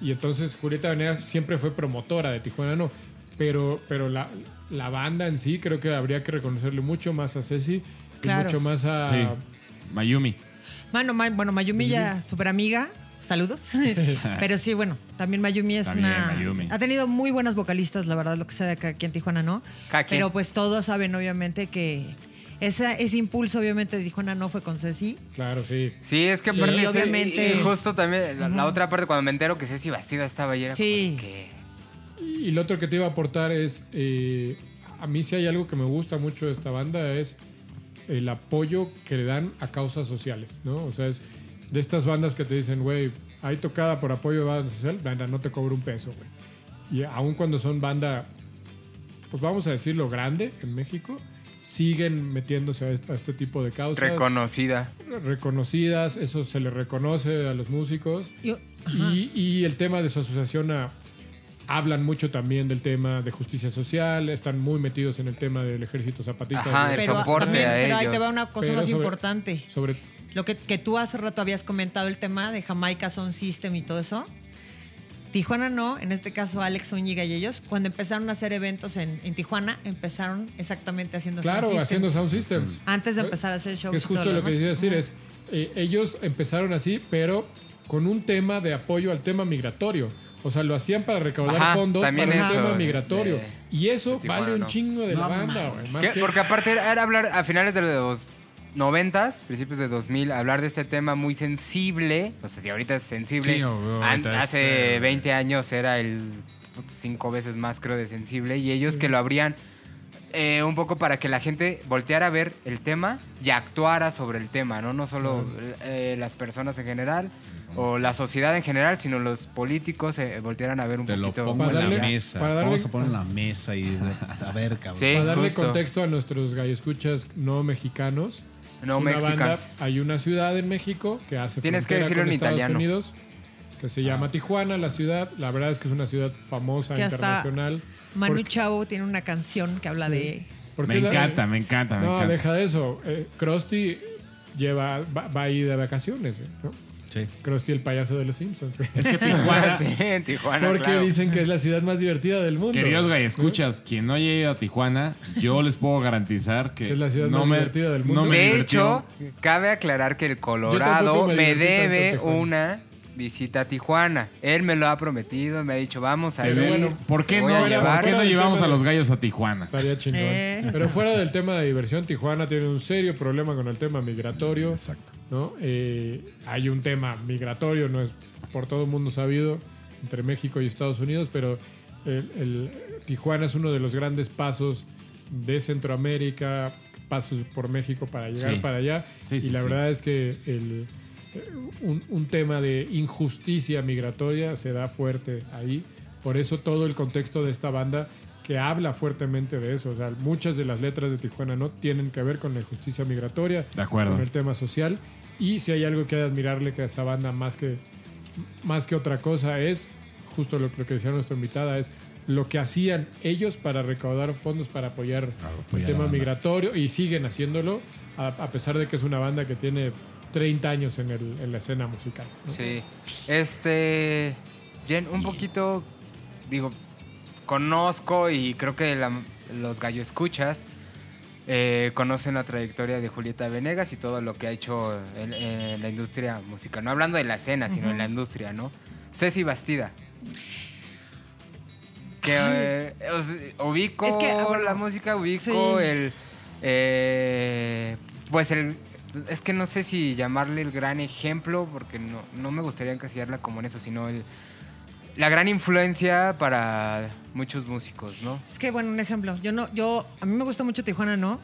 y entonces Julieta Venegas siempre fue promotora de Tijuana, no, pero, pero la, la banda en sí creo que habría que reconocerle mucho más a Ceci, y Claro. mucho más a... Sí. Mayumi. Mano, Ma- bueno, Mayumi ya súper amiga. Saludos. Pero sí, bueno, también Mayumi es También una. Mayumi. Ha tenido muy buenas vocalistas, la verdad, lo que sea de acá, aquí en Tijuana, ¿no? Cada quien. Pero pues todos saben, obviamente, que esa, ese impulso, obviamente, de Tijuana no fue con Ceci. Claro, sí. Sí, es que Y aparte, sí, obviamente- y justo también, la, la otra parte, cuando me entero que Ceci Bastida estaba ayer, Sí. como que... Y lo otro que te iba a aportar es, eh, a mí si hay algo que me gusta mucho de esta banda es el apoyo que le dan a causas sociales, ¿no? O sea, es de estas bandas que te dicen, güey, hay tocada por apoyo de banda social, banda, no te cobro un peso, güey. Y aun cuando son banda, pues vamos a decirlo, grande en México, siguen metiéndose a este, a este tipo de causas. Reconocida. reconocidas, eso se le reconoce a los músicos. Yo- Y, y el tema de su asociación a- hablan mucho también del tema de justicia social, están muy metidos en el tema del ejército zapatista. Ajá, de- el soporte también- a pero ahí te va una cosa Pero más sobre- importante. sobre Lo que, que tú hace rato habías comentado, el tema de Jamaica Sound System y todo eso. Tijuana no, en este caso Alex Zúñiga y ellos, cuando empezaron a hacer eventos en, en Tijuana, empezaron exactamente haciendo claro, sound haciendo systems. sound systems. Antes de empezar a hacer shows. Que es y todo justo lo que quería decir, es eh, ellos empezaron así, pero con un tema de apoyo al tema migratorio. O sea, lo hacían para recaudar Ajá, fondos para también un eso, tema migratorio. de- y eso vale un ¿no? chingo de la banda, güey. Porque aparte era hablar a finales de los 90s, principios de 2000, hablar de este tema muy sensible. No sé si ahorita es sensible. Sí, obvio, ahorita hace eh, 20 años era el cinco veces más, creo, de sensible. Y ellos que lo abrían eh, un poco para que la gente volteara a ver el tema y actuara sobre el tema, ¿no? No solo eh, las personas en general o la sociedad en general, sino los políticos eh, voltearan a ver un Te lo poquito. pongo Para en la darle- mesa. para darle- Vamos a poner en la mesa y a ver, cabrón. Sí. Para darle justo. contexto a nuestros escuchas no mexicanos. No es una Mexicans. banda- hay una ciudad en México que hace Tienes que frontera decirlo con en Estados italiano. Unidos que se llama Tijuana, la ciudad. La verdad es que es una ciudad famosa Que hasta internacional. Manu Porque- Chao tiene una canción que habla de. porque Me la- encanta, me encanta, me No, encanta. deja de eso. Eh, Krusty lleva, va, va ahí de vacaciones, güey, ¿no? Sí. Krusty el payaso de los Simpsons. Es que Tijuana, sí, en Tijuana. Porque claro. dicen que es la ciudad más divertida del mundo. Queridos güey. escuchas, quien no haya ido a Tijuana, yo les puedo garantizar que Es la ciudad no más me, divertida del mundo. no me de hecho, cabe aclarar que el Colorado me debe una visita a Tijuana. Él me lo ha prometido, me ha dicho, vamos a ir. bueno, ¿por qué no, a ¿por llevar. qué no Fuera del llevamos a los gallos a Tijuana? Estaría chingón. Eh. Pero fuera del tema de diversión, Tijuana tiene un serio problema con el tema migratorio. Exacto. ¿no? Eh, hay un tema migratorio, no es por todo el mundo sabido, entre México y Estados Unidos, pero el, el- Tijuana es uno de los grandes pasos de Centroamérica, pasos por México para llegar Sí. para allá. Sí, y sí, la sí. verdad es que el, un, un tema de injusticia migratoria se da fuerte ahí. Por eso todo el contexto de esta banda que habla fuertemente de eso. O sea, muchas de las letras de Tijuana no tienen que ver con la injusticia migratoria, De acuerdo. con el tema social. Y si hay algo que admirarle que a esa banda más que, más que otra cosa es, justo lo, lo que decía nuestra invitada, es lo que hacían ellos para recaudar fondos para apoyar Claro, el apoyar tema migratorio y siguen haciéndolo a, a pesar de que es una banda que tiene 30 años en, el- en la escena musical. ¿no? Sí. Este. Jen, un poquito. Digo, conozco y creo que la- los gallo escuchas. eh, conocen la trayectoria de Julieta Venegas y todo lo que ha hecho en, en la industria musical. No hablando de la escena, sino en la industria, ¿no? Ceci Bastida. Que eh, os- ubico Es que, ah, bueno, la música, ubico sí. el. eh, pues el. Es que no sé si llamarle el gran ejemplo, porque no, no me gustaría encasillarla como en eso, sino el. la gran influencia para muchos músicos, ¿no? Es que, bueno, un ejemplo. Yo no, yo, a mí me gusta mucho Tijuana, ¿no?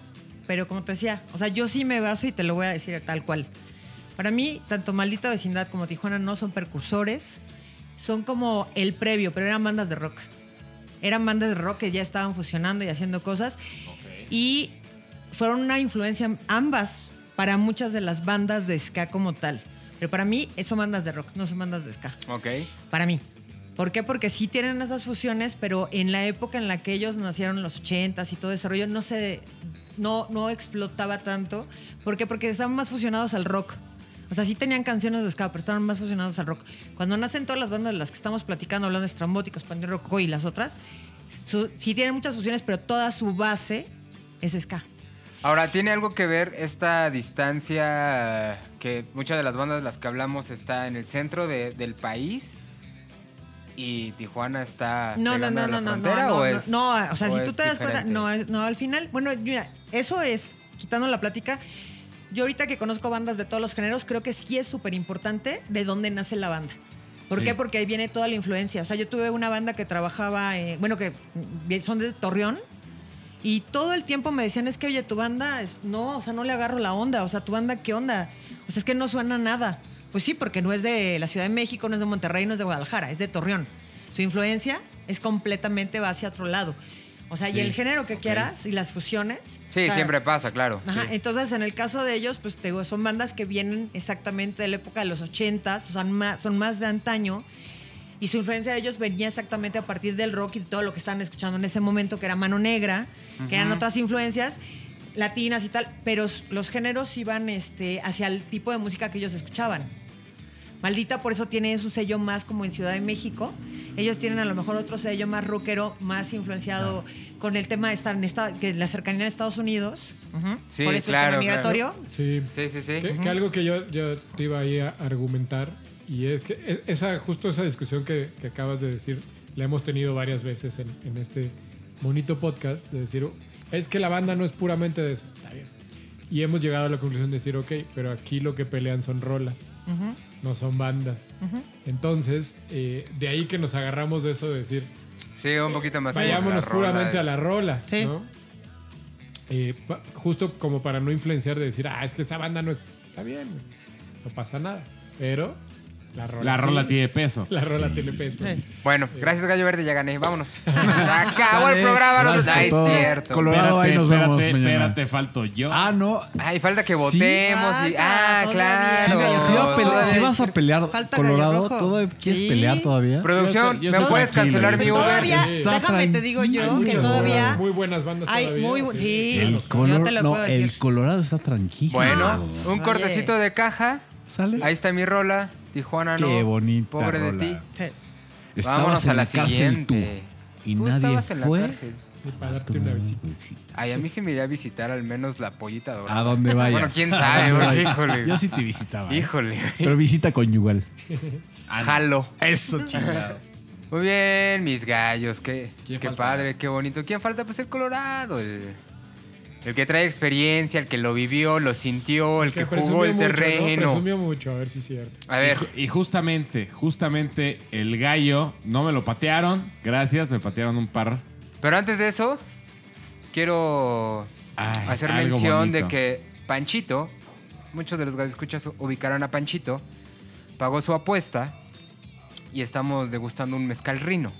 Pero como te decía, o sea, yo sí me baso y te lo voy a decir tal cual. Para mí, tanto Maldita Vecindad como Tijuana no son percursores, son como el previo, pero eran bandas de rock. Eran bandas de rock que ya estaban fusionando y haciendo cosas. Y fueron una influencia ambas para muchas de las bandas de ska como tal. Pero para mí son bandas de rock, no son bandas de ska. Ok. Para mí. ¿Por qué? Porque sí tienen esas fusiones, pero en la época en la que ellos nacieron, los 80s y todo ese rollo, no se no, no explotaba tanto. ¿Por qué? Porque estaban más fusionados al rock. O sea, sí tenían canciones de ska, pero estaban más fusionados al rock. Cuando nacen todas las bandas de las que estamos platicando, hablando de Estrambóticos, Rococó y las otras, su- sí tienen muchas fusiones, pero toda su base es ska. Ahora, ¿tiene algo que ver esta distancia que muchas de las bandas de las que hablamos está en el centro de- del país? Y Tijuana está No, no, no, a la no, no, frontera, no, o no, es- no, o sea, o si tú te das cuenta, no, no, al final, bueno, mira, eso es, quitando la plática, yo ahorita que conozco bandas de todos los géneros, creo que sí es súper importante de dónde nace la banda. ¿Por Sí. qué? Porque ahí viene toda la influencia. O sea, yo tuve una banda que trabajaba, eh, bueno, que son de Torreón, y todo el tiempo me decían, es que, oye, tu banda, es, no, o sea, no le agarro la onda. O sea, tu banda, ¿qué onda? O sea, es que no suena nada. Pues sí, porque no es de la Ciudad de México, no es de Monterrey, no es de Guadalajara, es de Torreón. Su influencia es completamente va hacia otro lado. O sea, Sí, y el género que quieras y las fusiones. Sí, o sea, siempre pasa, claro. Ajá, sí. entonces en el caso de ellos, pues te digo, son bandas que vienen exactamente de la época de los 80s, o sea, más, son más de antaño. Y su influencia de ellos venía exactamente a partir del rock y todo lo que estaban escuchando en ese momento, que era Mano Negra, que eran otras influencias latinas y tal, pero los géneros iban este, hacia el tipo de música que ellos escuchaban. Maldita por eso tiene su sello más como en Ciudad de México. Ellos tienen a lo mejor otro sello más rockero, más influenciado con el tema de estar en esta, que la cercanía de Estados Unidos. Sí, por eso claro, el tema migratorio. Sí. Sí, sí, sí. Que, que algo que yo, yo te iba ahí a argumentar, y es que es- esa, justo esa discusión que, que acabas de decir, la hemos tenido varias veces en, en este bonito podcast, de decir, es que la banda no es puramente de eso. Está bien. Y hemos llegado a la conclusión de decir, ok, pero aquí lo que pelean son rolas, no son bandas. Entonces, eh, de ahí que nos agarramos de eso de decir, Sí, un poquito más. vayámonos la puramente a la rola, Sí. ¿no? Eh, pa- justo como para no influenciar de decir, ah, es que esa banda no es. Está bien, no pasa nada. Pero la rola. La sí. rola tiene peso. La rola tiene peso. Sí. Bueno, gracias Gallo Verde, ya gané. Vámonos. Acabó el programa. No, todo. cierto. Colorado, ahí nos vemos espérate, espérate, falto yo. Ah, no. Ay, falta que votemos. y... Ah, claro. si a vas a pelear Falta Colorado. ¿todo- ¿quieres Sí. pelear todavía? Producción, Yo estoy- yo ¿me puedes cancelar mi Uber? Déjame te digo yo que todavía muy buenas bandas hay muy sí. El color, el. Colorado está tranquilo. Bueno, un cortecito de caja. ¿Sale? Ahí está mi rola. Tijuana no. Qué bonita Pobre de ti. Sí. Estabas Vámonos en a la cárcel siguiente. tú. Y Tú nadie estabas en la fue. una visita. Ay, a mí sí me iría a visitar al menos la pollita dorada. A donde vayas. Bueno, quién sabe, híjole. Yo sí te visitaba. ¿eh? Híjole. Pero visita conyugal. Jalo. Eso, chingado. Muy bien, mis gallos. Qué, ¿Quién qué falta? padre, qué bonito. ¿Quién falta? Pues el Colorado. El, el que trae experiencia, el que lo vivió, lo sintió, el que, jugó el mucho, ¿no? terreno. Presumió mucho, a ver si es cierto. A ver, Y, ju- y justamente, justamente el gallo no me lo patearon. Gracias, me patearon un par. pero antes de eso, quiero Ay, hacer mención de que Panchito, muchos de los escuchas ubicaron a Panchito, pagó su apuesta y estamos degustando un mezcal rino.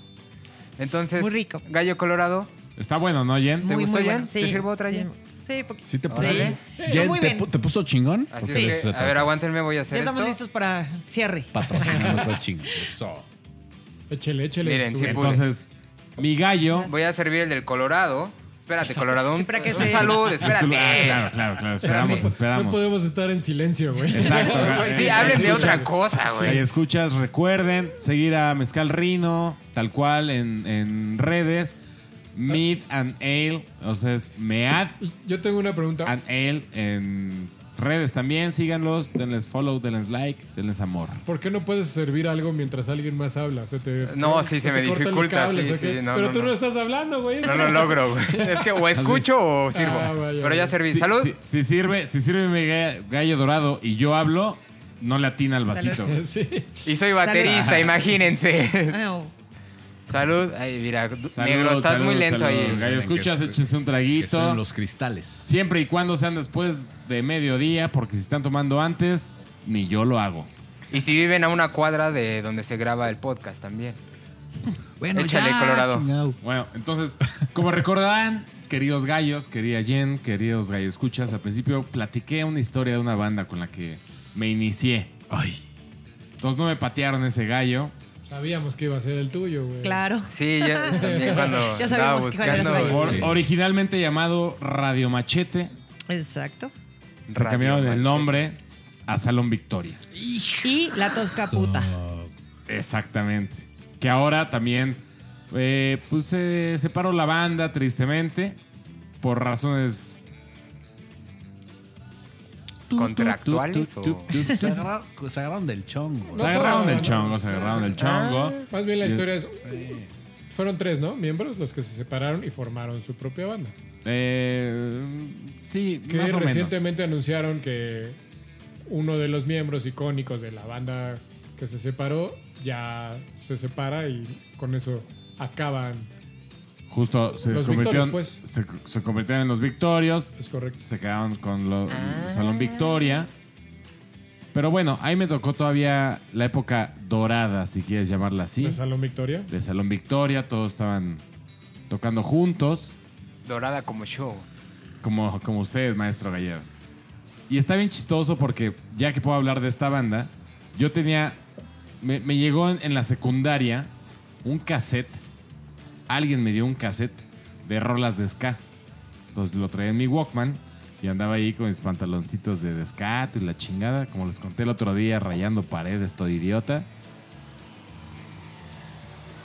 Entonces, Muy rico. Gallo Colorado, Está bueno, ¿no, Jen? ¿Te Muy, gustó, muy Jen? bueno. ¿Te sirvo otra, Jen? Sí, poquito. ¿Sí te puso? Órale. Jen, Muy te, bien. pu- te puso chingón? Así Porque es eso que, se a ver, aguántenme, voy a Ya hacer estamos esto. listos para cierre. Patrocinando todo chingón. Eso. Échele, échele. Miren, su- sí, Entonces, mi gallo. Voy a servir el del Colorado. Espérate, Colorado. Un, Espera que un se- salud, Disculpa, ah, espérate. claro, claro, claro. Esperamos, No esperamos. podemos estar en silencio, güey. Exacto. Güey, Sí, hablen de otra cosa, Si güey. escuchas, recuerden seguir a Mezcal Rino, tal cual, en, en redes. Mid and Ale, o sea, es Mead Yo tengo una pregunta. and Ale en redes también. Síganlos, denles follow, denles like, denles amor. ¿Por qué no puedes servir algo mientras alguien más habla? ¿Se te, No, sí, se me dificulta, cables sí, sí, no, Pero no, tú no. no. estás hablando, güey. No lo logro, güey. Es que o escucho o sirvo. Ah, vaya, Pero ya serví. Salud. si- si sirve, si sirve mi ga- gallo dorado y yo hablo, no le atina al vasito. Y soy baterista, imagínense. Salud. Ay, mira, Salud, negro, estás salud, muy lento salud. ahí. Gallo, escuchas, Que- échense un Que son traguito. los cristales. Siempre y cuando sean después de mediodía, porque si están tomando antes, ni yo lo hago. Y si viven a una cuadra de donde se graba el podcast también. Bueno, Échale, Colorado. chingao. Bueno, entonces, como recordarán, queridos gallos, querida Jen, queridos gallos escuchas, al principio platiqué una historia de una banda con la que me inicié. Ay. Entonces no me patearon ese gallo. Sabíamos que iba a ser el tuyo, güey. Claro. Sí, yo también cuando Ya estaba sabíamos que iba a haber buscando ese Or-. Originalmente llamado Radio Machete, Exacto. se Radio cambiaron el nombre a Salón Victoria. Y la tosca puta. Exactamente. Que ahora también, eh, pues se separó la banda, tristemente, por razones... contractuales o- Se agarraron, se agarraron del chongo. Se agarraron del chongo, se agarraron del chongo. Más bien la historia es. Fueron tres, ¿no? Miembros los que se separaron y formaron su propia banda. Eh, sí, Que más o menos. recientemente anunciaron que uno de los miembros icónicos de la banda que se separó ya se separa y con eso acaban. Justo se Los convirtieron, Victorios, se, se convirtieron en los Victorios, Es correcto. se quedaron con lo- el Salón Victoria. Pero bueno, ahí me tocó todavía la época dorada, si quieres llamarla así, De Salón Victoria. de Salón Victoria, todos estaban tocando juntos, Dorada como show. como, como usted, maestro Gallero. Y está bien chistoso porque, ya que puedo hablar de esta banda, yo tenía, me, me llegó en, en la secundaria un cassette, alguien me dio un cassette de rolas de ska. Entonces lo traía en mi Walkman y andaba ahí con mis pantaloncitos de descato y la chingada, como les conté el otro día, rayando paredes, estoy idiota.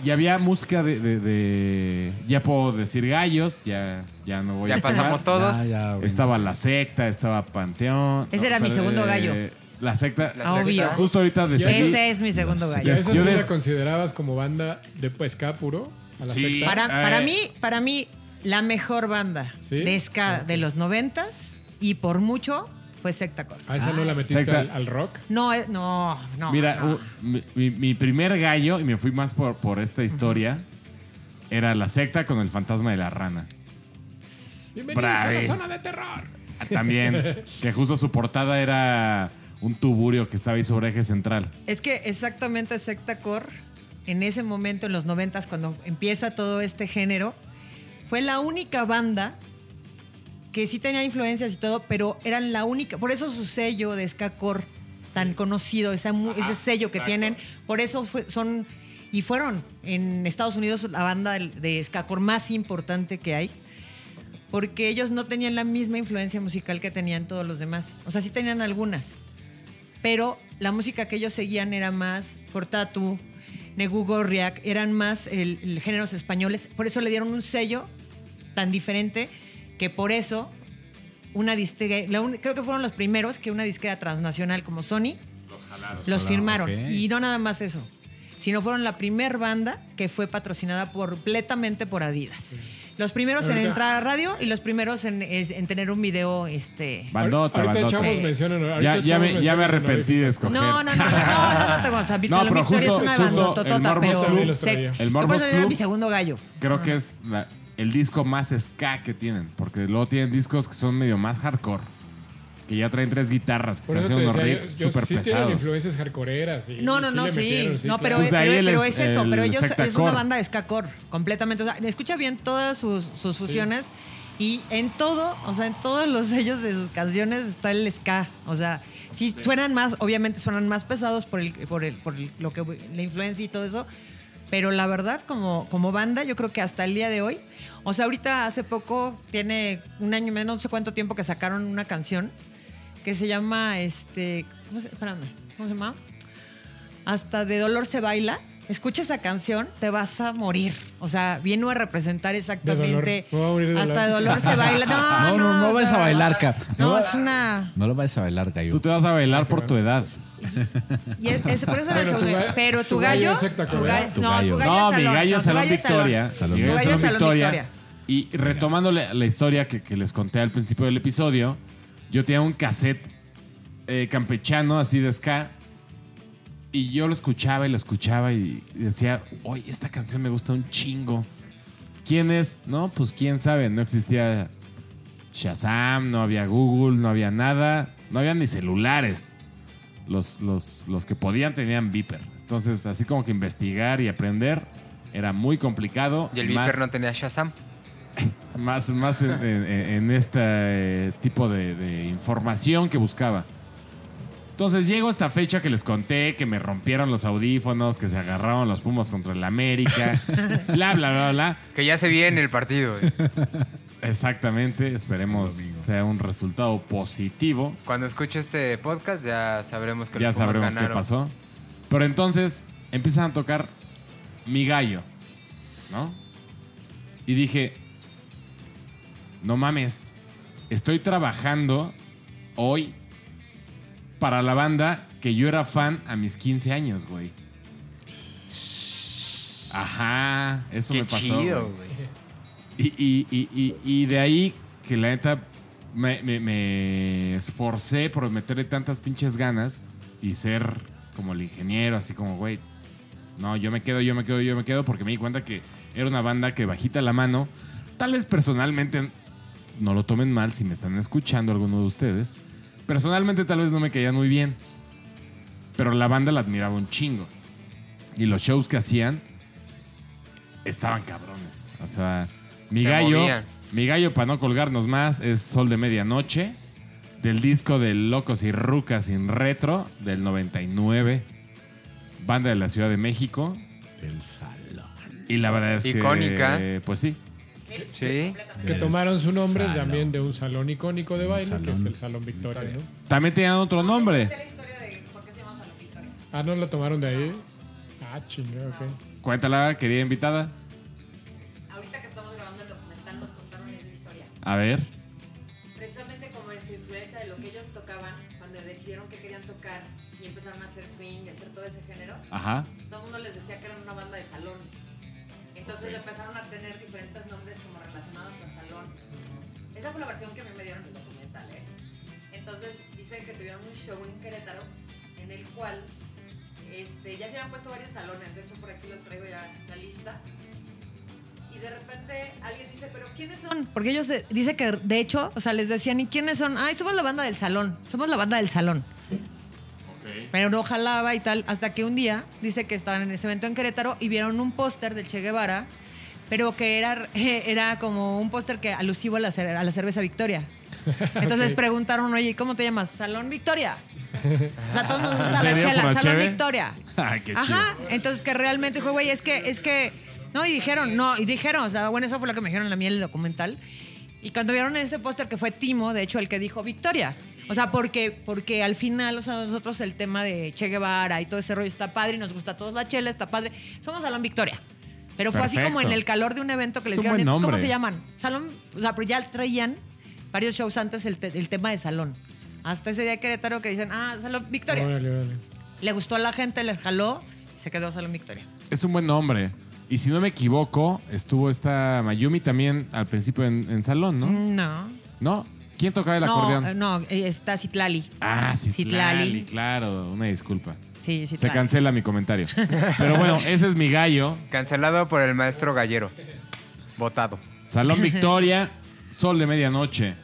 Y había música de, de- de- Ya puedo decir gallos, ya, ya no voy Ya a pasamos todos. Ya, ya, güey. Estaba la secta, estaba Panteón. Ese era mi segundo eh, gallo. La secta. La Obvio. secta. Justo ahorita decidí. Ese es mi segundo ¿Y a gallo. esa Yo sí des- la considerabas como banda de pesca puro? A la Sí. secta. Para, Eh. para mí, para mí, la mejor banda ¿Sí? de ska de los noventas y por mucho fue Sectacor. ¿A esa no la metiste Secta. al, al rock? No, eh, no, no. Mira, no. mi, primer gallo, y me fui más por, por esta historia, era la secta con el fantasma de la rana. Bienvenidos a la zona de terror. Ah, También, que justo su portada era un tuburio que estaba ahí sobre eje central. Es que exactamente Sectacor, en ese momento, en los noventas, cuando empieza todo este género, fue la única banda que sí tenía influencias y todo, pero eran la única, por eso su sello de Skakor tan conocido, ese sello que tienen, por eso fue- son y fueron en Estados Unidos la banda del- de Skakor más importante que hay. Porque ellos no tenían la misma influencia musical que tenían todos los demás. O sea, sí tenían algunas, pero la música que ellos seguían era más Cortatu, Negu Gorriak, eran más el, el géneros españoles. Por eso le dieron un sello tan diferente que por eso una disquera, la un- creo que fueron los primeros que una disquera transnacional como Sony los, firmaron. Y no nada más eso, sino fueron la primer banda que fue patrocinada por- completamente por Adidas. Los primeros en Ahorita- entrar a radio y los primeros en, es- en tener un video este, Bandota, ahorita bandota. echamos mención en ahorita Ya, ya me, ya me arrepentí de escoger. No, no, no, no, no, no, tengo, o sea, No, pero justo- es una justo el Morbos Club- El Morbos Club- mi segundo gallo. Creo que es la- el disco más ska que tienen. Porque luego tienen discos que son medio más hardcore. Que ya traen tres guitarras, que hacen te unos riffs súper sí pesados. influencias hardcoreeras. y- No, y no, no, sí. metieron, no, claro. pero, Pues pero, es es eso, el pero ellos es una banda de ska-core, completamente. O sea, escucha bien todas sus, sus fusiones y en todo, o sea, en todos los sellos de sus canciones está el ska. O sea, sí, suenan más, obviamente suenan más pesados por el, por el, por el- lo que la influencia y todo eso. Pero la verdad, como, como banda, yo creo que hasta el día de hoy, o sea, ahorita hace poco, tiene un año menos, no sé cuánto tiempo que sacaron una canción que se llama, este, ¿cómo se, espérame, ¿cómo se llama? Hasta de dolor se baila. Escucha esa canción, te vas a morir. O sea, vino a representar exactamente. Me voy a morir de hasta dolor. de dolor se baila. No, No, no, no sea, a bailar, ca- No, no es una. No lo vayas a bailar, gallo. Tú te vas a bailar por tu edad. y es- es- por eso era Bueno, el tu Pero tu tu gallo gallo. es secta tu gallo- no, su gallo mi gallo su Salón salón. Victoria. Salón Mi gallo Salón Victoria. Y retomando la, la historia que, que les conté al principio del episodio, yo tenía un cassette eh, campechano, así de ska. Y yo lo escuchaba y lo escuchaba y decía, oye, esta canción me gusta un chingo. ¿Quién es? No, pues quién sabe, no existía Shazam, no había Google, no había nada, no había ni celulares. Los, los, los que podían tenían Viper. Entonces, así como que investigar y aprender era muy complicado. Y el Viper no tenía Shazam. Más, más en, en- en este eh, tipo de, de información que buscaba. Entonces llego a esta fecha que les conté, que me rompieron los audífonos, que se agarraron los Pumas contra el América, bla, bla, bla, bla. Que ya se viene el partido. eh. Exactamente, esperemos sea un resultado positivo. Cuando escuche este podcast ya sabremos que Ya los sabremos qué pasó. Pero entonces empiezan a tocar Mi Gallo, ¿no? Y dije, no mames, estoy trabajando hoy para la banda que yo era fan a mis 15 años, güey. Ajá, eso Qué me pasó. chido, güey. Y, y- y- y- y de ahí que la neta me, me- me esforcé por meterle tantas pinches ganas y ser como el ingeniero, así como, güey, no, yo me quedo, yo me quedo, yo me quedo, porque me di cuenta que era una banda que bajita la mano. Tal vez personalmente, no lo tomen mal si me están escuchando alguno de ustedes. Personalmente tal vez no me caían muy bien, pero la banda la admiraba un chingo. Y los shows que hacían estaban cabrones. O sea, mi Te gallo, movían. mi gallo para no colgarnos más es Sol de Medianoche, del disco de Locos y Rucas sin retro del 99, banda de la Ciudad de México. El salón. Y la verdad es que Icónica. eh, pues sí, Sí. Que tomaron su nombre salón. también de un salón icónico de baile, que es el Salón Victoria, ¿no? también tenían otro nombre. la historia de por qué se llama Salón Victoria. Ah, ¿no lo tomaron de ahí? Ah, chinga, ok. Cuéntala, querida invitada. Ahorita que estamos grabando el documental nos contaron esa historia. A ver. Precisamente como en su influencia de lo que ellos tocaban, cuando decidieron que querían tocar y empezaron a hacer swing y hacer todo ese género, Ajá. Entonces empezaron a tener diferentes nombres como relacionados a salón. Esa fue la versión que a mí me dieron en el documental, ¿eh? Entonces dicen que tuvieron un show en Querétaro en el cual este, ya se habían puesto varios salones. De hecho, por aquí los traigo ya la lista. Y de repente alguien dice, pero ¿quiénes son? Porque ellos de- dice que de hecho, o sea, les decían, ¿y quiénes son? Ay, somos la banda del salón. Somos la banda del salón. Pero no jalaba y tal, hasta que un día dice que estaban en ese evento en Querétaro y vieron un póster del Che Guevara, pero que era, era como un póster que alusivo a la, a la cerveza Victoria. Entonces les preguntaron, oye, ¿cómo te llamas? Salón Victoria. O sea, a todos nos gusta la chela, ¿Por la Salón cheve? Victoria. Ay, qué chido. Ajá, entonces que realmente dijo, güey, es que, es que, no, y dijeron, no, y dijeron, o sea, bueno, eso fue lo que me dijeron en la miel del documental. Y cuando vieron ese póster que fue Timo, de hecho, el que dijo Victoria. O sea, porque, porque al final, o sea, nosotros el tema de Che Guevara y todo ese rollo está padre y nos gusta a todos la chela, está padre. Somos Salón Victoria. Pero fue así como en el calor de un evento que les "Entonces, ¿cómo se llaman? Salón, o sea, pero ya traían varios shows antes el, te- el tema de salón. Hasta ese día de Querétaro que dicen, ah, Salón Victoria. Órale, órale. Le gustó a la gente, les jaló y se quedó Salón Victoria. Es un buen nombre. Y si no me equivoco, estuvo esta Mayumi también al principio en, en salón, ¿no? No. ¿No? ¿Quién tocaba el no, acordeón? eh, no, eh, está Citlali. Ah, Citlali, Citlali. claro. Una disculpa. Sí, Se Citlali. cancela mi comentario. Pero bueno, ese es mi gallo. Cancelado por el maestro Gallero. Votado. Salón Victoria, Sol de Medianoche.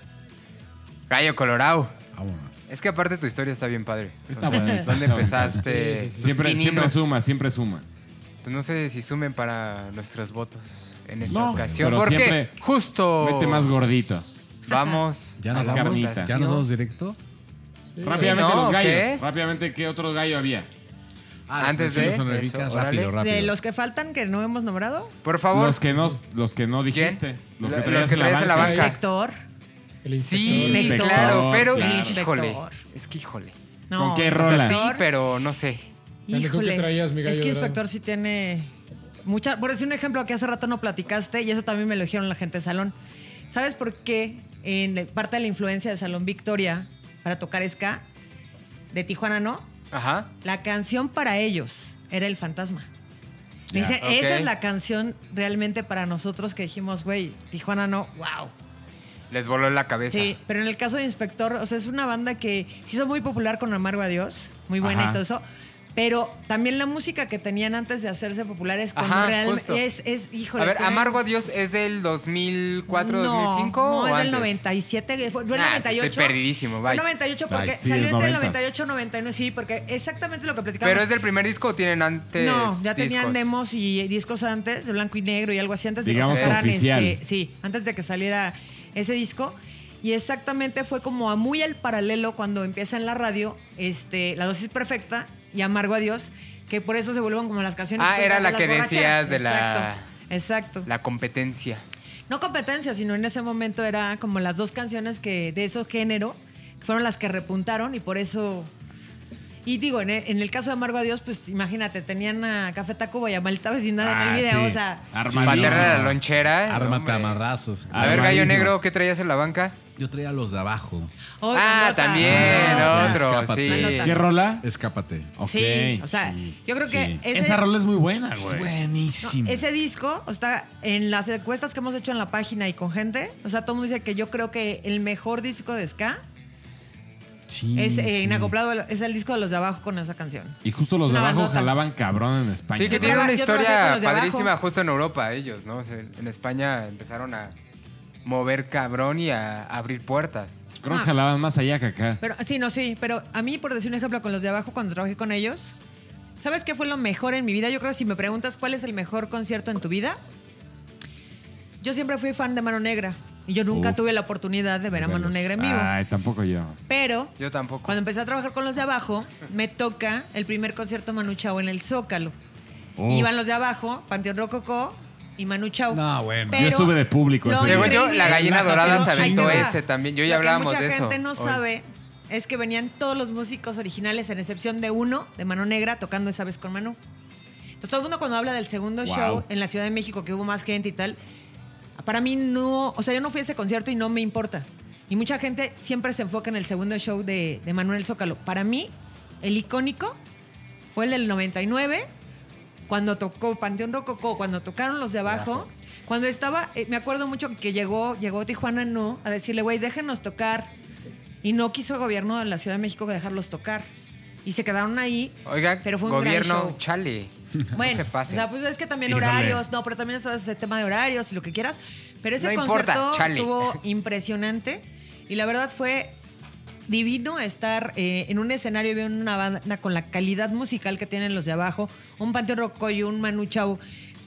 Gallo Colorado. Vámonos. Es que aparte tu historia está bien padre. Está O sea, bonita, ¿Dónde está empezaste? Sí, sí, sí. Los Siempre, siempre suma, siempre suma. Pues no sé si sumen para nuestros votos en esta No, ocasión. pero Porque siempre justo Vete más gordito. Vamos Ya a nos la vamos, ya nos vamos directo. Rápidamente Sí, ¿no? los gallos. ¿Qué? Rápidamente, ¿qué otro gallo había? Ah, Antes de eso, rápido, rápido. De los que faltan que no hemos nombrado, Por favor. Los que no, los que no dijiste. Los que Los traías, que en la traías en la banca. banca. inspector. El Sí, inspector. Inspector, claro, pero claro. híjole. Es que híjole. No, ¿Con qué el rola? Sí, pero no sé. Dale, ¿tú qué Híjole. traías, mi gallo es que inspector sí tiene mucha. Por decir un ejemplo que hace rato no platicaste y eso también me lo dijeron la gente de salón. ¿Sabes por qué en parte de la influencia de Salón Victoria para tocar ska de Tijuana no? Ajá. La canción para ellos era El Fantasma. Me dicen, esa es la canción realmente para nosotros que dijimos, güey, Tijuana no, wow. Les voló la cabeza. Sí, pero en el caso de Inspector, o sea, es una banda que se hizo muy popular con Amargo Adiós, muy buena Ajá. y todo eso. Pero también la música que tenían antes de hacerse populares cuando Ajá, realmente justo. es, es, híjole. A ver, tienen- Amargo a Dios es del 2004, no, 2005 No, o es del antes? 97, fue, fue el Nah, 98. estoy perdidísimo, el bye. 98 porque Bye, sí, salió entre el 90s. 98 y 99, sí, porque exactamente lo que platicamos. ¿Pero es del primer disco o tienen antes No, ya tenían demos y discos antes, de blanco y negro y algo así, antes de Digamos que sacaran oficial. este, sí, antes de que saliera ese disco. Y exactamente fue como a muy al paralelo cuando empieza en la radio, este, La dosis perfecta y Amargo Adiós, que por eso se vuelven como las canciones. Ah, era la que decías de la- Exacto, exacto. La competencia. No competencia, sino en ese momento era como las dos canciones que de ese género fueron las que repuntaron y por eso. Y digo, en el, en el caso de Amargo Adiós, pues imagínate, tenían a Café Tacuba y a Maldita Vecindad en Ah, el video, sí. o sea. De la lonchera. Ármate hombre. a marrazos. A ver, Gallo. Negro, ¿qué traías en la banca? Yo traía los de abajo. oh, ah, nota, también, nota. otro, Escápate. sí. ¿Qué rola? Escápate. Sí, o sea, sí, yo creo que sí. ese, Esa rola es muy buena, Es güey. buenísimo. ese disco, o sea, en las encuestas que hemos hecho en la página y con gente, o sea, todo el mundo dice que yo creo que el mejor disco de Ska Sí, es eh, sí. Inacoplado, es el disco de los de abajo con esa canción. Y justo los de abajo bandota. jalaban cabrón en España. Sí, que traba- una historia padrísima justo en Europa, ellos, ¿no? O sea, en España empezaron a mover cabrón y a abrir puertas. Creo que Ah. jalaban más allá que acá. Pero sí, no, sí, pero a mí, por decir un ejemplo, con los de abajo, cuando trabajé con ellos, ¿sabes qué fue lo mejor en mi vida? Yo creo que si me preguntas cuál es el mejor concierto en tu vida, yo siempre fui fan de Mano Negra y yo nunca Uf. tuve la oportunidad de ver a Mano Negra en vivo. Ay, tampoco yo. Pero Yo tampoco. cuando empecé a trabajar con los de abajo, me toca el primer concierto de Manu Chao en el Zócalo. Oh. Iban los de abajo, Panteón Rococó y Manu Chao. No, bueno. Yo estuve de público lo ese Según día. yo, increíble- la gallina dorada se aventó ese también. Yo Lo ya que hablábamos mucha de eso. gente no hoy. sabe es que venían todos los músicos originales, en excepción de uno, de Mano Negra, tocando esa vez con Manu. Entonces todo el mundo cuando habla del segundo Wow. show en la Ciudad de México, que hubo más gente y tal, para mí no, o sea, yo no fui a ese concierto y no me importa. Y mucha gente siempre se enfoca en el segundo show de, de Manuel Zócalo. Para mí, el icónico fue el del 99, cuando tocó Panteón Rococó, cuando tocaron los de abajo. Cuando estaba, eh, me acuerdo mucho que llegó, llegó Tijuana No a decirle, güey, déjenos tocar. Y no quiso el gobierno de la Ciudad de México dejarlos tocar. Y se quedaron ahí. Oiga, pero fue un gran gobierno, show. chale. Bueno, no se pase. o sea, pues es que también Híjole. horarios, no, pero también sabes ese tema de horarios y lo que quieras. Pero ese No importa, concierto chale. estuvo impresionante y la verdad fue divino estar eh, en un escenario y ver una banda con la calidad musical que tienen los de abajo, un Panteón Rocco y un Manu Chao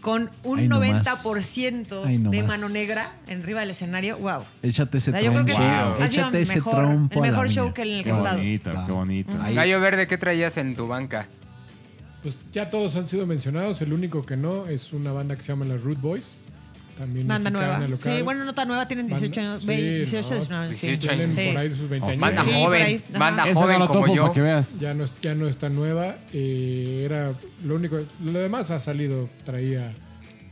con un Ay, no más. 90% Ay, no de más. mano negra en arriba del escenario. Wow. Échate ese O sea, yo creo trompo. que Wow. ha sido Échate el ese mejor, trompo el mejor show uña. que en el que Qué he estado. bonito, qué bonito. Ahí- Gallo Verde, ¿qué traías en tu banca? Pues ya todos han sido mencionados. El único que no es una banda que se llama las Root Boys. También Banda nueva. local. Sí, bueno, no tan nueva, tienen 18 Banda- años. sí, ve- 18, no, 19, sí. 18 Tienen años. Sí. por ahí sus 20 años. Banda Sí, joven, ahí, ajá. banda Esa no joven la como yo. para que veas. Ya no, es- ya no es tan nueva. eh, era lo único. Lo demás ha salido. Traía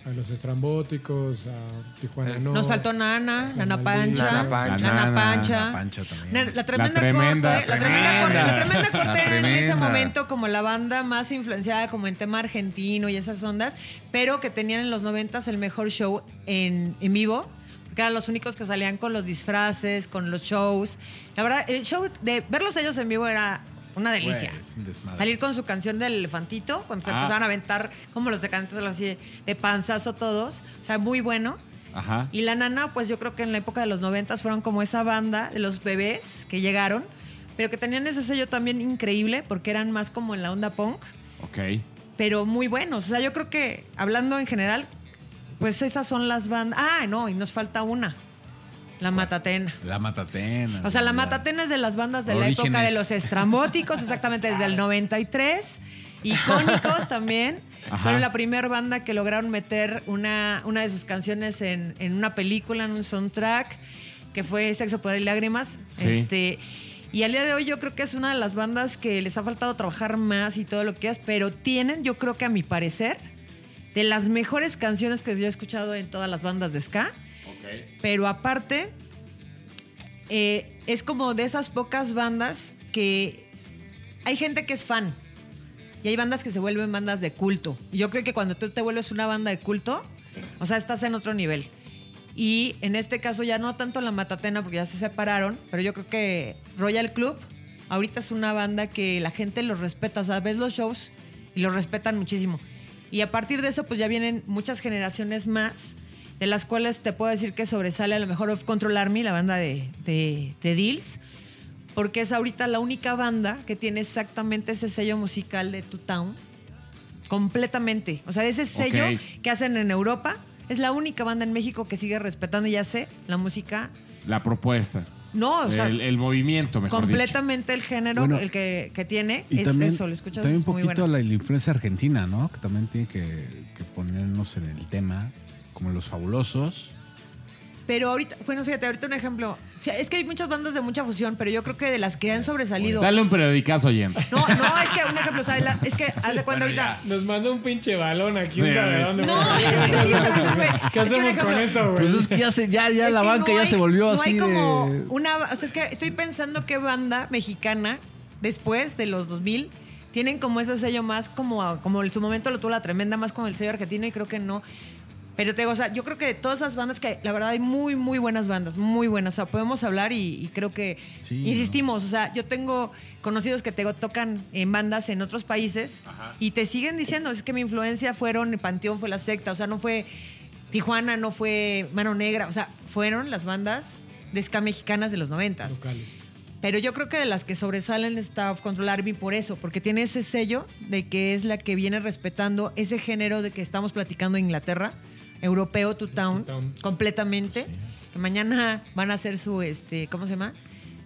a los estrambóticos, a Tijuana No. Nos faltó Nana, Nana Pancha, Nana Pancha. Nana Pancha. Nana Pancha también. Na- La tremenda, La tremenda, corte, la tremenda tremenda. corte, la tremenda corte La era en ese tremenda. momento como la banda más influenciada como en tema argentino y esas ondas, pero que tenían en los noventas el mejor show en, en vivo. Porque eran los únicos que salían con los disfraces, con los shows. La verdad, el show de verlos ellos en vivo era una delicia. Güey. Salir con su canción del elefantito, cuando se Ah. empezaban a aventar como los de así de, de panzazo todos. O sea, muy bueno. Ajá. Y la nana, pues yo creo que en la época de los noventas fueron como esa banda de los bebés que llegaron, pero que tenían ese sello también increíble porque eran más como en la onda punk, Ok. pero muy buenos. O sea, yo creo que hablando en general, pues esas son las bandas. Ah, no, y nos falta una. La Matatena. La Matatena. O sea, la. Matatena es de las bandas de la época de los estrambóticos, exactamente desde el 93. Icónicos también. Ajá. Fueron la primera banda que lograron meter una, una de sus canciones en, en una película, en un soundtrack, que fue Sexo, Poder y Lágrimas. Sí. Este, y al día de hoy yo creo que es una de las bandas que les ha faltado trabajar más y todo lo que es, pero tienen, yo creo que a mi parecer, de las mejores canciones que yo he escuchado en todas las bandas de ska. Pero aparte, eh, es como de esas pocas bandas que hay gente que es fan. Y hay bandas que se vuelven bandas de culto. Y yo creo que cuando tú te vuelves una banda de culto, o sea, estás en otro nivel. Y en este caso ya no tanto la Matatena porque ya se separaron, pero yo creo que Royal Club ahorita es una banda que la gente los respeta, o sea, ves los shows y los respetan muchísimo. Y a partir de eso pues ya vienen muchas generaciones más, de las cuales te puedo decir que sobresale a lo mejor Of Control Army, la banda de, de, de Deals, porque es ahorita la única banda que tiene exactamente ese sello musical de Two Town, completamente. O sea, ese sello que hacen en Europa, es la única banda en México que sigue respetando, ya sé, la música. La propuesta. No, o sea, el, el movimiento, mejor completamente el género Bueno, el que, que tiene Y es también, eso, lo escuchas también un muy poquito bueno. la, la influencia argentina, ¿no? Que también tiene que, que ponernos en el tema, como los fabulosos. Pero ahorita, bueno, fíjate, ahorita un ejemplo. O sea, es que hay muchas bandas de mucha fusión, pero yo creo que de las que han sobresalido. Dale un periodicazo, oyente. No, no, es que un ejemplo, o sea, la- es que haz de cuenta ahorita. Nos manda un pinche balón aquí, Sí, un sabe dónde. No, es que sí, o sea, pues, güey, ¿Qué es que un hacemos con esto, güey? Pues es que ya, se, ya, ya Es la que banca no ya se volvió no así hay como de... una, o sea, es que estoy pensando qué banda mexicana después de los 2000 tienen como ese sello más como como en su momento lo tuvo la tremenda más como el sello argentino y creo que no. Pero te digo, o sea, yo creo que de todas esas bandas que la verdad hay muy muy buenas bandas, muy buenas, o sea, podemos hablar y, y creo que Sí, insistimos, o sea, yo tengo conocidos que te tocan en bandas en otros países y te siguen diciendo, es que mi influencia fueron Panteón fue la secta, o sea, no fue Tijuana, no fue Mano Negra, o sea, fueron las bandas de ska mexicanas de los noventas. Locales. Pero yo creo que de las que sobresalen está Of Control Army por eso, porque tiene ese sello de que es la que viene respetando ese género de que estamos platicando en Inglaterra, europeo, Two Town, Town. completamente. Que mañana van a hacer su, este, ¿cómo se llama?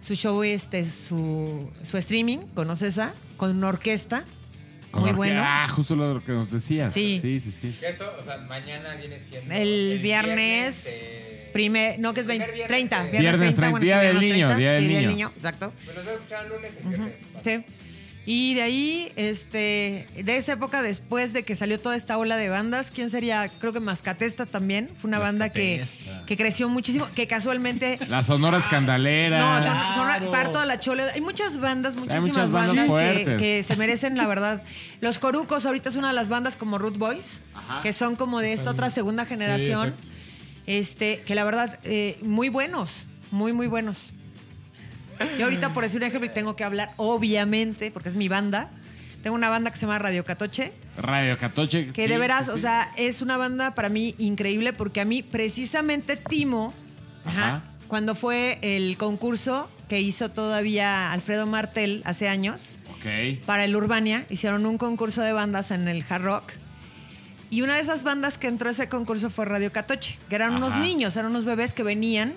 Su show, este, su, su streaming con Ocesa, con una orquesta. Con muy bueno. Ah, justo lo que nos decías. Sí. Sí, sí, sí. Esto, o sea, mañana viene siendo. El viernes, de- primer, no que es el 20, primer 30, de- Viernes 30, Día sí, del viernes Niño, Día del sí, Niño. exacto. Pues nosotros escuchaban lunes y viernes. Sí. Y de ahí, este, de esa época, después de que salió toda esta ola de bandas, ¿quién sería? Creo que Mascatesta también. Fue una banda que, que creció muchísimo, que casualmente. La Sonora Escandalera. No, son, son parto de la chole. Hay muchas bandas, muchísimas muchas bandas bandas, que, se merecen, la verdad. Los Corucos ahorita es una de las bandas como Root Boys, que son como de esta otra segunda generación. este, que la verdad, eh, muy buenos, muy, muy buenos. Yo ahorita, por decir un ejemplo, y tengo que hablar, obviamente, porque es mi banda. Tengo una banda que se llama Radio Catoche, Radio Catoche. que sí, de veras, sí, o sea, es una banda para mí increíble porque a mí precisamente Timo, ajá, Ajá. cuando fue el concurso que hizo todavía Alfredo Martel hace años para el Urbania, hicieron un concurso de bandas en el Hard Rock. Y una de esas bandas que entró a ese concurso fue Radio Catoche, que eran unos niños, eran unos bebés que venían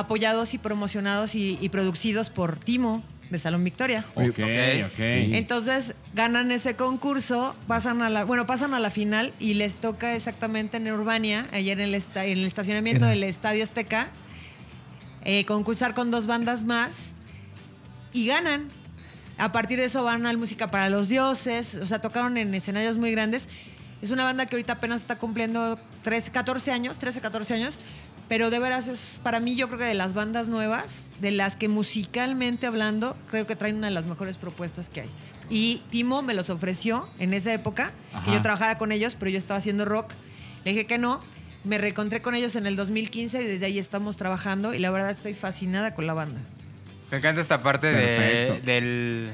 apoyados y promocionados y, y producidos por Timo de Salón Victoria. Ok, Ok. Entonces ganan ese concurso, pasan a la, bueno, pasan a la final y les toca exactamente en Urbania, ayer en el, esta- en el estacionamiento del Estadio Azteca, eh, concursar con dos bandas más y ganan. A partir de eso van al Música para los Dioses, o sea, tocaron en escenarios muy grandes. Es una banda que ahorita apenas está cumpliendo 13, 14 años, 13, 14 años, pero de veras es para mí yo creo que de las bandas nuevas, de las que musicalmente hablando, creo que traen una de las mejores propuestas que hay. Y Timo me los ofreció en esa época, que Ajá. yo trabajara con ellos, pero yo estaba haciendo rock. Le dije que no. Me reencontré con ellos en el 2015 y desde ahí estamos trabajando y la verdad estoy fascinada con la banda. Me encanta esta parte de, del.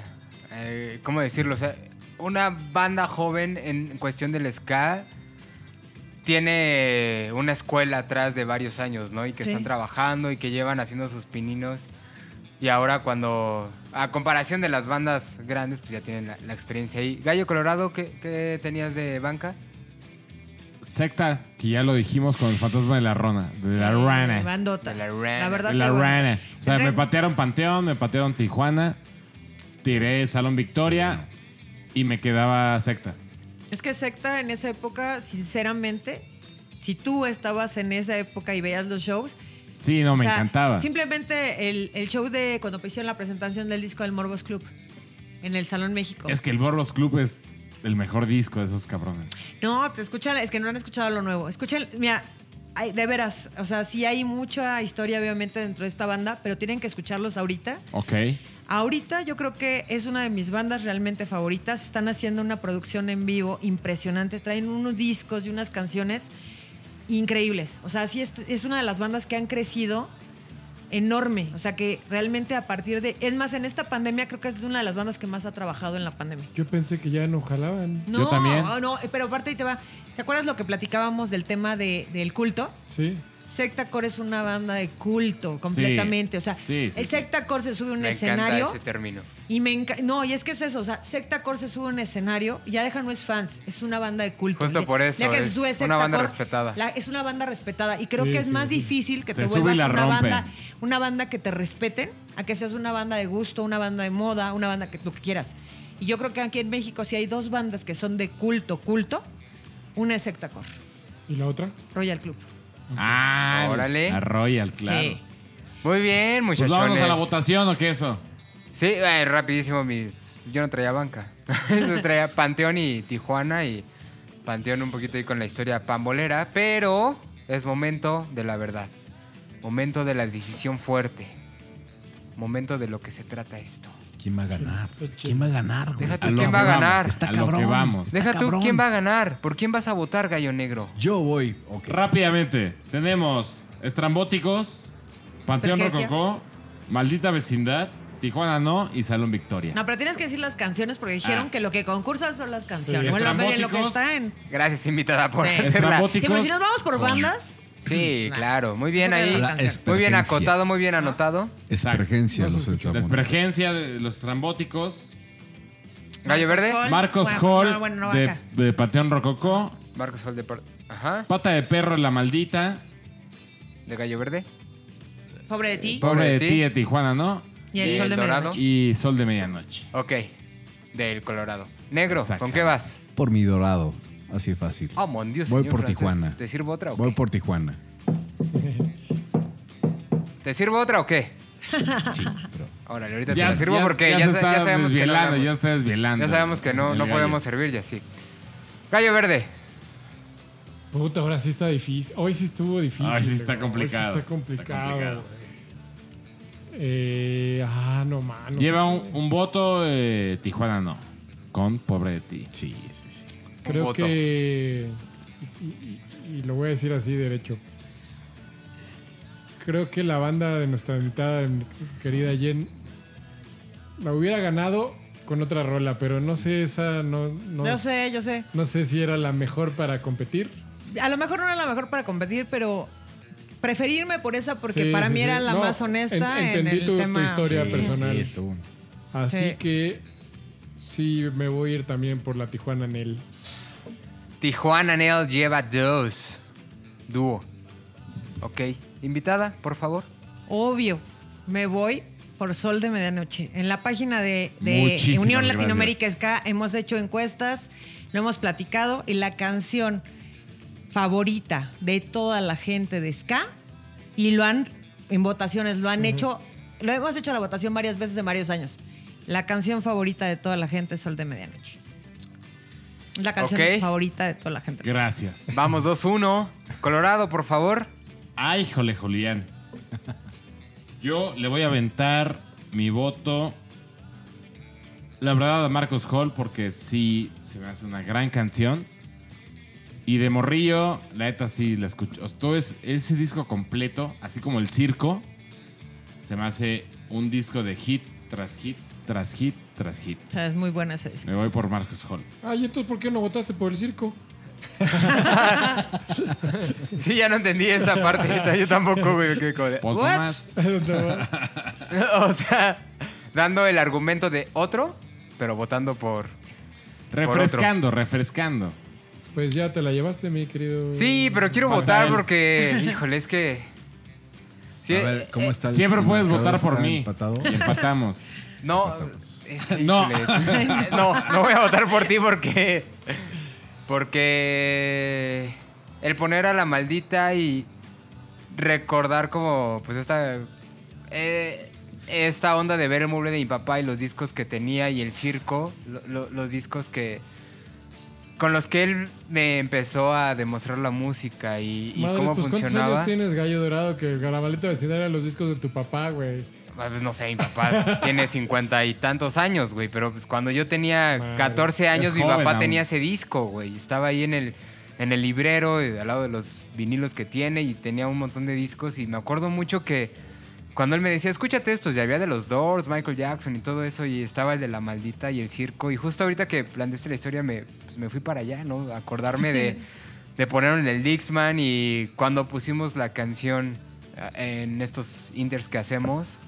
eh, ¿Cómo decirlo? O sea, una banda joven en cuestión del ska tiene una escuela atrás de varios años, ¿no? Y que Sí. están trabajando y que llevan haciendo sus pininos. Y ahora cuando, a comparación de las bandas grandes, pues ya tienen la, la experiencia ahí. Gallo Colorado, ¿qué, qué tenías de banca? Secta, que ya lo dijimos con el fantasma de la Rona, de la Rana. bandota. De la Rana. La verdad De la. Rana. O sea, me patearon Panteón, me patearon Tijuana, tiré Salón Victoria y me quedaba Secta. Es que Secta en esa época, sinceramente, si tú estabas en esa época y veías los shows, Sí, no, o me sea, encantaba. Simplemente el, el show de cuando hicieron la presentación del disco del Morbos Club en el Salón México. Es que el Borbos Club es el mejor disco de esos cabrones. No, te escuchan, es que no han escuchado lo nuevo. Escuchen, mira, hay- de veras, o sea, sí hay mucha historia obviamente dentro de esta banda, pero tienen que escucharlos ahorita. Ok. Ahorita yo creo que es una de mis bandas realmente favoritas. Están haciendo una producción en vivo impresionante. Traen unos discos y unas canciones increíbles. O sea, sí es, es una de las bandas que han crecido enorme. O sea, que realmente a partir de... Es más, en esta pandemia creo que es una de las bandas que más ha trabajado en la pandemia. Yo pensé que ya no jalaban. No, Yo también. No, no, pero aparte ahí te va. ¿Te acuerdas lo que platicábamos del tema de, del culto? Sí. Secta Core es una banda de culto completamente. O sea, Sí, sí, el sí. Secta Core se sube a un Me escenario encanta ese término. y me encanta. No, y es que es eso. O sea, Secta Core se sube a un escenario y ya deja no es fans, es una banda de culto. Justo por eso, Ya que se es sube una banda Core, respetada. la- es una banda respetada. Y creo Sí, que es sí, más sí. difícil que Se te vuelvas la una banda, una banda que te respeten, a que seas una banda de gusto, una banda de moda, una banda que tú quieras. Y yo creo que aquí en México, si hay dos bandas que son de culto, culto, una es Secta Core, ¿Y la otra? Royal Club. Ah, Órale. A Royal, claro. Sí. Muy bien, Pues muchachones. vámonos a la votación o qué eso. Sí, eh, rapidísimo. Mi, yo no traía banca. Yo traía Panteón y Tijuana y Panteón un poquito ahí con la historia pambolera. Pero es momento de la verdad. Momento de la decisión fuerte. Momento de lo que se trata esto. ¿Quién va a ganar? ¿Quién va a ganar? Deja tú quién va a ganar. Está a lo que vamos. Deja tú quién va a ganar. ¿Por quién vas a votar, gallo negro? Yo voy. ok. Rápidamente, tenemos Estrambóticos, Panteón. Rococó, Maldita Vecindad, Tijuana No y Salón Victoria. No, pero tienes que decir las canciones porque dijeron Ah. que lo que concursan son las canciones. Sí, bueno, en lo que está en. Gracias, invitada, por Sí. hacerla. Sí, pero si nos vamos por bandas. Sí, Nah. claro. Muy bien ahí. Muy bien acotado, muy bien anotado. Espergencia, los. La. Espergencia de los Estrambóticos, Gallo Verde. Hall. Marcos Bueno, Hall no, bueno, no de, de Panteón Rococó, Marcos Hall de Ajá. Pata de Perro La Maldita, De Gallo Verde. Pobre de ti. Pobre Pobre de de ti. de Tijuana No Y el Y sol el de dorado. medianoche. y Sol de Medianoche. Ok. Del Colorado. Negro, Exacto. ¿con qué vas? Por mi dorado. Así de fácil. Oh, mon Dios, Voy señor por francés. Tijuana. ¿Te sirvo otra o qué? Voy por Tijuana. ¿Te sirvo otra o qué? Sí, pero. Órale, ahorita te la sirvo porque ya, se sa- está ya sabemos que no desvielando, ya está desvielando. Ya sabemos que no, el no gallo. podemos servir ya sí. Gallo Verde. Puta, ahora sí está difícil. Hoy sí estuvo difícil. Ay, sí está güey. complicado. Hoy sí está complicado. Está complicado. güey. Eh, ah, no mames. Lleva un, un voto eh, Tijuana No, con Pobre de ti. Sí. Creo voto. que. Y, y- y lo voy a decir así derecho. Creo que la banda de nuestra invitada, querida Jen, la hubiera ganado con otra rola, pero no sé, esa no. no Yo sé, yo sé. No sé si era la mejor para competir. A lo mejor no era la mejor para competir, pero preferirme por esa porque Sí, para sí, mí sí. era la No, más honesta en- en, entendí el tu- tu tema. historia. Sí, personal. Así Sí. que sí, me voy a ir también por la Tijuana Nel. Tijuana Nel lleva dos. Dúo. Ok. Invitada, por favor. Obvio, me voy por Sol de Medianoche. En la página de, Unión gracias. Latinoamérica Ska hemos hecho encuestas, lo hemos platicado y la canción favorita de toda la gente de Ska y lo han en votaciones lo han hecho, lo hemos hecho la votación varias veces en varios años. La canción favorita de toda la gente es Sol de Medianoche. Es la canción Ok. favorita de toda la gente. Gracias. Vamos 2-1. Colorado, por favor. Ay, jole, Julián. Yo le voy a aventar mi voto. La verdad a Marcos Hall porque sí se me hace una gran canción. Y de Morrillo, la neta sí la escucho. Todo es, ese disco completo, así como el circo, se me hace un disco de hit tras hit, tras hit, tras hit. O sea, es muy buena ese disco. Me voy por Marcos Hall. Ay, entonces ¿por qué no votaste por el circo? Sí, ya no entendí esa parte. Yo tampoco, güey. qué como de, Pues ¿what? nomás. O sea, dando el argumento de otro, pero votando por. Refrescando, refrescando. Pues ya te la llevaste, mi querido. Sí, pero quiero votar porque. Híjole, es que. Sí, a ver, ¿cómo eh, está el Siempre puedes marcador? votar por ¿Está mí. empatado? Y empatamos. No, es que, No. no, no voy a votar por ti porque. Porque. El poner a la maldita y recordar como, pues esta. eh, esta onda de ver el mueble de mi papá y los discos que tenía y el circo, lo- lo- los discos que. Con los que él me empezó a demostrar la música y, y Madre, cómo pues ¿cuántos funcionaba. años tienes, Gallo Dorado, que Garabalito vecindario los discos de tu papá, güey? Ah, Pues no sé, mi papá tiene cincuenta y tantos años, güey. Pero pues cuando yo tenía Madre, 14 años, mi joven papá aún. tenía ese disco, güey. Estaba ahí en el, en el librero, eh, al lado de los vinilos que tiene, y tenía un montón de discos. Y me acuerdo mucho que cuando él me decía, escúchate estos, ya había de los Doors, Michael Jackson y todo eso, y estaba el de la maldita y el circo. Y justo ahorita que planteaste la historia, me, pues, me fui para allá, ¿no? Acordarme de, de ponerlo en el Dixman y cuando pusimos la canción eh, en estos inters que hacemos,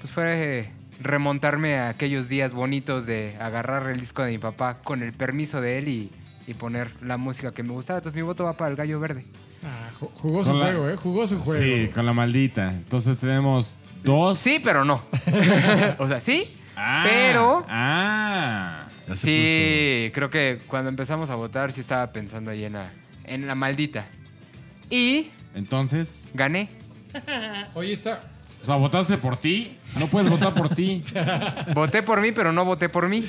pues fue eh, remontarme a aquellos días bonitos de agarrar el disco de mi papá con el permiso de él y, y poner la música que me gustaba. Entonces mi voto va para el gallo verde. Ah, ju- jugó su Con la- juego, ¿eh? Jugó su juego. Sí, con la maldita. Entonces tenemos dos. Sí, pero no. o sea, sí, Ah, pero Ah. Sí, creo que cuando empezamos a votar sí estaba pensando ahí en la, en la maldita. Y Entonces, gané. Oye, está. O sea, votaste por ti. No puedes votar por ti. Voté por mí, pero no voté por mí.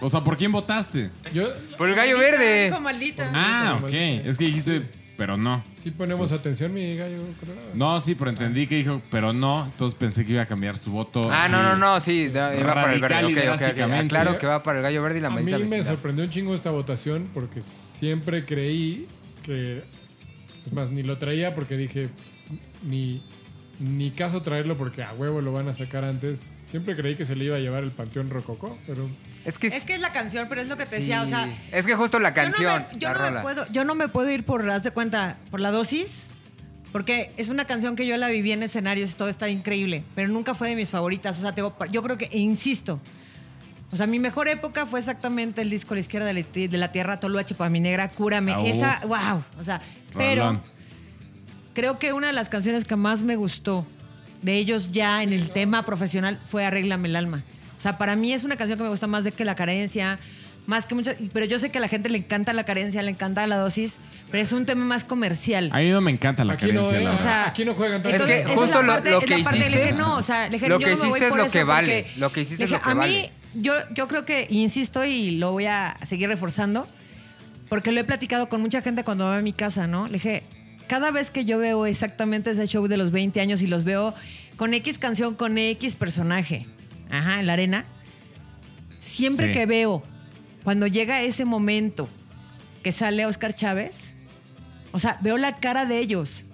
O sea, ¿por quién votaste? Yo Por el gallo verde. Dijo maldita. Ah, ok. Es que dijiste, pero no. sí ponemos atención, mi gallo colorado. No, sí, pero entendí que dijo, pero no. Entonces pensé que iba a cambiar su voto. Ah, no, no, no, sí, da- va para el Radical verde. y ok, ok, ok. drásticamente. Claro que va para el gallo verde y la A mí me vecindad. sorprendió un chingo esta votación porque siempre creí que. Es más, ni lo traía porque dije. Ni, ni caso traerlo porque a huevo lo van a sacar antes. Siempre creí que se le iba a llevar el Panteón Rococó, pero. Es que Es que es la canción, pero es lo que te sí. decía, o sea, es que justo la canción, Yo la no, me, yo no me puedo, yo no me puedo ir por, haz de cuenta, por la dosis, porque es una canción que yo la viví en escenarios y todo está increíble, pero nunca fue de mis favoritas. O sea, tengo- yo creo que, e insisto, o sea, mi mejor época fue exactamente el disco a la izquierda de la, de la tierra, Toluache para mi negra, Cúrame. Ah, Esa, wow. O sea, pero Rolón. Creo que una de las canciones que más me gustó de ellos ya en el tema profesional fue Arréglame el alma. O sea, para mí es una canción que me gusta más de que la carencia, más que muchas, pero yo sé que a la gente le encanta la carencia, le encanta la dosis, pero es un tema más comercial. A mí no me encanta la Aquí no, carencia, ¿eh? la O sea, aquí no juegan tanto. Es que esa justo la lo- parte- lo es que la parte le hiciste- dije, no, o sea, le dije, lo yo que no me voy hiciste es por lo eso que vale, porque- lo que hiciste le es dije, lo que a vale. mí, yo, yo creo que, insisto y lo voy a seguir reforzando, porque lo he platicado con mucha gente cuando va a mi casa, ¿no? Le dije, cada vez que yo veo exactamente ese show de los 20 años y los veo con X canción, con X personaje, ajá, en la arena, siempre Sí. que veo, cuando llega ese momento que sale Oscar Chávez, o sea, veo la cara de ellos.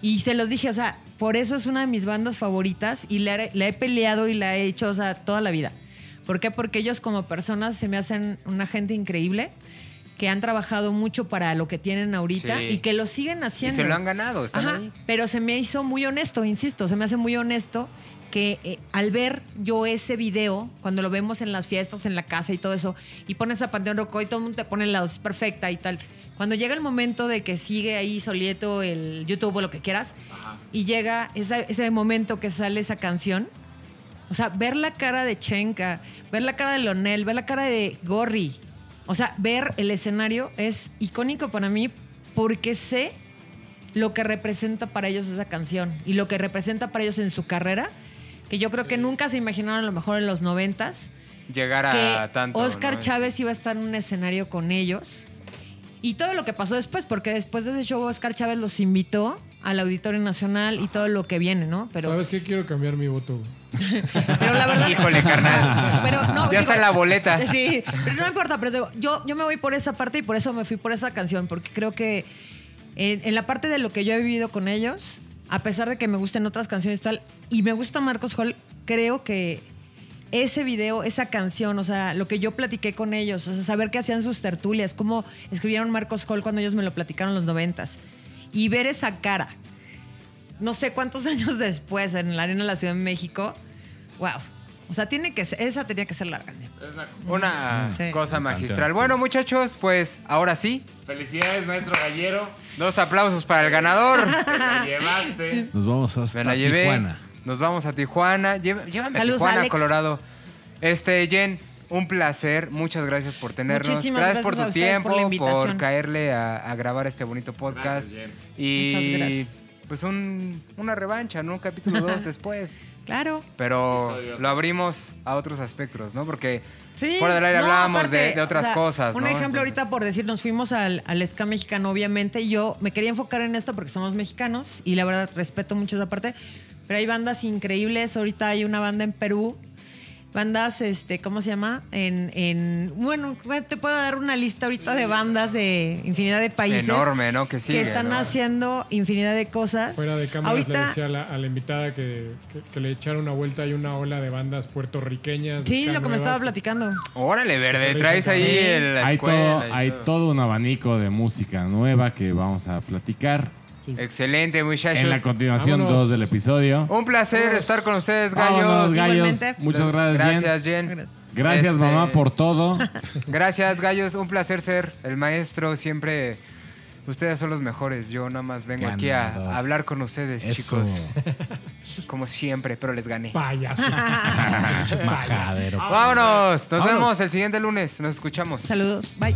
Y se los dije, o sea, por eso es una de mis bandas favoritas y la, la he peleado y la he hecho, o sea, toda la vida. ¿Por qué? Porque ellos como personas se me hacen una gente increíble, que han trabajado mucho para lo que tienen ahorita Sí. y que lo siguen Y haciendo. se lo han ganado, están Ajá, ahí. pero se me hizo muy honesto, insisto, se me hace muy honesto que eh, al ver yo ese video, cuando lo vemos en las fiestas, en la casa y todo eso, y pones a Panteón Rocó y todo el mundo te pone la dosis perfecta y tal. Cuando llega el momento de que sigue ahí solieto el YouTube o lo que quieras, y llega esa- ese momento que sale esa canción, o sea, ver la cara de Chenka, ver la cara de Lonel, ver la cara de Gorri, o sea, ver el escenario es icónico para mí porque sé lo que representa para ellos esa canción y lo que representa para ellos en su carrera, que yo creo que nunca se imaginaron a lo mejor en los noventas, Llegar que a tanto. Oscar ¿no? Chávez iba a estar en un escenario con ellos. Y todo lo que pasó después, porque después de ese show Oscar Chávez los invitó al Auditorio Nacional y todo lo que viene, ¿no? Pero, ¿Sabes qué? Quiero cambiar mi voto. pero la verdad... Híjole, carnal. Pero no, Ya está en la boleta. Sí, pero no importa, pero digo, yo, yo me voy por esa parte y por eso me fui por esa canción, porque creo que en, en la parte de lo que yo he vivido con ellos, a pesar de que me gusten otras canciones y tal, y me gusta Marcos Hall, creo que ese video, esa canción, o sea, lo que yo platiqué con ellos, o sea, saber que hacían sus tertulias, cómo escribieron Marcos Hall cuando ellos me lo platicaron en los noventas, y ver esa cara, no sé cuántos años después en la Arena de la Ciudad de México, wow. O sea, tiene que ser, esa tenía que ser la canción. Una Sí. cosa magistral. Bueno, muchachos, pues ahora sí. Felicidades, maestro Gallero. Dos aplausos para el ganador. La llevaste. Nos vamos hasta Me la llevé. Tijuana. Nos vamos a Tijuana. Llévame Saludos, a Tijuana, Alex. Colorado. Este, Jen, un placer. Muchas gracias por tenernos. Muchísimas gracias por gracias a tu tiempo, por la por, caerle a, a grabar este bonito podcast. Gracias, Jen. Y Muchas gracias. pues un- una revancha, ¿no? Un capítulo 2 después. Claro. Pero lo abrimos a otros aspectos, ¿no? Porque Sí. fuera del aire No, hablábamos aparte, de, de otras o sea, cosas, Un ¿no? ejemplo Entonces- ahorita por decir, nos fuimos al, al ska mexicano, obviamente. y Yo me quería enfocar en esto porque somos mexicanos y la verdad respeto mucho esa parte. Pero hay bandas increíbles. Ahorita hay una banda en Perú bandas, este, ¿cómo se llama? En, en bueno, te puedo dar una lista ahorita de bandas de infinidad de países. Enorme, ¿no? Que sí. que están haciendo infinidad de cosas. Fuera de cámaras le ahorita, decía a la, a la invitada que, que- que le echaron una vuelta. Hay una ola de bandas puertorriqueñas. Sí, lo que me estaba platicando. Órale, verde. Sí. Traes ahí el, Hay, todo, hay todo un abanico de música nueva que vamos a platicar Sí. Excelente, muchachos. en la continuación Vámonos. 2 del episodio. Un placer estar con ustedes, gallos. Vámonos, gallos. Muchas gracias, Jen. Gracias, Jen. Gracias. Gracias, Este, mamá, por todo. Gracias, gallos. Un placer ser el maestro. Siempre ustedes son los mejores. Yo nada más vengo aquí a, hablar con ustedes, Eso. chicos. Como siempre, pero les gané. Payaso. Vámonos. Nos Vámonos. vemos el siguiente lunes. Nos escuchamos. Saludos. Bye.